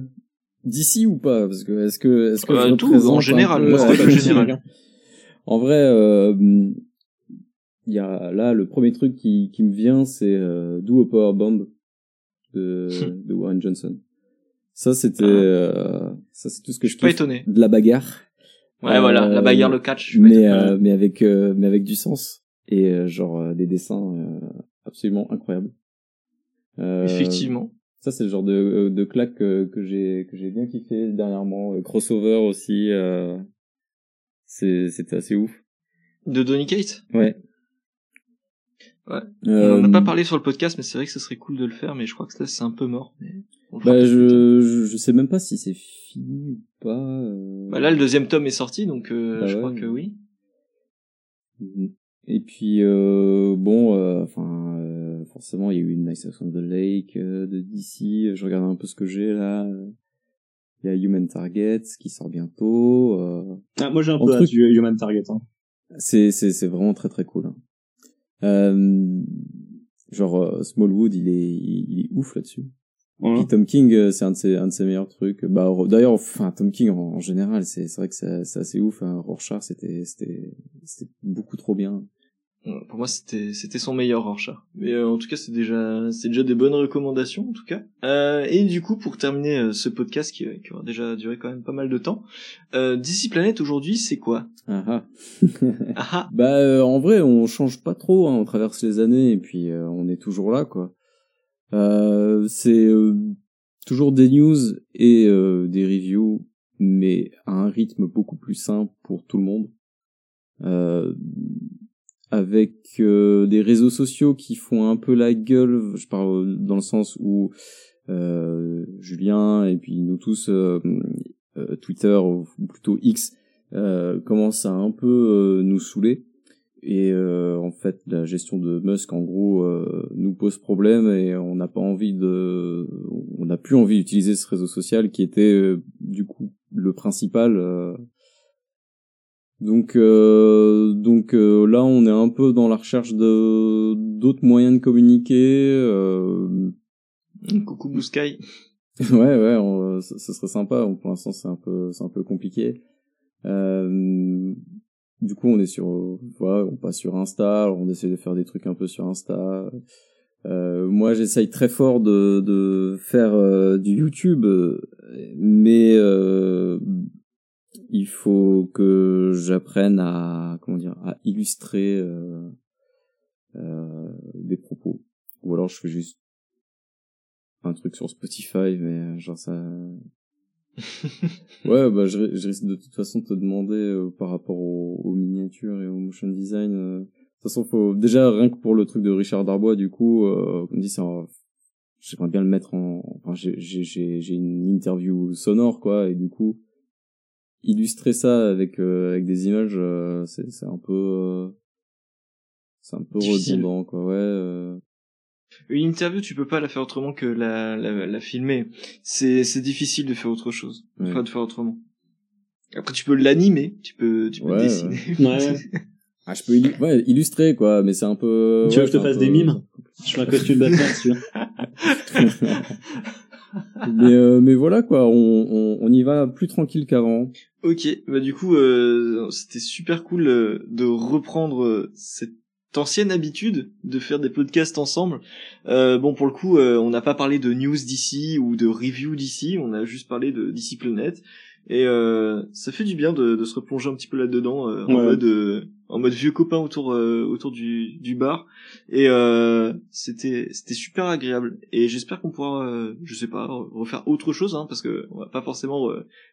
D'ici ou pas Parce que est-ce que est-ce que Euh, tout, en général, peu, moi, c'était euh, général. En vrai, euh, il y a là le premier truc qui qui me vient, c'est euh, Do a Power Bomb de de Warren Johnson. Ça c'était Ah. euh, ça c'est tout ce que Je je suis pas kiffe. étonné. de la bagarre. Ouais, Euh, voilà, la bagarre, le catch. mais euh, mais avec euh, mais avec du sens et euh, genre euh, des dessins euh, absolument incroyables. Euh, Effectivement. Ça c'est le genre de de claque que, que j'ai que j'ai bien kiffé dernièrement. Euh, crossover aussi. Euh, c'est c'était assez ouf. De Donny Cates? Ouais. Ouais. Euh, On en a pas parlé sur le podcast, mais c'est vrai que ce serait cool de le faire, mais je crois que là, c'est un peu mort. Mais Bah je, je je sais même pas si c'est fini ou pas. euh. Bah, là, le deuxième tome est sorti, donc euh, Bah je ouais. crois que oui. Et puis euh, bon, enfin euh, forcément il y a eu Nice House on the Lake euh, de DC. Je regarde un peu ce que j'ai là. Il y a Human Target qui sort bientôt. euh. ah, moi j'ai un En peu truc- Human Target hein. C'est c'est c'est vraiment très très cool. hein. Euh, genre euh, Smallwood il est il, il est ouf là-dessus. Ouais. Puis Tom King euh, c'est un de ses un de ses meilleurs trucs. Bah d'ailleurs enfin Tom King en, en général c'est c'est vrai que c'est c'est assez ouf. Hein. Rorschach c'était c'était c'était beaucoup trop bien. Pour moi, c'était c'était son meilleur Rorschach. Mais euh, en tout cas, c'est déjà c'est déjà des bonnes recommandations en tout cas. Euh, et du coup, pour terminer euh, ce podcast qui, qui aura déjà duré quand même pas mal de temps, DC Planet aujourd'hui, c'est quoi? Ah ah. Ah ah. Bah en vrai, on change pas trop, hein, on traverse les années et puis on est toujours là quoi. C'est toujours des news et des reviews, mais à un rythme beaucoup plus simple pour tout le monde. Euh, avec euh, des réseaux sociaux qui font un peu la gueule, je parle dans le sens où euh, Julien et puis nous tous euh, euh, Twitter ou plutôt X euh, commence à un peu euh, nous saouler et euh, en fait la gestion de Musk en gros euh, nous pose problème et on n'a pas envie de on n'a plus envie d'utiliser ce réseau social qui était euh, du coup le principal euh. Donc euh, donc euh, là on est un peu dans la recherche de d'autres moyens de communiquer euh, Coucou Blue Sky. ouais ouais on- ce ce serait sympa. Pour l'instant c'est un peu c'est un peu compliqué. Euh, du coup on est sur voilà on passe sur Insta. On essaie de faire des trucs un peu sur Insta. Euh, moi j'essaye très fort de de faire euh, du YouTube. Mais euh, il faut que j'apprenne à comment dire à illustrer euh, euh, des propos. Ou alors je fais juste un truc sur Spotify mais euh, genre ça ouais bah je, ri- je risque de toute façon de te demander euh, par rapport aux, aux miniatures et au motion design euh, de toute façon faut déjà rien que pour le truc de Richard Darbois du coup euh, comme dit c'est un- j'aimerais bien le mettre en enfin j'ai j'ai j'ai j'ai une interview sonore quoi et du coup illustrer ça avec euh, avec des images euh, c'est c'est un peu euh, c'est un peu Difficile. redondant quoi ouais euh, Une interview, tu peux pas la faire autrement que la, la, la filmer. C'est, c'est difficile de faire autre chose. Ouais. Enfin, de faire autrement. Après, tu peux l'animer, tu peux, tu peux Ouais, dessiner. Ouais. ah je peux illu- ouais, illustrer quoi mais c'est un peu Tu veux que je te fasse peu- des mimes Je fais un costume de Batman, si tu veux. mais euh, mais voilà quoi on, on on y va plus tranquille qu'avant Ok, bah du coup, euh, c'était super cool euh, de reprendre euh, cette ancienne habitude de faire des podcasts ensemble. Euh, bon, pour le coup, on n'a pas parlé de news d'ici ou de review d'ici, on a juste parlé de d'ici Planet. Et euh, ça fait du bien de, de se replonger un petit peu là-dedans, euh, en mode euh, en mode vieux copain autour euh, autour du, du bar. Et euh, c'était c'était super agréable. Et j'espère qu'on pourra, euh, je sais pas, refaire autre chose, hein, parce que on va pas forcément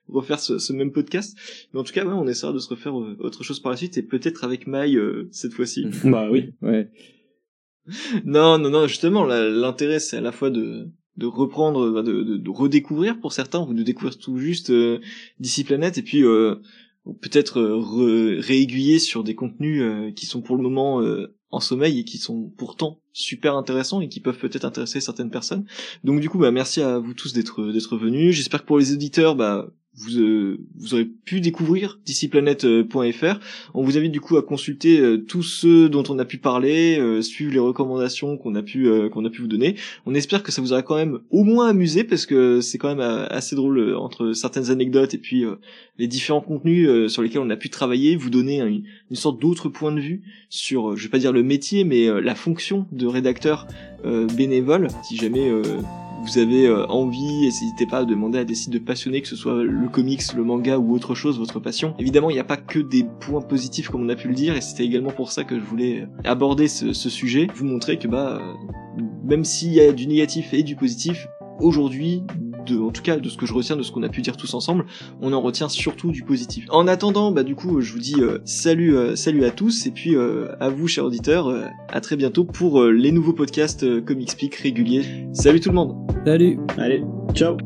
refaire ce, ce même podcast. Mais en tout cas, ouais, on essaiera de se refaire autre chose par la suite et peut-être avec Maï euh, cette fois-ci. Bah oui. ouais non, non, non, justement, l'intérêt c'est à la fois de de reprendre, de, de, de redécouvrir pour certains ou de découvrir tout juste euh, Planète et puis euh, peut-être euh, réaiguiller sur des contenus euh, qui sont pour le moment euh, en sommeil et qui sont pourtant super intéressants et qui peuvent peut-être intéresser certaines personnes. Donc du coup, bah merci à vous tous d'être d'être venus. J'espère que pour les auditeurs, bah vous euh, vous aurez pu découvrir diciplanète.fr. On vous invite du coup à consulter euh, tous ceux dont on a pu parler, euh, suivre les recommandations qu'on a pu euh, qu'on a pu vous donner. On espère que ça vous aura quand même au moins amusé parce que c'est quand même euh, assez drôle euh, entre certaines anecdotes et puis euh, les différents contenus euh, sur lesquels on a pu travailler, vous donner une, sorte d'autre point de vue sur, euh, je vais pas dire le métier, mais euh, la fonction de rédacteur euh, bénévole. Si jamais euh, vous avez euh, envie, n'hésitez pas à demander à des sites de passionnés, que ce soit le comics, le manga ou autre chose, votre passion. Évidemment, il n'y a pas que des points positifs comme on a pu le dire, et c'était également pour ça que je voulais aborder ce, ce sujet, vous montrer que bah, euh, même s'il y a du négatif et du positif, aujourd'hui, de, en tout cas de ce que je retiens de ce qu'on a pu dire tous ensemble, on en retient surtout du positif. En attendant, bah du coup, je vous dis euh, salut, euh, salut à tous, et puis euh, à vous, chers auditeurs, euh, à très bientôt pour euh, les nouveaux podcasts euh, Comic Speak réguliers. Salut tout le monde salut Allez, ciao